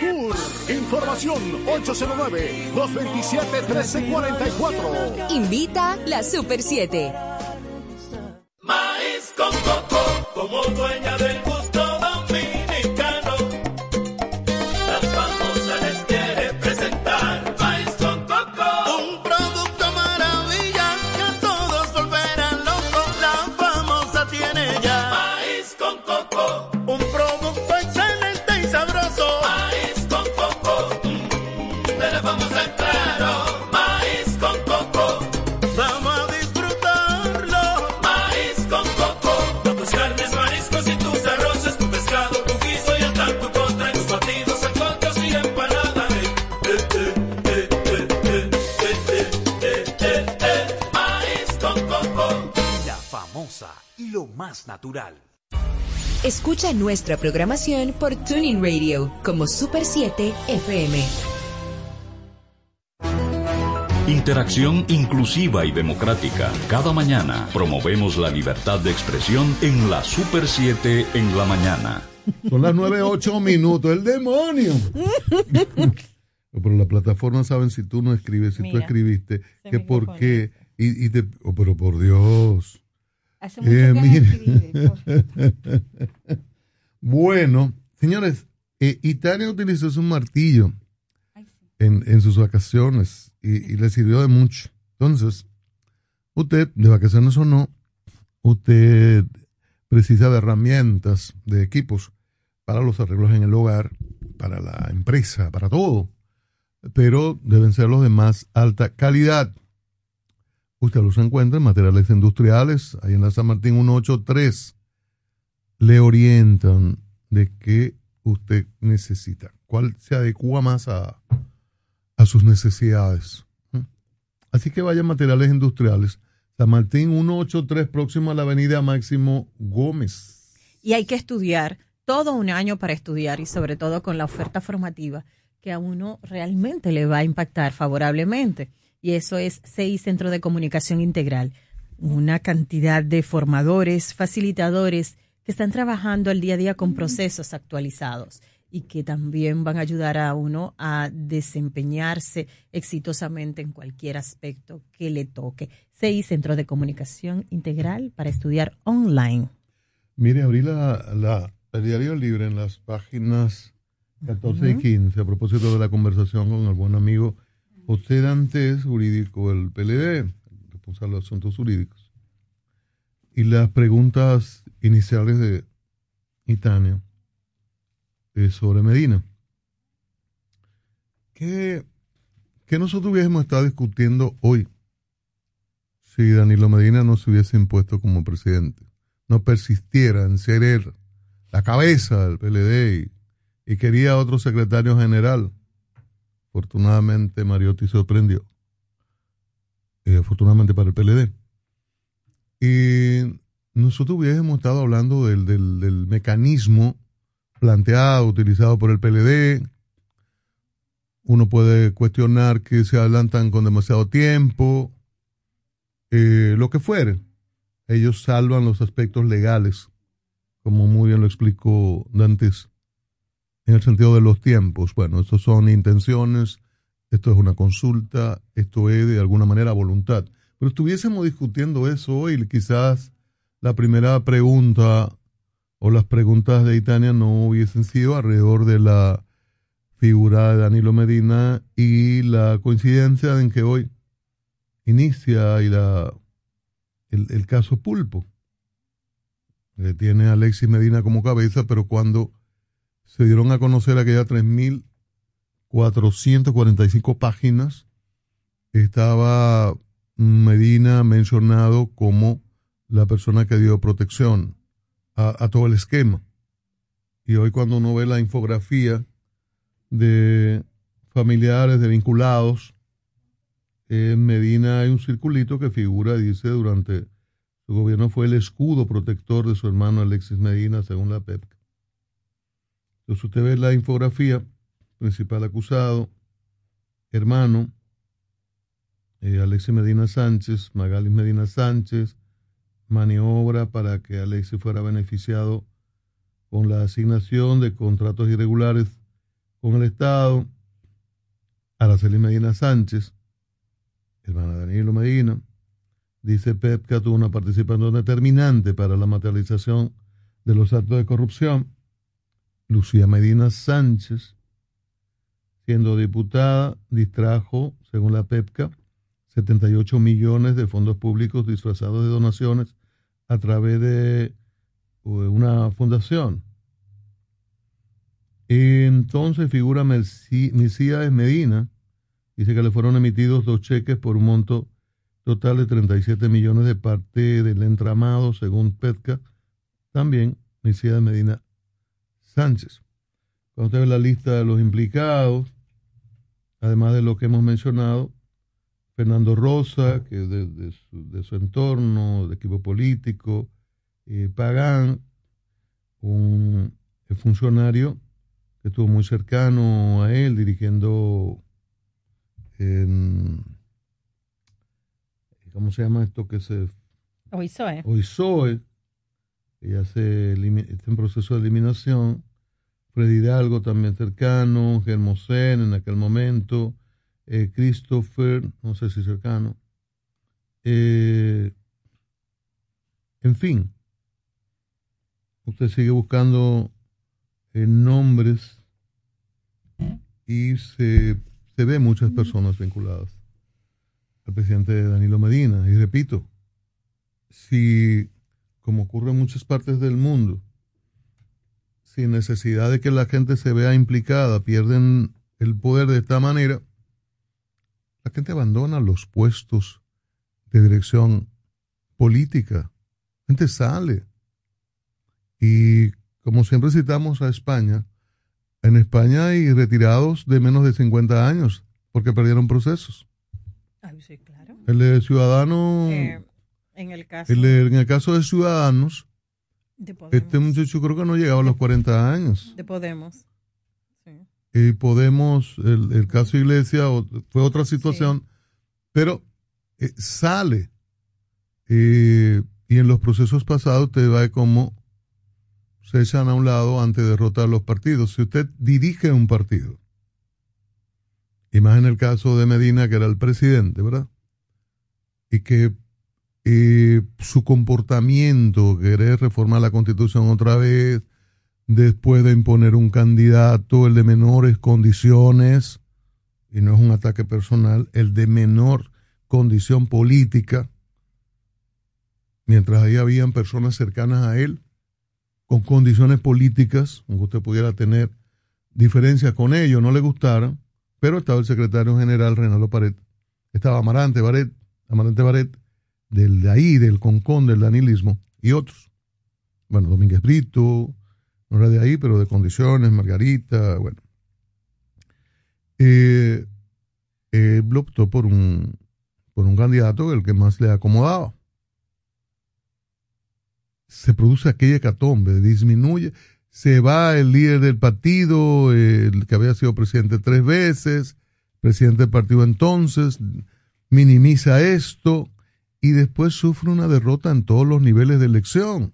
tour. Información 809-227-1344. Invita la Super 7. Maíz con coco, como dueña natural. Escucha nuestra programación por Tuning Radio como Super 7 FM. Interacción inclusiva y democrática. Cada mañana promovemos la libertad de expresión en la Super 7 en la mañana. Son las 9, 8 minutos. ¡El demonio! Pero la plataforma saben si tú no escribes, si tú escribiste, que por qué. Y, y te, oh, pero por Dios. Hace mucho Eh, que escribe, bueno, señores, eh, Italia utilizó un martillo en, en sus vacaciones y, y le sirvió de mucho. Entonces, usted, de vacaciones o no, usted precisa de herramientas, de equipos para los arreglos en el hogar, para la empresa, para todo. Pero deben ser los de más alta calidad. Usted los encuentra en materiales industriales, ahí en la San Martín 183. Le orientan de qué usted necesita, cuál se adecua más a, a sus necesidades. Así que vaya a materiales industriales. San Martín 183, próximo a la avenida Máximo Gómez. Y hay que estudiar, todo un año para estudiar y sobre todo con la oferta formativa que a uno realmente le va a impactar favorablemente. Y eso es CI Centro de Comunicación Integral. Una cantidad de formadores, facilitadores que están trabajando al día a día con procesos actualizados y que también van a ayudar a uno a desempeñarse exitosamente en cualquier aspecto que le toque. CI Centro de Comunicación Integral para estudiar online. Mire, abrí la, la- el diario libre en las páginas 14 y 15 a propósito de la conversación con el buen amigo José Dantes, jurídico del PLD, responsable de asuntos jurídicos. Y las preguntas iniciales de Itania eh, sobre Medina. ¿Qué, qué nosotros hubiésemos estado discutiendo hoy si Danilo Medina no se hubiese impuesto como presidente? No persistiera en ser él la cabeza del PLD y, y quería otro secretario general. Afortunadamente Mariotti sorprendió. Eh, afortunadamente para el PLD. Y nosotros hubiésemos estado hablando del, del, mecanismo planteado, utilizado por el PLD. Uno puede cuestionar que se adelantan con demasiado tiempo, eh, lo que fuere. Ellos salvan los aspectos legales, como muy bien lo explicó Dantes, en el sentido de los tiempos. Bueno, estos son intenciones, esto es una consulta, esto es de alguna manera voluntad. Pero estuviésemos discutiendo eso hoy, quizás la primera pregunta o las preguntas de Itania no hubiesen sido alrededor de la figura de Danilo Medina y la coincidencia en que hoy inicia y la, el, caso Pulpo. tiene a Alexis Medina como cabeza, pero cuando se dieron a conocer aquellas 3.445 páginas, estaba Medina mencionado como la persona que dio protección a, todo el esquema. Y hoy cuando uno ve la infografía de familiares, de vinculados, en Medina hay un circulito que figura, dice, durante su gobierno fue el escudo protector de su hermano Alexis Medina, según la PEPCA. Entonces usted ve la infografía, principal acusado, hermano, eh, Medina Sánchez, Magalis Medina Sánchez, maniobra para que Alexis fuera beneficiado con la asignación de contratos irregulares con el Estado, Araceli Medina Sánchez, hermana Danilo Medina, dice PEPCA tuvo una participación determinante para la materialización de los actos de corrupción. Lucía Medina Sánchez, siendo diputada, distrajo, según la PEPCA, 78 millones de fondos públicos disfrazados de donaciones a través de eh, una fundación. Entonces figura Mesías Medina, dice que le fueron emitidos dos cheques por un monto total de 37 millones de parte del entramado, según PETCA, también Mesías Medina Sánchez. Cuando usted ve la lista de los implicados, además de lo que hemos mencionado, Fernando Rosa, que es de, de, su, de su, entorno, de equipo político, eh, Pagán, un funcionario que estuvo muy cercano a él, dirigiendo en, ¿cómo se llama esto que se Oisoe. Oisoe, ya se está en proceso de eliminación, Freddy Hidalgo también cercano, Germosén en aquel momento, eh, Christopher, no sé si cercano. Eh, en fin, usted sigue buscando eh, nombres y se, se ve muchas personas vinculadas al presidente Danilo Medina. Y repito, si, como ocurre en muchas partes del mundo, sin necesidad de que la gente se vea implicada, pierden el poder de esta manera, la gente abandona los puestos de dirección política. La gente sale. Y como siempre citamos a España, en España hay retirados de menos de 50 años porque perdieron procesos. sí, claro. El de Ciudadano, Eh, en el caso el de- en el caso de Ciudadanos, de este muchacho creo que no llegaba a los 40 años. De Podemos. Y Podemos, el, el caso Iglesia fue otra situación, pero eh, sale. Eh, y en los procesos pasados usted ve cómo se echan a un lado ante derrotar los partidos. Si usted dirige un partido, y más en el caso de Medina, que era el presidente, ¿verdad? Y que eh, su comportamiento, querer reformar la constitución otra vez, después de imponer un candidato, el de menores condiciones, y no es un ataque personal, el de menor condición política, mientras ahí habían personas cercanas a él, con condiciones políticas, aunque usted pudiera tener diferencias con ellos, no le gustaran, pero estaba el secretario general Renalo Pared, estaba Amarante Baret, Amarante Baret, del de ahí, del Concón, del danilismo, y otros. Bueno, Domínguez Brito, no era de ahí, pero de condiciones, Margarita, bueno. Eh, él optó por un, por un candidato el que más le acomodaba. Se produce aquella hecatombe, disminuye, se va el líder del partido, el que había sido presidente tres veces, presidente del partido entonces, minimiza esto y después sufre una derrota en todos los niveles de elección.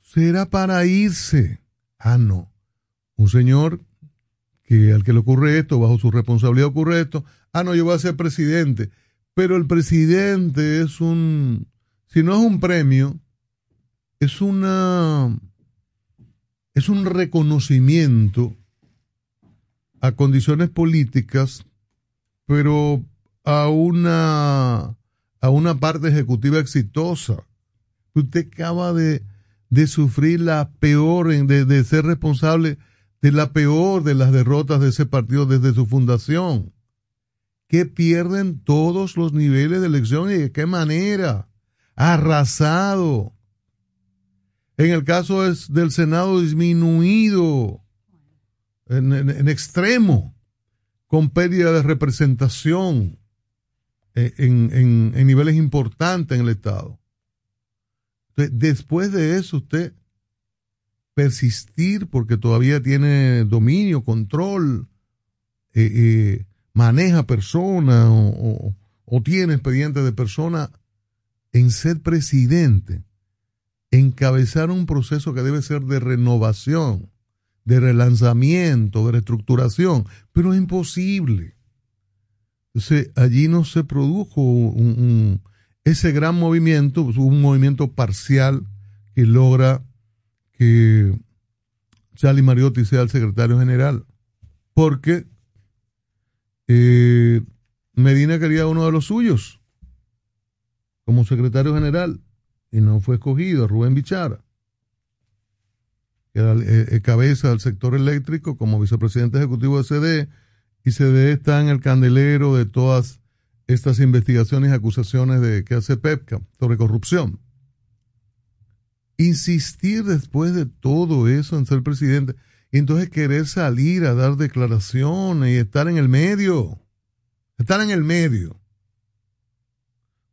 Será para irse. Ah, no. Un señor que al que le ocurre esto, bajo su responsabilidad ocurre esto, ah, no, yo voy a ser presidente. Pero el presidente es un, si no es un premio, es una, es un reconocimiento a condiciones políticas, pero a una, a una parte ejecutiva exitosa. Usted acaba de, de sufrir la peor, de, de ser responsable de la peor de las derrotas de ese partido desde su fundación, que pierden todos los niveles de elección y de qué manera, arrasado. En el caso es del Senado disminuido en, en- extremo, con pérdida de representación en, en- en niveles importantes en el Estado. Entonces, después de eso, usted persistir porque todavía tiene dominio, control, eh, eh, maneja personas o, tiene expedientes de personas en ser presidente, encabezar un proceso que debe ser de renovación, de relanzamiento, de reestructuración, pero es imposible. Allí no se produjo un- ese gran movimiento, un movimiento parcial que logra que Charlie Mariotti sea el secretario general, porque eh, Medina quería uno de los suyos como secretario general y no fue escogido, Rubén Bichara, que era el, eh, eh, cabeza del sector eléctrico como vicepresidente ejecutivo de CD y CD está en el candelero de todas estas investigaciones y acusaciones de que hace PEPCA sobre corrupción insistir después de todo eso en ser presidente y entonces querer salir a dar declaraciones y estar en el medio, estar en el medio.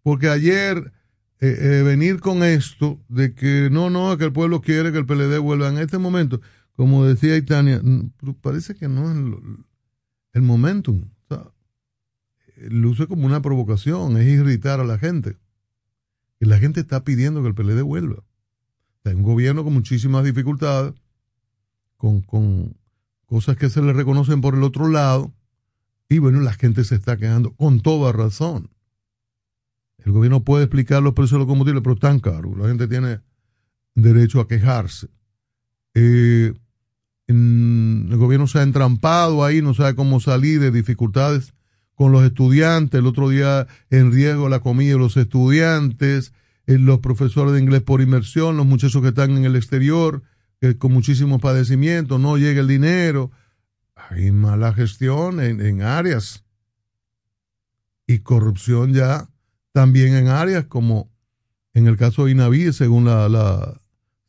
Porque ayer eh, eh, venir con esto de que no, no, que el pueblo quiere que el PLD vuelva en este momento, como decía Itania, mm, parece que no es el, el momentum. O sea, luce como una provocación, es irritar a la gente. Y la gente está pidiendo que el PLD vuelva. Hay un gobierno con muchísimas dificultades, con, con cosas que se le reconocen por el otro lado. Y bueno, la gente se está quejando con toda razón. El gobierno puede explicar los precios de los combustibles, pero están caros. La gente tiene derecho a quejarse. Eh, el gobierno se ha entrampado ahí, no sabe cómo salir de dificultades con los estudiantes. El otro día en riesgo la comida de los estudiantes, eh, los profesores de inglés por inmersión, los muchachos que están en el exterior, que con muchísimos padecimientos, no llega el dinero. Hay mala gestión en, en áreas y corrupción ya también en áreas como en el caso de Inaví, según, la, la-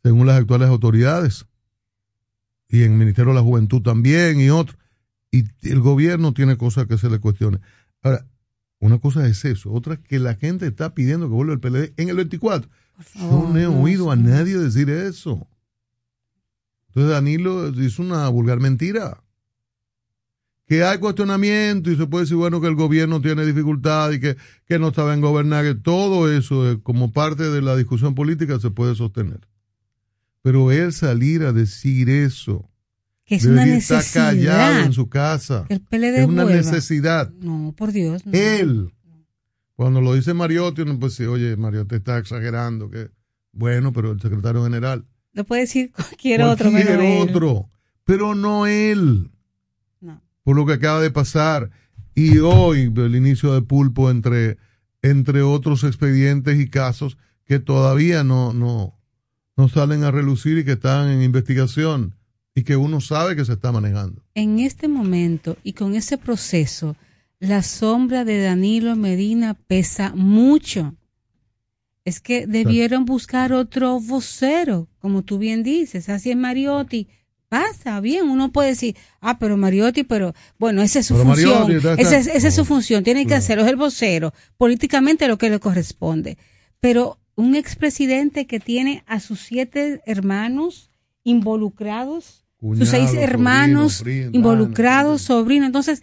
según las actuales autoridades, y en el Ministerio de la Juventud también y otros. Y el gobierno tiene cosas que se le cuestione. Ahora, una cosa es eso, otra es que la gente está pidiendo que vuelva el PLD en el 24. Yo no he oído a nadie decir eso. Entonces Danilo hizo una vulgar mentira. Que hay cuestionamiento y se puede decir, bueno, que el gobierno tiene dificultad y que, que no saben gobernar, que todo eso como parte de la discusión política se puede sostener. Pero él salir a decir eso, Que es una está callado en su casa, El PLD es una necesidad. No, por Dios. no. Él, cuando lo dice Mariotti, uno pues sí, oye, Mariotti está exagerando, que bueno, pero el secretario general, Lo puede decir cualquier, otro. cualquier otro, pero no él, No. por lo que acaba de pasar. Y hoy, el inicio de pulpo entre, entre otros expedientes y casos que todavía no, no, no salen a relucir y que están en investigación y que uno sabe que se está manejando. En este momento y con ese proceso, la sombra de Danilo Medina pesa mucho. Es que debieron buscar otro vocero, como tú bien dices, así es Mariotti. Pasa bien, uno puede decir, ah, pero Mariotti, pero bueno, esa es su Pero función, Mariotti está- esa es, está- esa es su función, tiene que hacerlo, es el vocero, políticamente lo que le corresponde. Pero un expresidente que tiene a sus siete hermanos involucrados, Cuñado, sus seis sobrino, hermanos involucrados, sobrinos. Entonces,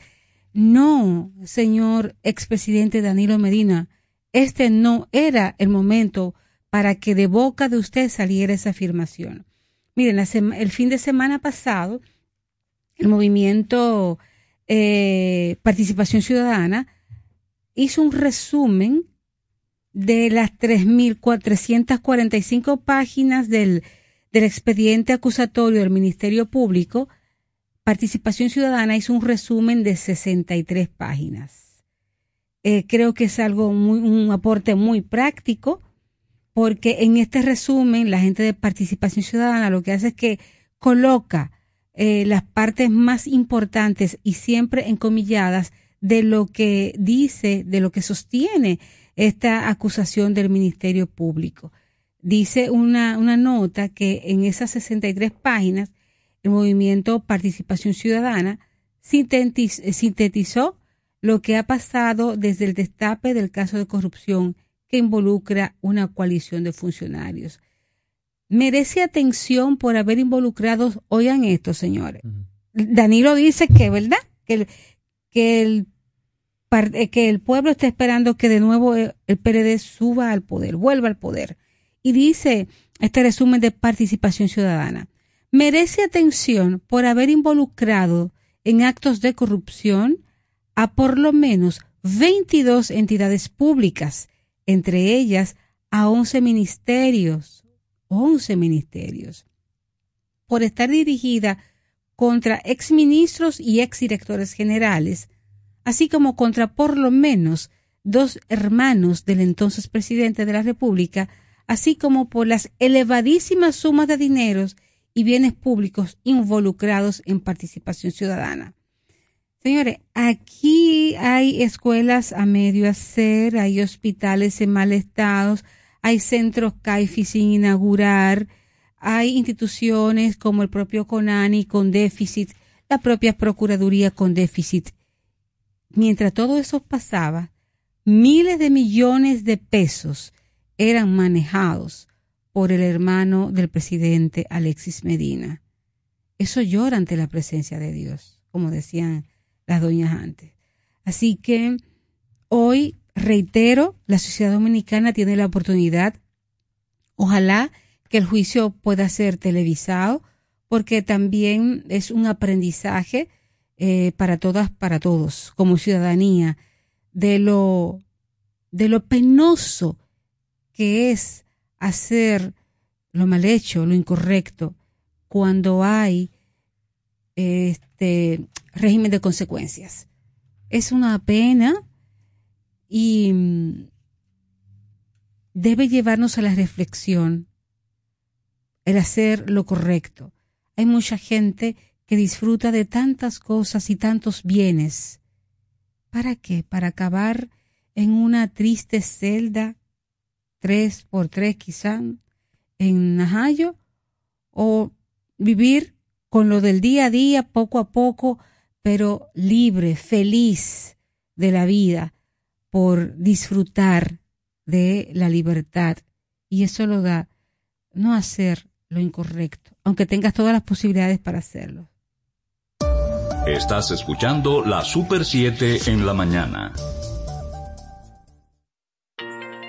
no, señor expresidente Danilo Medina, este no era el momento para que de boca de usted saliera esa afirmación. Miren, el fin de semana pasado, el movimiento eh, Participación Ciudadana hizo un resumen de las 3.445 páginas del, del expediente acusatorio del Ministerio Público. Participación Ciudadana hizo un resumen de 63 páginas. Eh, creo que es algo muy, un aporte muy práctico, porque en este resumen la gente de Participación Ciudadana lo que hace es que coloca eh, las partes más importantes y siempre encomilladas de lo que dice, de lo que sostiene esta acusación del Ministerio Público. Dice una, una nota que en esas 63 páginas el movimiento Participación Ciudadana sintetiz- sintetizó lo que ha pasado desde el destape del caso de corrupción que involucra una coalición de funcionarios. Merece atención por haber involucrado, oigan esto, señores. Danilo dice que, ¿verdad? Que el, que el, que el pueblo está esperando que de nuevo eh, el PLD suba al poder, vuelva al poder. Y dice este resumen de participación ciudadana, merece atención por haber involucrado en actos de corrupción a por lo menos 22 entidades públicas, entre ellas a 11 ministerios, 11 ministerios, por estar dirigida contra exministros y exdirectores generales, así como contra por lo menos dos hermanos del entonces presidente de la República, así como por las elevadísimas sumas de dineros y bienes públicos involucrados en participación ciudadana. Señores, aquí hay escuelas a medio hacer, hay hospitales en mal estado, hay centros CAIFI sin inaugurar, hay instituciones como el propio CONANI con déficit, la propia Procuraduría con déficit. Mientras todo eso pasaba, miles de millones de pesos eran manejados por el hermano del presidente Alexis Medina. Eso llora ante la presencia de Dios, como decían las doñas antes. Así que hoy, reitero, la sociedad dominicana tiene la oportunidad, ojalá que el juicio pueda ser televisado, porque también es un aprendizaje eh, para todas, para todos, como ciudadanía, de lo, de lo penoso que es hacer lo mal hecho, lo incorrecto, cuando hay este régimen de consecuencias. Es una pena y mm, debe llevarnos a la reflexión el hacer lo correcto. Hay mucha gente que disfruta de tantas cosas y tantos bienes. ¿Para qué? Para acabar en una triste celda, tres por tres quizá, en Najayo, o vivir con lo del día a día, poco a poco, pero libre, feliz de la vida, por disfrutar de la libertad. Y eso lo da no hacer lo incorrecto, aunque tengas todas las posibilidades para hacerlo. Estás escuchando la Super 7 en la mañana.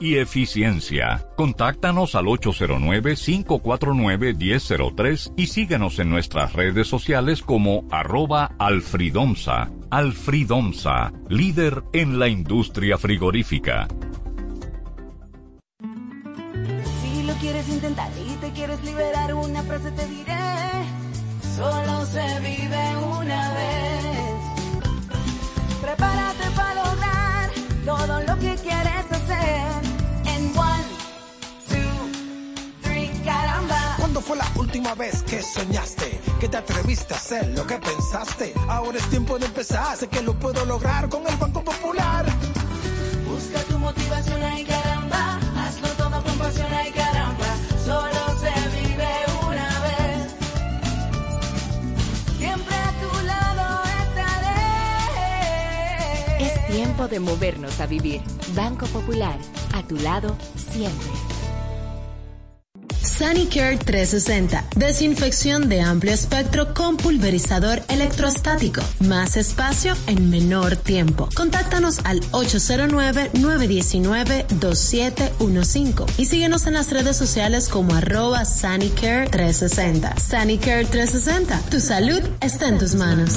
y eficiencia. Contáctanos al 809-549-1003 y síguenos en nuestras redes sociales como arroba alfridomsa. Alfridomsa, líder en la industria frigorífica. Si lo quieres intentar y te quieres liberar, una frase te diré. Solo se vive una vez. Prepárate para lograr todo lo que quieres hacer. En one, two, three, caramba. ¿Cuándo fue la última vez que soñaste? Que te atreviste a hacer lo que pensaste. Ahora es tiempo de empezar. Sé que lo puedo lograr con el Banco Popular. Busca tu motivación, ay tiempo de movernos a vivir. Banco Popular, a tu lado siempre. Sanicare 360. Desinfección de amplio espectro con pulverizador electrostático. Más espacio en menor tiempo. Contáctanos al 809-919-2715 y síguenos en las redes sociales como arroba Sanicare 360. Sanicare 360. Tu salud está en tus manos.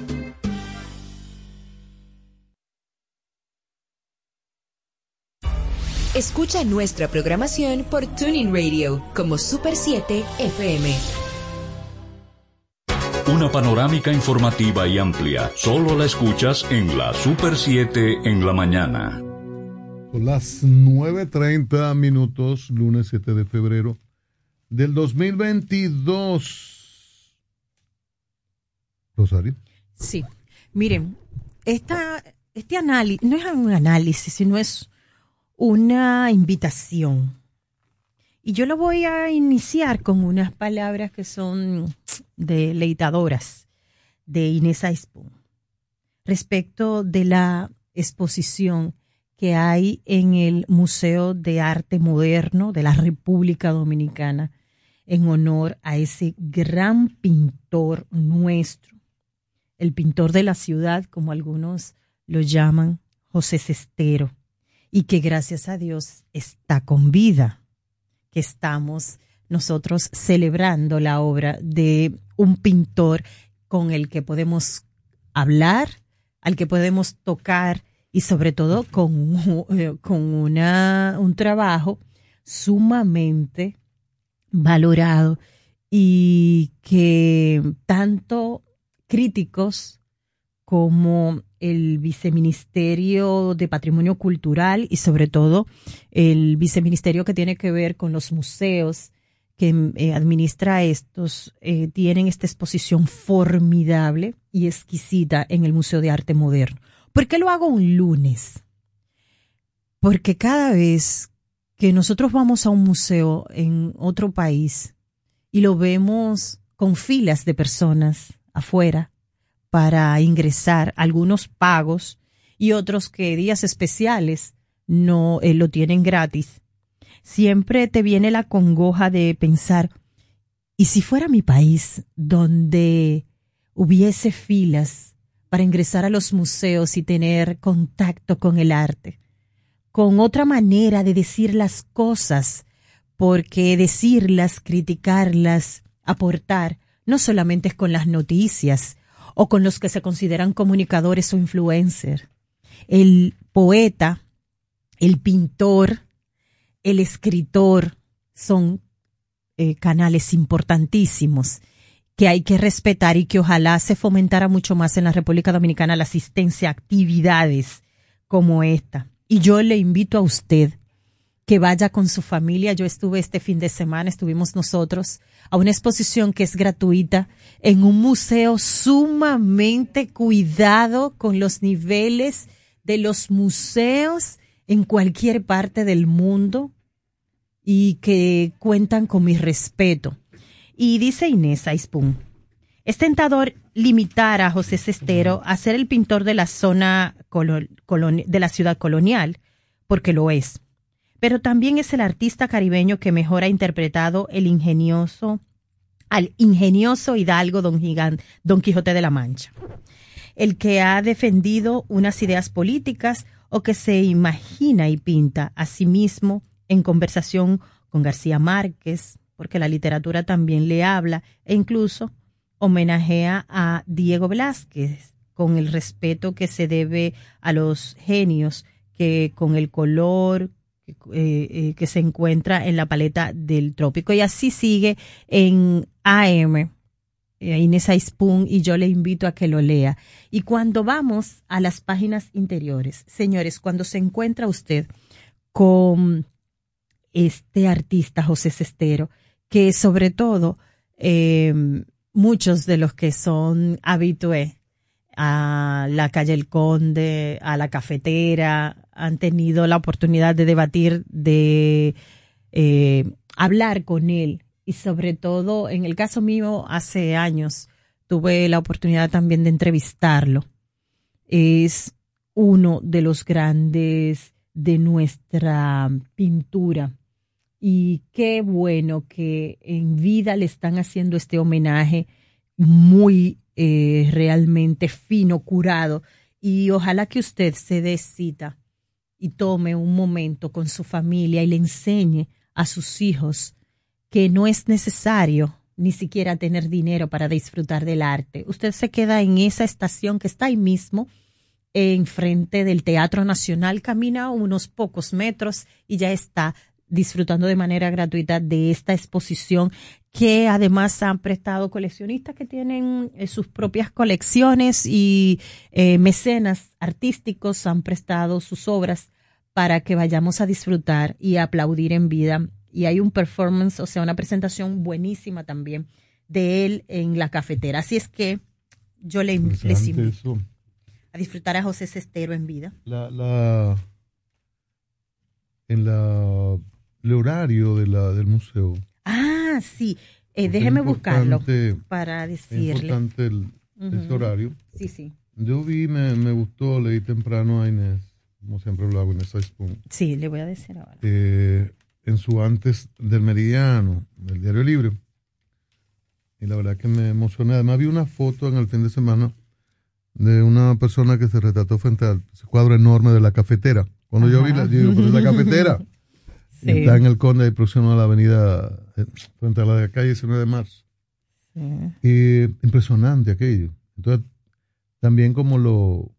Escucha nuestra programación por Tuning Radio como Super 7 FM. Una panorámica informativa y amplia. Solo la escuchas en la Super 7 en la mañana. Son las 9.30 minutos, lunes 7 de febrero del 2022. Rosario. Sí, miren, esta, este análisis no es un análisis, sino es una invitación. Y yo lo voy a iniciar con unas palabras que son deleitadoras de Inés Aispun respecto de la exposición que hay en el Museo de Arte Moderno de la República Dominicana en honor a ese gran pintor nuestro, el pintor de la ciudad, como algunos lo llaman, José Cestero, y que gracias a Dios está con vida, que estamos nosotros celebrando la obra de un pintor con el que podemos hablar, al que podemos tocar y sobre todo con, eh, con una, un trabajo sumamente valorado y que tanto críticos como el viceministerio de Patrimonio Cultural y sobre todo el viceministerio que tiene que ver con los museos que eh, administra estos, eh, tienen esta exposición formidable y exquisita en el Museo de Arte Moderno. ¿Por qué lo hago un lunes? Porque cada vez que nosotros vamos a un museo en otro país y lo vemos con filas de personas afuera para ingresar, algunos pagos y otros que días especiales no eh, lo tienen gratis, siempre te viene la congoja de pensar, ¿y si fuera mi país donde hubiese filas para ingresar a los museos y tener contacto con el arte, con otra manera de decir las cosas, porque decirlas, criticarlas, aportar, no solamente es con las noticias o con los que se consideran comunicadores o influencers. El poeta, el pintor, el escritor son eh, canales importantísimos que hay que respetar y que ojalá se fomentara mucho más en la República Dominicana la asistencia a actividades como esta. Y yo le invito a usted que vaya con su familia. Yo estuve este fin de semana, estuvimos nosotros a una exposición que es gratuita en un museo sumamente cuidado con los niveles de los museos en cualquier parte del mundo y que cuentan con mi respeto. Y dice Inés Aispun, es tentador limitar a José Cestero a ser el pintor de la zona de la ciudad colonial, porque lo es. Pero también es el artista caribeño que mejor ha interpretado el ingenioso, al ingenioso hidalgo Don, Don Quijote de la Mancha. El que ha defendido unas ideas políticas o que se imagina y pinta a sí mismo en conversación con García Márquez, porque la literatura también le habla e incluso homenajea a Diego Velázquez con el respeto que se debe a los genios que con el color eh, eh, que se encuentra en la paleta del trópico. Y así sigue en AM. Eh, Inés Aispun y yo le invito a que lo lea. Y cuando vamos a las páginas interiores, señores, cuando se encuentra usted con este artista José Cestero, que sobre todo muchos de los que son habitués a la calle El Conde, a la cafetera, han tenido la oportunidad de debatir, de eh, hablar con él y sobre todo, en el caso mío, hace años tuve la oportunidad también de entrevistarlo. Es uno de los grandes de nuestra pintura y qué bueno que en vida le están haciendo este homenaje muy eh, realmente fino, curado. Y ojalá que usted se dé cita y tome un momento con su familia y le enseñe a sus hijos que no es necesario ni siquiera tener dinero para disfrutar del arte. Usted se queda en esa estación que está ahí mismo, enfrente del Teatro Nacional, camina unos pocos metros y ya está disfrutando de manera gratuita de esta exposición que además han prestado coleccionistas que tienen eh, sus propias colecciones y eh, mecenas artísticos han prestado sus obras para que vayamos a disfrutar y a aplaudir en vida. Y hay un performance, o sea, una presentación buenísima también de él en la cafetera. Así es que yo le, les invito a disfrutar a José Cestero en vida. La, la, en la, el horario de la, del museo. Ah, sí. Eh, déjeme es buscarlo para Es decirle. importante el, ese horario. Sí, sí. Yo vi, me, me gustó, leí temprano a Inés, como siempre lo hago, Inés Aispun, Sí, le voy a decir ahora. eh, en su antes del meridiano, del Diario Libre. Y la verdad que me emocioné. Además vi una foto en el fin de semana de una persona que se retrató frente a ese cuadro enorme de la cafetera. Cuando yo vi la, yo digo, "Pero es la cafetera. Sí. Y está en el Conde, ahí próximo a la avenida, eh, frente a la calle 19 de marzo. Y impresionante aquello. Entonces, también como lo,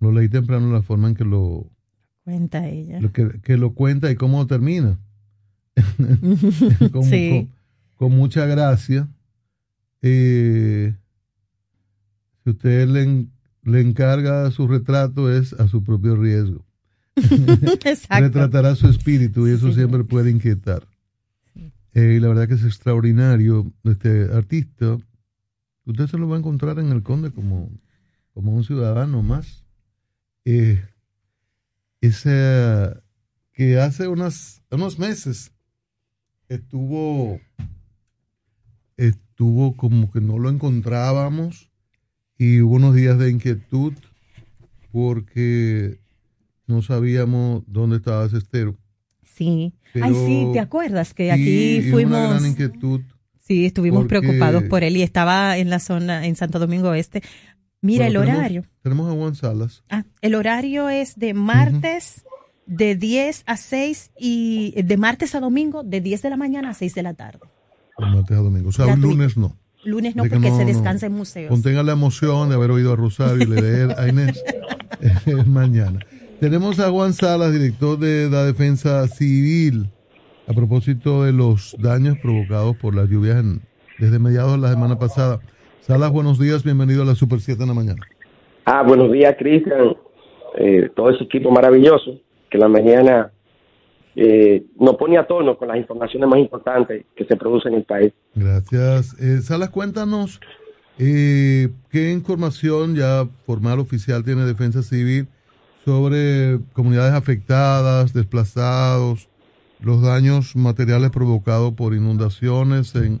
lo leí temprano, la forma en que lo, Cuenta ella. lo que, que lo cuenta y cómo termina. Con- Sí. con, con mucha gracia. Eh, si usted le encarga su retrato es a su propio riesgo. Retratará su espíritu y eso siempre puede inquietar. Eh, y la verdad que es extraordinario este artista. Usted se lo va a encontrar en el Conde como, como un ciudadano más. Eh, ese que hace unas, unos meses estuvo estuvo como que no lo encontrábamos y hubo unos días de inquietud porque no sabíamos dónde estaba Cestero. Sí. Pero- Ay, sí, ¿te acuerdas que aquí y fuimos? Una gran inquietud. Sí, estuvimos porque- preocupados por él y estaba en la zona, en Santo Domingo Este. Mira Bueno, el tenemos- horario. Tenemos a Juan Salas. Ah, el horario es de martes de 10 a 6 y de martes a domingo de 10 de la mañana a 6 de la tarde. de martes a domingo. O sea, un lunes no. Lunes no, De porque no- se no. descansa en museos. Contenga la emoción de haber oído a Rosario y leer a Inés eh, mañana. Tenemos a Juan Salas, director de la Defensa Civil, a propósito de los daños provocados por las lluvias en- desde mediados de la semana pasada. Salas, buenos días, bienvenido a la Super 7 en la mañana. Ah, buenos días, Cristian. Eh, todo ese equipo maravilloso que la mañana eh, nos pone a tono con las informaciones más importantes que se producen en el país. Gracias. Eh, Salas, cuéntanos eh, qué información ya formal oficial tiene Defensa Civil sobre comunidades afectadas, desplazados, los daños materiales provocados por inundaciones en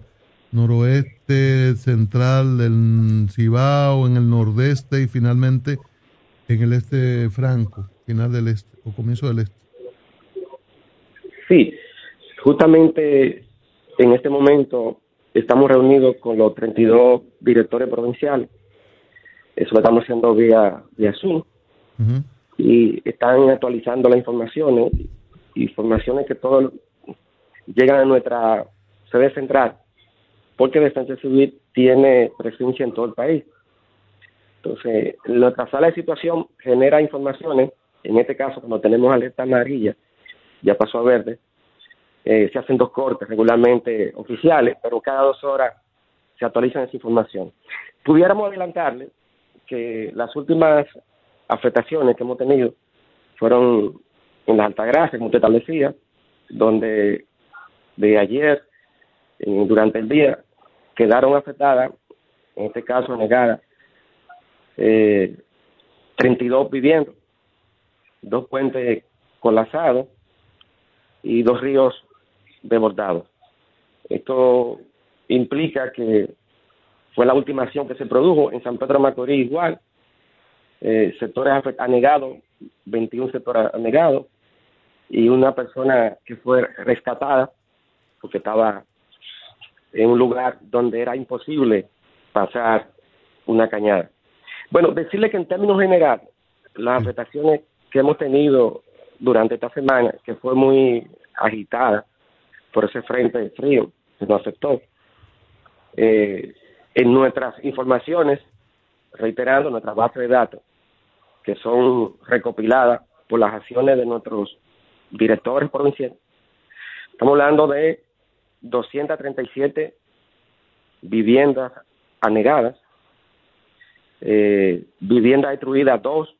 noroeste, central del Cibao, en el nordeste y finalmente en el este franco, final del este o comienzo del este. Sí, justamente en este momento estamos reunidos con los 32 directores provinciales. Eso lo estamos haciendo vía, vía Zoom. Y están actualizando las informaciones, informaciones que todos llegan a nuestra sede central, porque Defensa Civil tiene presencia en todo el país. Entonces, nuestra sala de situación genera informaciones, en este caso, cuando tenemos alerta amarilla, ya pasó a verde, eh, se hacen dos cortes regularmente oficiales, pero cada dos horas se actualizan esa información. Pudiéramos adelantarle que las últimas afectaciones que hemos tenido fueron en las Altagracias, como usted establecía, donde de ayer, durante el día, quedaron afectadas, en este caso negadas, eh, 32 viviendas, dos puentes colapsados y dos ríos desbordados. Esto implica que fue la última acción que se produjo en San Pedro Macorís igual, eh, sectores anegados, 21 sectores anegados, y una persona que fue rescatada porque estaba en un lugar donde era imposible pasar una cañada. Bueno, decirle que en términos generales, las afectaciones que hemos tenido durante esta semana, que fue muy agitada por ese frente de frío que nos afectó, eh, en nuestras informaciones, reiterando nuestras bases de datos, que son recopiladas por las acciones de nuestros directores provinciales, estamos hablando de 237 viviendas anegadas, eh, viviendas destruidas dos,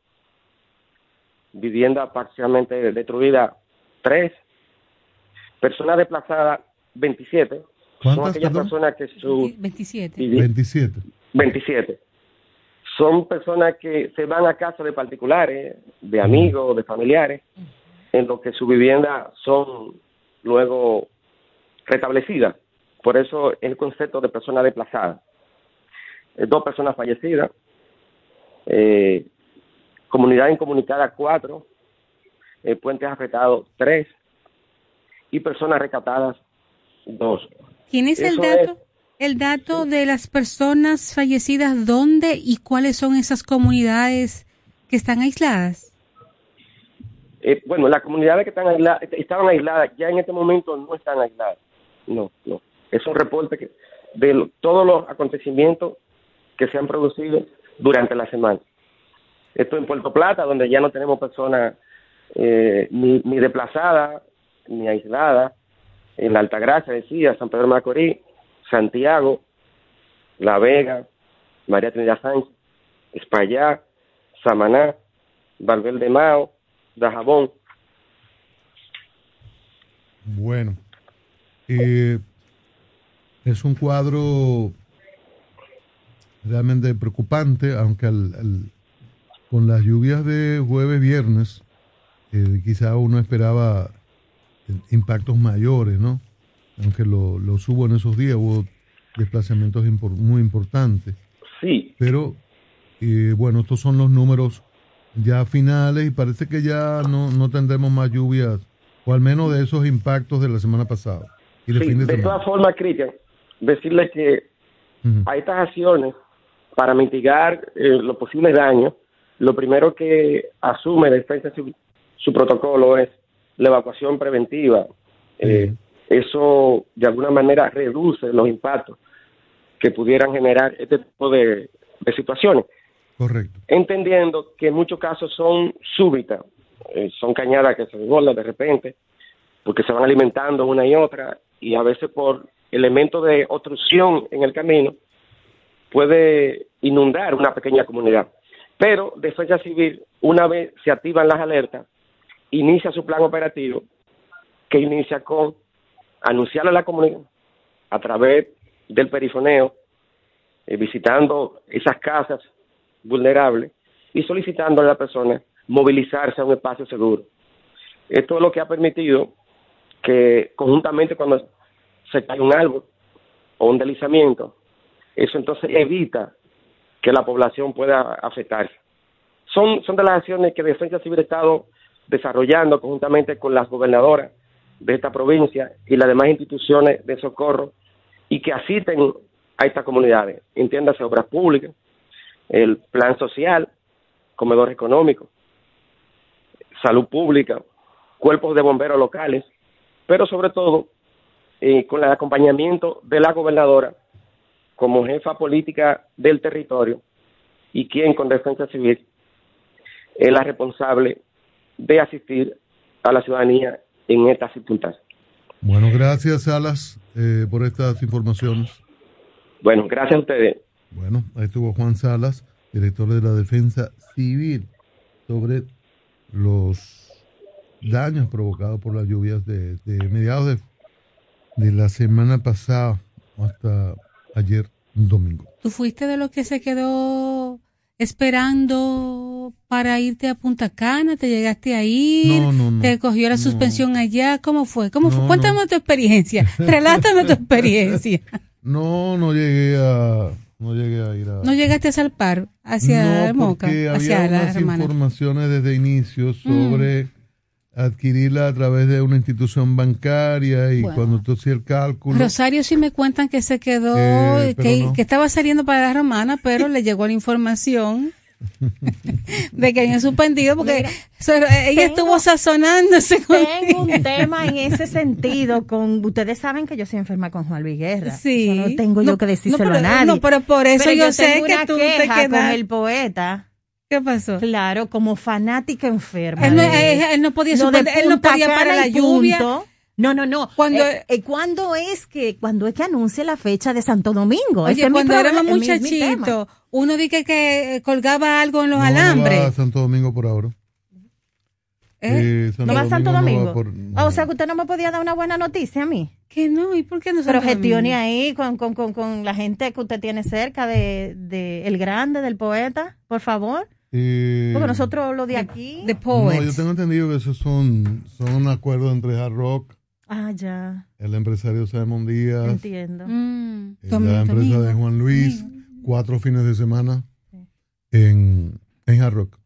vivienda parcialmente destruida, 3, personas desplazadas, 27. Son ¿Cuántas, aquellas perdón? personas que su 27. vivi- 27. 27. Son personas que se van a casa de particulares, de amigos, de familiares, en lo que su vivienda son luego restablecidas. Por eso el concepto de persona desplazada. Eh, dos personas fallecidas, eh, comunidad incomunicada cuatro, eh, puentes afectados tres y personas rescatadas dos. ¿Tienes el Eso dato? El dato de las personas fallecidas, ¿dónde y cuáles son esas comunidades que están aisladas? Eh, bueno, las comunidades que están aisladas, estaban aisladas, ya en este momento no están aisladas. No, no. Es un reporte que, de lo- todos los acontecimientos que se han producido durante la semana. Esto en Puerto Plata, donde ya no tenemos personas eh, ni, ni desplazadas, ni aisladas. En la Altagracia, decía, San Pedro de Macorís, Santiago, La Vega, María Trinidad Sánchez, Espaillá, Samaná, Valverde Mao, Dajabón. Bueno, eh, es un cuadro realmente preocupante, aunque al- con las lluvias de jueves, viernes, eh, quizá uno esperaba impactos mayores, ¿no? Aunque lo, los hubo en esos días, hubo desplazamientos impor- muy importantes. Sí. Pero, eh, bueno, estos son los números ya finales y parece que ya no, no tendremos más lluvias, o al menos de esos impactos de la semana pasada y de Sí, fin de todas formas, Cristian, decirle que a estas acciones, para mitigar eh, los posibles daños, lo primero que asume Defensa Civil, su protocolo es la evacuación preventiva. Eh, Eso, de alguna manera, reduce los impactos que pudieran generar este tipo de, de situaciones. Correcto. Entendiendo que en muchos casos son súbitas, eh, son cañadas que se desbordan de repente, porque se van alimentando una y otra, y a veces por elementos de obstrucción en el camino, puede inundar una pequeña comunidad. Pero Defensa Civil, una vez se activan las alertas, inicia su plan operativo, que inicia con anunciarle a la comunidad a través del perifoneo, eh, visitando esas casas vulnerables y solicitando a la persona movilizarse a un espacio seguro. Esto es lo que ha permitido que conjuntamente cuando se cae un árbol o un deslizamiento, eso entonces evita que la población pueda afectarse. Son, son de las acciones que Defensa Civil ha estado desarrollando conjuntamente con las gobernadoras de esta provincia y las demás instituciones de socorro y que asisten a estas comunidades. Entiéndase obras públicas, el plan social, comedor económico, salud pública, cuerpos de bomberos locales, pero sobre todo eh, con el acompañamiento de la gobernadora como jefa política del territorio y quien con defensa civil es la responsable de asistir a la ciudadanía en estas circunstancias. Bueno, gracias, Salas, eh, por estas informaciones. Bueno, gracias a ustedes. Bueno, ahí estuvo Juan Salas, director de la Defensa Civil, sobre los daños provocados por las lluvias de, de mediados de, de la semana pasada hasta ayer domingo. ¿Tú fuiste de los que se quedó esperando para irte a Punta Cana? ¿Te llegaste a ir? No, no, no. ¿Te cogió la suspensión allá? ¿Cómo fue? ¿Cómo fue? Cuéntame tu experiencia. Relátame tu experiencia. No, no llegué a, no llegué a ir a. ¿No llegaste a salpar hacia No, Moca? Hacia había la unas informaciones desde inicio Mm. sobre adquirirla a través de una institución bancaria y Bueno. cuando tú hacías el cálculo. Rosario sí me cuentan que se quedó, Eh, que, que estaba saliendo para la romana, pero le llegó la información de que habían suspendido porque so- ella estuvo sazonándose con Tengo un tema en ese sentido con ustedes saben que yo soy enferma con Juan Luis Guerra. Sí. Eso no tengo yo que decírselo no, pero- a nadie. no, pero por eso yo sé tengo que tú te queja con quedas- el poeta. ¿Qué pasó? Claro, como fanática enferma. Él no- de- él- él no podía suspender- él no podía para Cana la lluvia. punto. No, no, no. Cuando- Eh, eh, ¿Cuándo es que cuando es que anuncie la fecha de Santo Domingo? Ese Oye, es mi cuando éramos muchachitos, uno dije que colgaba algo en los No, no va alambres. a Santo Domingo por ahora. Eh, ¿No va a Santo Domingo? va por- Ah, O sea, que usted no me podía dar una buena noticia a mí. Que no, ¿y por qué no Pero gestione ahí con, con, con, con la gente que usted tiene cerca de, de El Grande, del poeta, por favor. Eh, Porque nosotros lo de aquí. De no, yo tengo entendido que esos son, son un acuerdo entre Hard Rock, Ah, ya. el empresario Simon Díaz, Entiendo. Mm. eh, la empresa de Juan Luis, cuatro fines de semana en, en Hard Rock.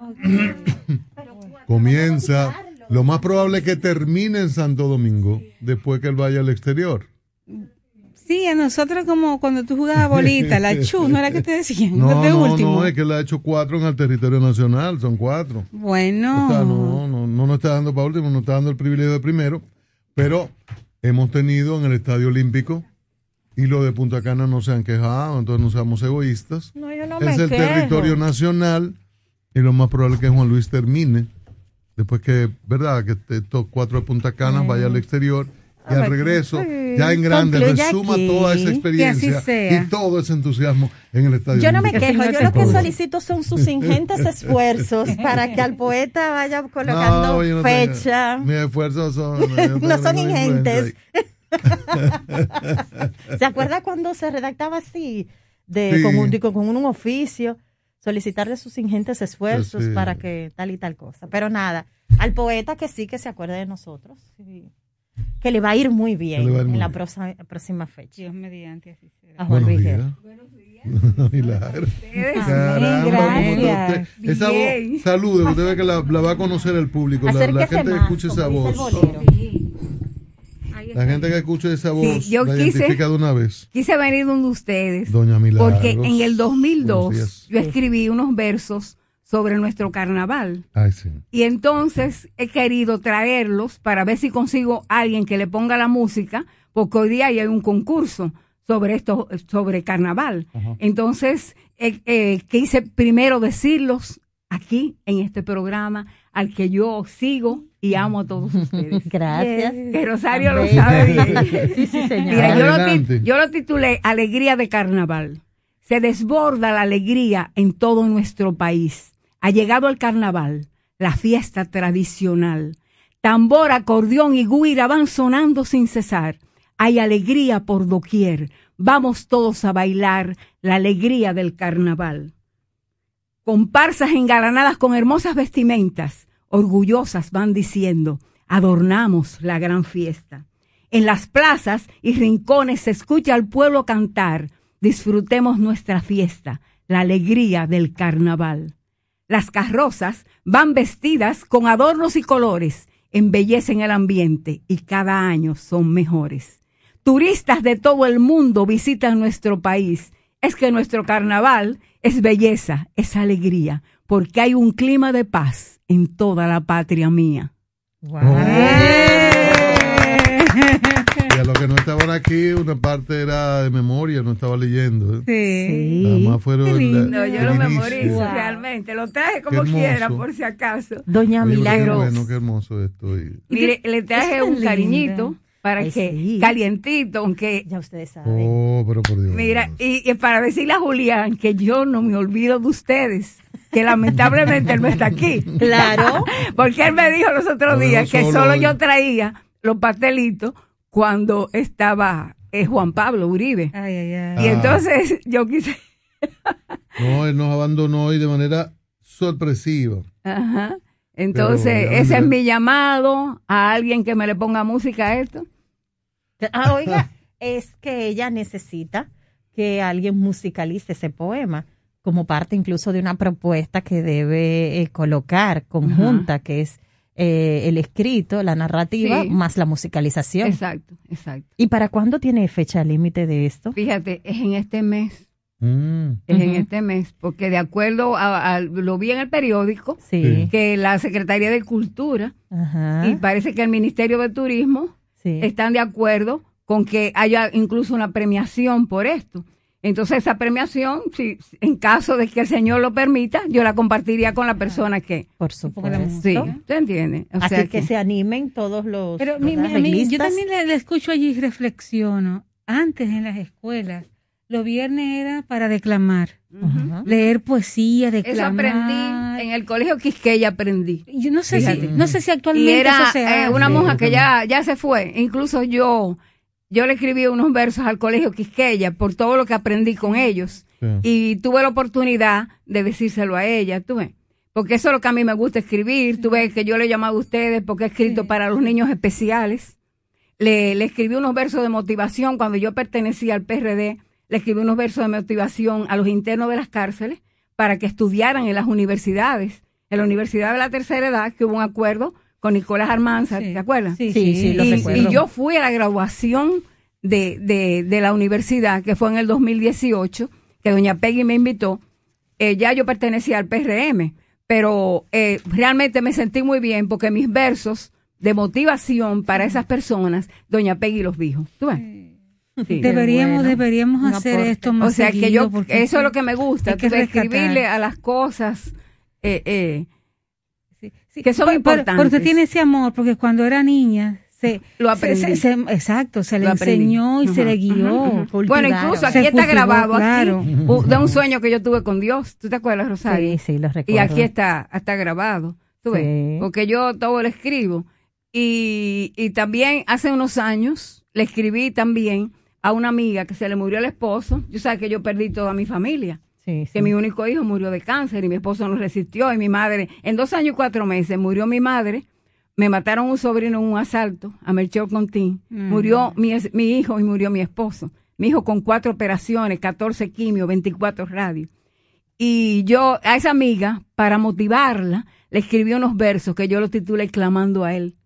Comienza, lo más probable es que termine en Santo Domingo después que él vaya al exterior. Sí, a nosotros como cuando tú jugabas bolita, la chu, ¿no era que te decían? No, de no, último. no, es que él ha hecho cuatro en el territorio nacional, son cuatro. Bueno. O sea, no, no, no nos está dando para último, nos está dando el privilegio de primero, pero hemos tenido en el Estadio Olímpico y lo de Punta Cana no se han quejado, entonces no seamos egoístas. No, yo no es me el quejo. territorio nacional y lo más probable es que Juan Luis termine después que, ¿verdad? Que estos cuatro de Punta Cana vaya al exterior y al regreso, sí. ya en grande, resuma aquí. toda esa experiencia y todo ese entusiasmo en el Estadio Yo no me quejo, yo lo que solicito son sus ingentes esfuerzos para que al poeta vaya colocando No, tengo- fecha. Mis esfuerzos son... No son ingentes. ¿Se acuerda cuando se redactaba así, de, Sí. con, un, con un oficio, solicitarle sus ingentes esfuerzos Sí, sí. para que tal y tal cosa? Pero nada, al poeta que sí que se acuerde de nosotros, sí, que le va a ir muy bien Que ir en muy la bien. próxima, próxima fecha. Dios mediante así será. A Juan Buenos días. Guerra. Milagro. Amén, Caramba, gracias. usted- esa voz, salude, usted ve que la, la va a conocer el público, la, la gente que más, escuche esa voz. bolero. La gente que escuche esa voz yo la quise- identifica de una vez. Quise venir donde ustedes. Doña Milagros. Porque en el Buenos 2002 días. yo escribí unos versos sobre nuestro carnaval. Ay, sí. Y entonces he querido traerlos para ver si consigo alguien que le ponga la música, porque hoy día hay un concurso sobre esto, sobre carnaval. Entonces, eh, eh, quise primero decirlos aquí en este programa al que yo sigo y amo a todos ustedes. Gracias. Que Rosario lo sabe bien. Sí, sí, señora. Mira, yo lo, ti- Adelante. yo lo titulé Alegría de Carnaval. Se desborda la alegría en todo nuestro país. Ha llegado el carnaval, la fiesta tradicional. Tambor, acordeón y guira van sonando sin cesar. Hay alegría por doquier. Vamos todos a bailar la alegría del carnaval. Comparsas engalanadas con hermosas vestimentas, orgullosas van diciendo, adornamos la gran fiesta. En las plazas y rincones se escucha al pueblo cantar, disfrutemos nuestra fiesta, la alegría del carnaval. Las carrozas van vestidas con adornos y colores, embellecen el ambiente y cada año son mejores. Turistas de todo el mundo visitan nuestro país. Es que nuestro carnaval es belleza, es alegría, porque hay un clima de paz en toda la patria mía. Y a los que no estaban aquí, una parte era de memoria, no estaba leyendo. ¿eh? Sí. Nada más fueron Qué la- lindo, yo el lo inicio. memorizo realmente, lo traje como quiera por si acaso. Doña Oye, qué Milagros. bueno, qué hermoso esto. y- Mire, le traje un linda. cariñito para Ay, que sí. calientito, aunque Ya ustedes saben. Oh, pero por Dios. mira, y, y para decirle a Julián que yo no me olvido de ustedes, que lamentablemente él no está aquí. Claro. Porque él me dijo los otros Lo días que solo solo hoy. yo traía los pastelitos cuando estaba eh, Juan Pablo Uribe. Ay, ay, ay. Y Ah. entonces yo quise No, él nos abandonó hoy de manera sorpresiva. Ajá. Entonces, Pero, ese es mi llamado a alguien que me le ponga música a esto. Ah, oiga, es que ella necesita que alguien musicalice ese poema como parte incluso de una propuesta que debe eh, colocar conjunta, que es eh, el escrito, la narrativa, Sí. más la musicalización. Exacto, exacto. ¿Y para cuándo tiene fecha límite de esto? Fíjate, es en este mes. Mm. Es en este mes, porque de acuerdo a, a- lo vi en el periódico, Sí. que la Secretaría de Cultura Ajá. y parece que el Ministerio de Turismo Sí. están de acuerdo con que haya incluso una premiación por esto. Entonces esa premiación, si en caso de que el Señor lo permita, yo la compartiría con la persona que... Por supuesto. Sí, ¿te entiendes? O Así sea que, se animen todos los Pero mi- mi- a mí- yo también le, le escucho allí y reflexiono. Antes en las escuelas los viernes era para declamar, leer poesía, Eso declamar. aprendí en el colegio Quisqueya aprendí. Yo no sé si, no sé si Y actualmente era eso se eh, una monja que ya, ya se fue. Incluso yo, yo le escribí unos versos al colegio Quisqueya por todo lo que aprendí con ellos. Y tuve la oportunidad de decírselo a ella, tú ves. Porque eso es lo que a mí me gusta escribir. Tú ves que yo le he llamado a ustedes porque he escrito para los niños especiales. Le, le escribí unos versos de motivación cuando yo pertenecía al PRD. Le escribí unos versos de motivación a los internos de las cárceles para que estudiaran en las universidades. En la Universidad de la Tercera Edad, que hubo un acuerdo con Nicolás Armanza, ¿te acuerdas? Sí, sí, sí, lo y, recuerdo. y yo fui a la graduación de, de, de la universidad, que fue en el 2018, que doña Peggy me invitó. Eh, ya yo pertenecía al PRM, pero eh, realmente me sentí muy bien porque mis versos de motivación para esas personas, doña Peggy los dijo. ¿Tú ves? Sí. Deberíamos, bueno. deberíamos hacer aporte. esto más O sea que yo, porque eso es lo que me gusta, que escribirle a las cosas eh, eh, que son Por- por- importantes. Porque tiene ese amor, porque cuando era niña se Lo se- aprendí. se- se- exacto, se le Lo aprendí. enseñó y se Ajá, le guió. ajá, ajá. Bueno, incluso Se aquí está cultivó, grabado claro. aquí de un sueño que yo tuve con Dios. ¿Tú te acuerdas, Rosario? Sí, sí, lo Y recuerdo. aquí está, está grabado. ¿Tú ves? Sí. Porque yo todo lo escribo. Y, y también hace unos años le escribí también a una amiga que se le murió el esposo. Yo sabes que yo perdí toda mi familia. Que mi único hijo murió de cáncer y mi esposo no resistió y mi madre, en dos años y cuatro meses murió mi madre. Me mataron un sobrino en un asalto a Melchor Contín. Mm. Murió mi, mi hijo y murió mi esposo. Mi hijo con cuatro operaciones, 14 quimios, 24 radios. Y yo a esa amiga, para motivarla, le escribí unos versos que yo los titulé Clamando a él.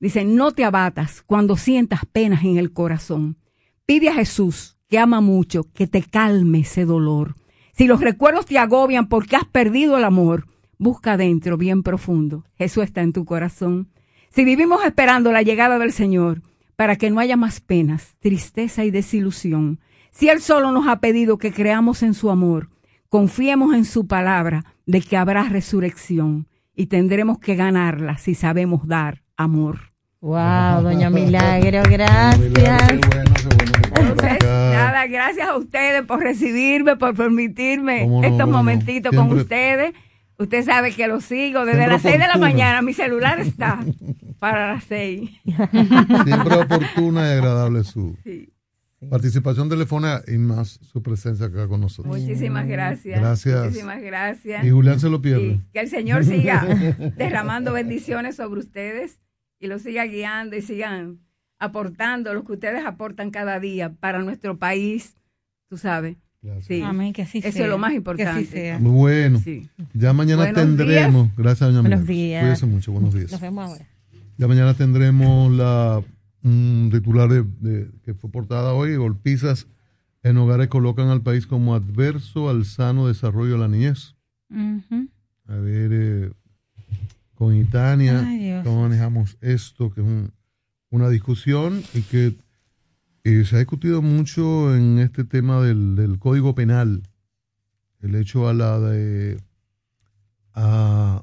Dice, no te abatas cuando sientas penas en el corazón. Pide a Jesús, que ama mucho, que te calme ese dolor. Si los recuerdos te agobian porque has perdido el amor, busca adentro, bien profundo. Jesús está en tu corazón. Si vivimos esperando la llegada del Señor, para que no haya más penas, tristeza y desilusión, si Él solo nos ha pedido que creamos en su amor, confiemos en su palabra de que habrá resurrección y tendremos que ganarla si sabemos dar amor. Wow, doña Milagro, gracias. Entonces, nada, gracias a ustedes por recibirme, por permitirme no, estos no. momentitos con ustedes. Usted sabe que lo sigo desde Siempre las 6 de la mañana. Mi celular está para las 6. Siempre oportuna y agradable su participación telefónica y más su presencia acá con nosotros. Muchísimas gracias. Gracias. Muchísimas gracias. Y Julián se lo pierde. Sí, que el Señor siga derramando bendiciones sobre ustedes y los siga guiando y sigan aportando lo que ustedes aportan cada día para nuestro país, tú sabes. Sí. Amén, que así Eso sea, es lo más que así importante. sea. Muy bueno. Sí. Ya mañana Buenos tendremos. Gracias, doña Buenos días. Cuídese mucho. Buenos días. Nos vemos ahora. Ya mañana tendremos la un titular de, de- que fue portada hoy, golpizas en hogares colocan al país como adverso al sano desarrollo de la niñez. A ver, eh, con Itania, Ay, cómo manejamos esto, que es un- una discusión y que eh, se ha discutido mucho en este tema del, del Código Penal, el hecho a la de, a,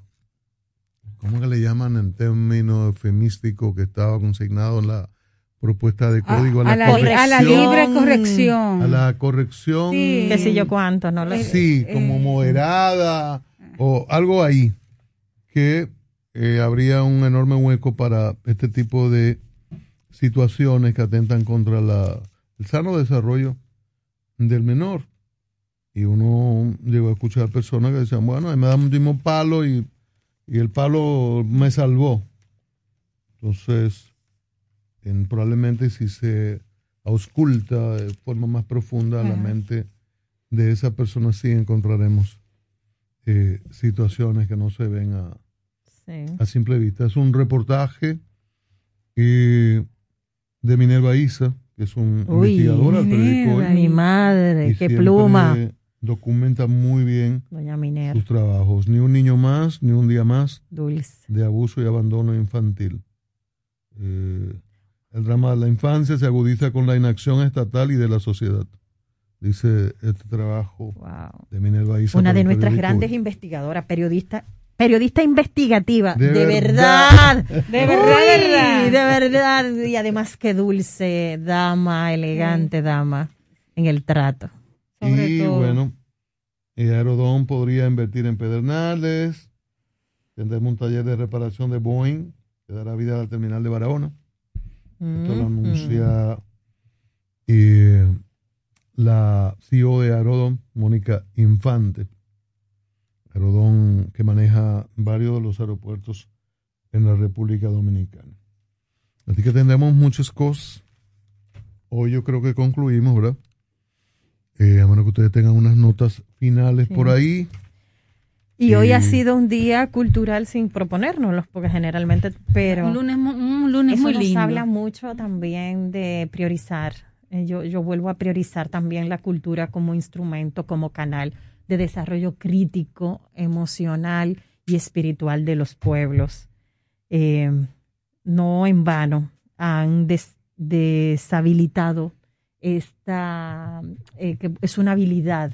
¿cómo que le llaman en términos eufemísticos que estaba consignado en la propuesta de código? a la- a la libre corrección. A la corrección. Sí. Qué sé yo cuánto, ¿no? Lo- Sí, como moderada o algo ahí que eh, habría un enorme hueco para este tipo de situaciones que atentan contra la, el sano desarrollo del menor. Y uno llegó a escuchar personas que decían, bueno, me da un mismo palo y, y el palo me salvó. Entonces, en- probablemente si se ausculta de forma más profunda la mente de esa persona, sí encontraremos eh, situaciones que no se ven a, Sí. a simple vista. Es un reportaje eh, de Minerva Isa, que es un Uy, investigador al periódico Hoy, mi madre, qué pluma. Documenta muy bien Doña Minerva. sus trabajos. Ni un niño más, ni un día más Dulce. de abuso y abandono infantil. Eh, el drama de la infancia se agudiza con la inacción estatal y de la sociedad. Dice este trabajo de Minerva Isa. Una de nuestras grandes Hoy. investigadoras, periodista, periodista investigativa. De De, verdad. verdad. De verdad, Uy, verdad. De verdad. Y además qué dulce dama, elegante dama en el trato. Sobre y todo. bueno, eh, Aerodón podría invertir en Pedernales. Tendremos un taller de reparación de Boeing que dará vida a la terminal de Barahona. Esto lo anuncia eh, la CEO de Aerodón, Mónica Infante. Aerodón que maneja varios de los aeropuertos en la República Dominicana. Así que tendremos muchas cosas. Hoy yo creo que concluimos, ¿verdad? Eh, a menos que ustedes tengan unas notas finales por ahí. Y hoy ha sido un día cultural sin proponérnoslo, porque generalmente, pero Un lunes, mu- un lunes eso muy nos lindo. habla mucho también de priorizar. Eh, Yo, yo vuelvo a priorizar también la cultura como instrumento, como canal de desarrollo crítico, emocional y espiritual de los pueblos. Eh, no en vano han des- deshabilitado esta, eh, que es una habilidad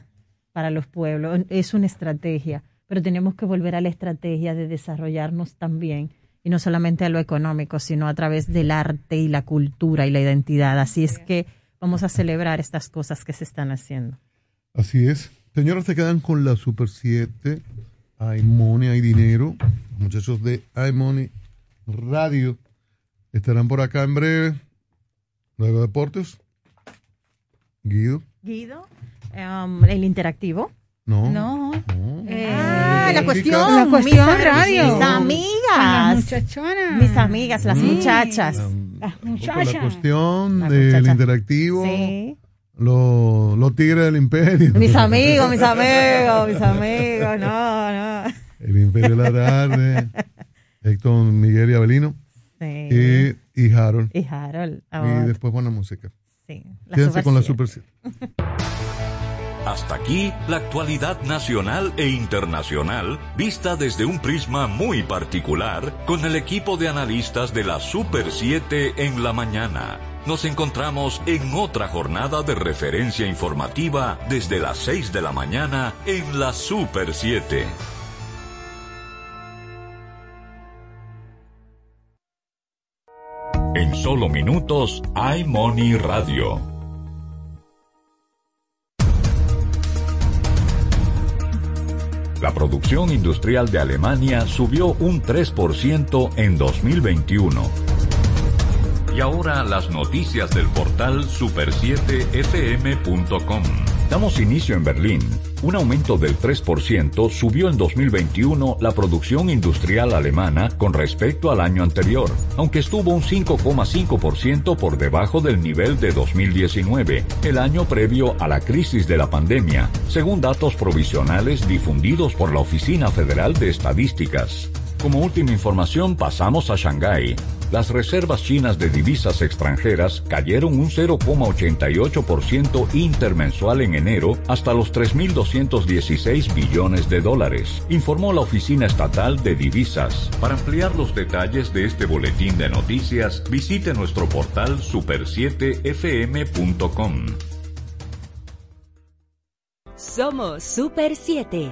para los pueblos, es una estrategia, pero tenemos que volver a la estrategia de desarrollarnos también, y no solamente a lo económico, sino a través del arte y la cultura y la identidad. Así es que vamos a celebrar estas cosas que se están haciendo. Así es. Señoras, se quedan con la Super 7. Hay money, hay dinero. Los muchachos de iMoney Radio estarán por acá en breve. Luego deportes. Guido. Guido, um, el interactivo. No. No. Eh, Ah, la cuestión, La cuestión mis, radio. Mis Con las amigas. muchachonas. Mis amigas, las Sí. muchachas. Las Con la muchachas. cuestión del interactivo. Sí. Los, los tigres del imperio. Mis amigos, mis amigos, mis amigos. No, no. El imperio de la tarde. Héctor Miguel y Abelino. Sí. Y, y Harold. Y Harold. Y después buena música. sí. La Quédense con la. Super 7. Hasta aquí la actualidad nacional e internacional vista desde un prisma muy particular con el equipo de analistas de la Super 7 en la mañana. Nos encontramos en otra jornada de referencia informativa desde las 6 de la mañana en la Super 7. En solo minutos, iMoney Radio. La producción industrial de Alemania subió un 3% en 2021. Y ahora las noticias del portal super7fm.com. Damos inicio en Berlín. Un aumento del 3% subió en 2021 la producción industrial alemana con respecto al año anterior, aunque estuvo un 5,5% por debajo del nivel de 2019, el año previo a la crisis de la pandemia, según datos provisionales difundidos por la Oficina Federal de Estadísticas. Como última información pasamos a Shanghái. Las reservas chinas de divisas extranjeras cayeron un 0,88% intermensual en enero hasta los 3.216 billones de dólares, informó la Oficina Estatal de Divisas. Para ampliar los detalles de este boletín de noticias, visite nuestro portal super7fm.com. Somos Super 7.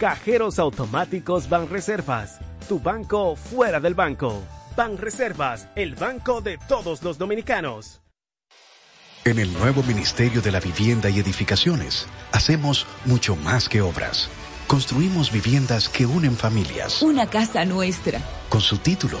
Cajeros automáticos Banreservas, tu banco fuera del banco. Banreservas, el banco de todos los dominicanos. En el nuevo Ministerio de la Vivienda y Edificaciones, hacemos mucho más que obras. Construimos viviendas que unen familias, Una casa nuestra. con su título,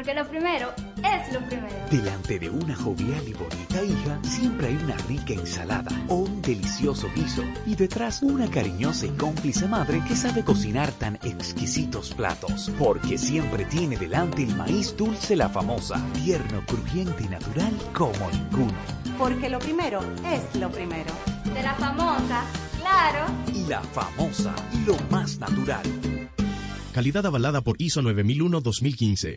Porque lo primero es lo primero. Delante de una jovial y bonita hija, siempre hay una rica ensalada o un delicioso guiso. Y detrás, una cariñosa y cómplice madre que sabe cocinar tan exquisitos platos. Porque siempre tiene delante el maíz dulce la famosa, tierno, crujiente y natural como ninguno. Porque lo primero es lo primero. De la famosa, claro. Y la famosa, lo más natural. Calidad avalada por ISO 9001-2015.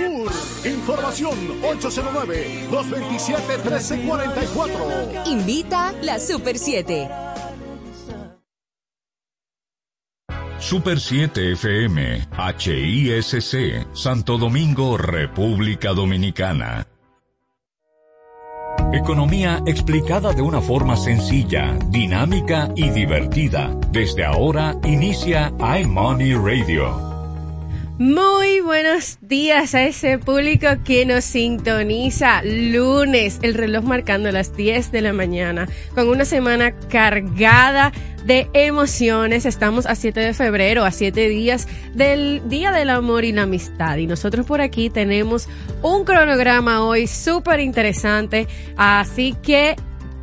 Información 809-227-1344. Invita la Super 7. Super 7 FM, HISC, Santo Domingo, República Dominicana. Economía explicada de una forma sencilla, dinámica y divertida. Desde ahora inicia iMoney Radio. Muy buenos días a ese público que nos sintoniza lunes, el reloj marcando las 10 de la mañana, con una semana cargada de emociones. Estamos a 7 de febrero, a 7 días del Día del Amor y la Amistad. Y nosotros por aquí tenemos un cronograma hoy súper interesante. Así que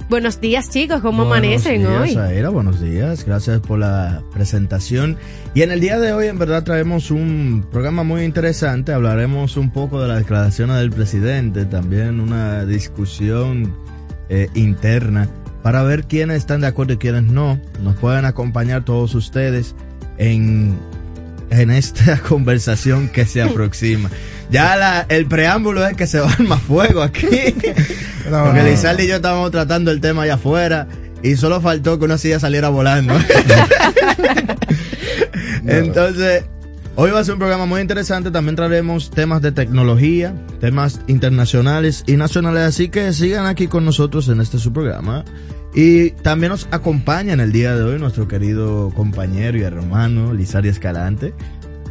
Buenos días chicos, ¿cómo amanecen hoy? Aira, buenos días, gracias por la presentación. Y en el día de hoy en verdad traemos un programa muy interesante, hablaremos un poco de las declaraciones del presidente, también una discusión eh, interna para ver quiénes están de acuerdo y quiénes no. Nos pueden acompañar todos ustedes en, en esta conversación que se aproxima. Ya la, el preámbulo es que se va más fuego aquí. Porque Lizardi y yo estábamos tratando el tema allá afuera y solo faltó que una silla saliera volando. Entonces, hoy va a ser un programa muy interesante. También traeremos temas de tecnología, temas internacionales y nacionales. Así que sigan aquí con nosotros en este su programa. Y también nos acompaña en el día de hoy nuestro querido compañero y hermano Lizardi Escalante.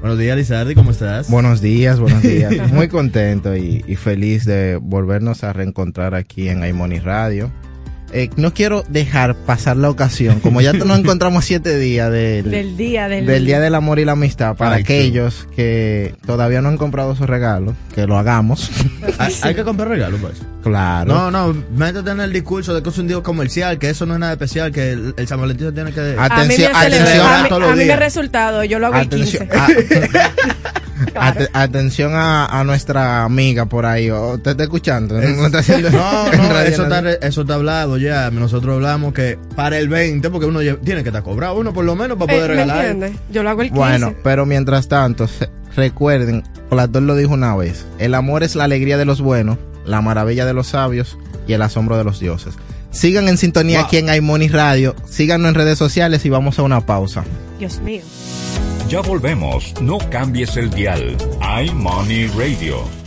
Buenos días, Lizardi, ¿cómo estás? Buenos días, buenos días. Muy contento y, y feliz de volvernos a reencontrar aquí en Aimoni Radio. Eh, no quiero dejar pasar la ocasión, como ya nos encontramos siete días del, Del día del, del Día del Amor y la Amistad, para Ay, aquellos que todavía no han comprado sus regalos, que lo hagamos. Hay, hay que comprar regalos, pues. Claro. No, no, métete en el discurso de que es un día comercial, que eso no es nada especial, que el, el San Valentín se tiene que... Atención, a mí me, ha atención. a mí- a me ha resultado, yo lo hago el 15. Atención, a- Ate- atención a, a nuestra amiga por ahí. ¿o ¿Usted está escuchando? Es- No, está haciendo- no, no, eso está, Nacional. eso está hablado ya. Nosotros hablamos que para el 20, porque uno tiene que estar cobrado, uno por lo menos para Eh, poder ¿Me regalar. Yo lo hago el 15. Bueno, pero mientras tanto, recuerden, Platón lo dijo una vez, el amor es la alegría de los buenos, la maravilla de los sabios y el asombro de los dioses. Sigan en sintonía Wow. aquí en iMoney Radio, síganos en redes sociales y vamos a una pausa. Dios mío. Ya volvemos, no cambies el dial. iMoney Radio.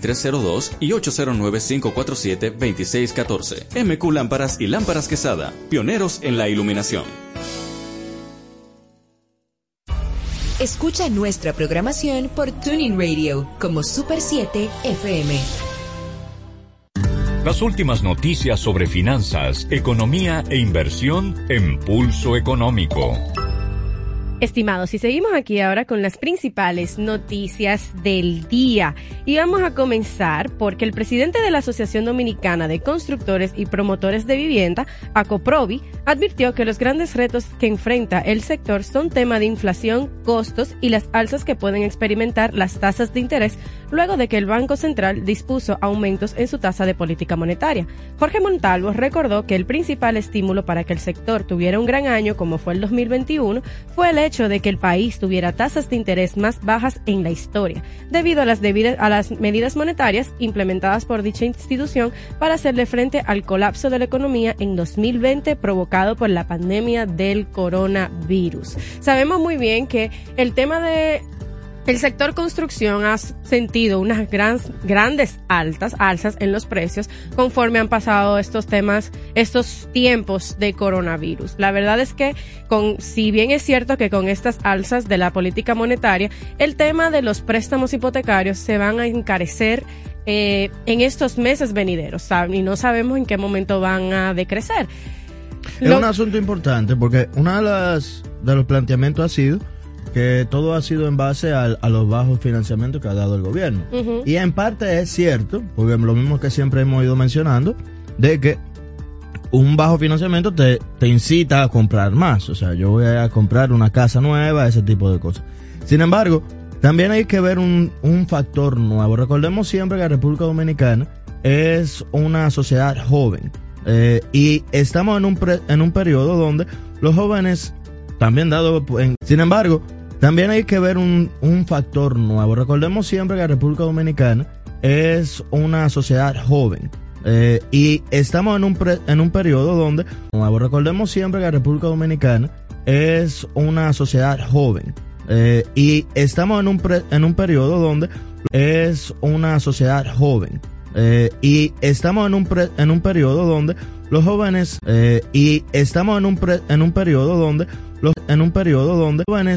809-687-2302 y 809-547-2614. MQ Lámparas y Lámparas Quesada, pioneros en la iluminación. Escucha nuestra programación por Tuning Radio como Super 7 FM. Las últimas noticias sobre finanzas, economía e inversión en Pulso Económico. Estimados, y seguimos aquí ahora con las principales noticias del día. Y vamos a comenzar porque el presidente de la Asociación Dominicana de Constructores y Promotores de Vivienda, ACOPROVI, advirtió que los grandes retos que enfrenta el sector son tema de inflación, costos y las alzas que pueden experimentar las tasas de interés luego de que el Banco Central dispuso aumentos en su tasa de política monetaria. Jorge Montalvo recordó que el principal estímulo para que el sector tuviera un gran año como fue el 2021 fue el de que el país tuviera tasas de interés más bajas en la historia, debido a las, debidas, a las medidas monetarias implementadas por dicha institución para hacerle frente al colapso de la economía en 2020 provocado por la pandemia del coronavirus. Sabemos muy bien que el tema de el sector construcción ha sentido unas gran, grandes altas, alzas en los precios conforme han pasado estos temas, estos tiempos de coronavirus. La verdad es que con, si bien es cierto que con estas alzas de la política monetaria, el tema de los préstamos hipotecarios se van a encarecer eh, en estos meses venideros. Y no sabemos en qué momento van a decrecer. Es un asunto importante porque uno de, las, de los planteamientos ha sido que todo ha sido en base a, a los bajos financiamientos que ha dado el gobierno. Y en parte es cierto, porque lo mismo que siempre hemos ido mencionando, de que un bajo financiamiento te, te incita a comprar más. O sea, yo voy a comprar una casa nueva, ese tipo de cosas. Sin embargo, también hay que ver un, un factor nuevo. Recordemos siempre que la República Dominicana es una sociedad joven. Eh, y estamos en un, pre- en un periodo donde los jóvenes, también dado... En, sin embargo, también hay que ver un, un factor nuevo. Recordemos siempre que la República Dominicana es una sociedad joven. Eh, y estamos en un, pre- en un periodo donde, recordemos siempre que la República Dominicana es una sociedad joven. Eh, y estamos en un, pre- en un periodo donde es una sociedad joven. Eh, y estamos en un, pre- en un periodo donde los jóvenes, y estamos en un, en un periodo donde los, en un periodo donde jóvenes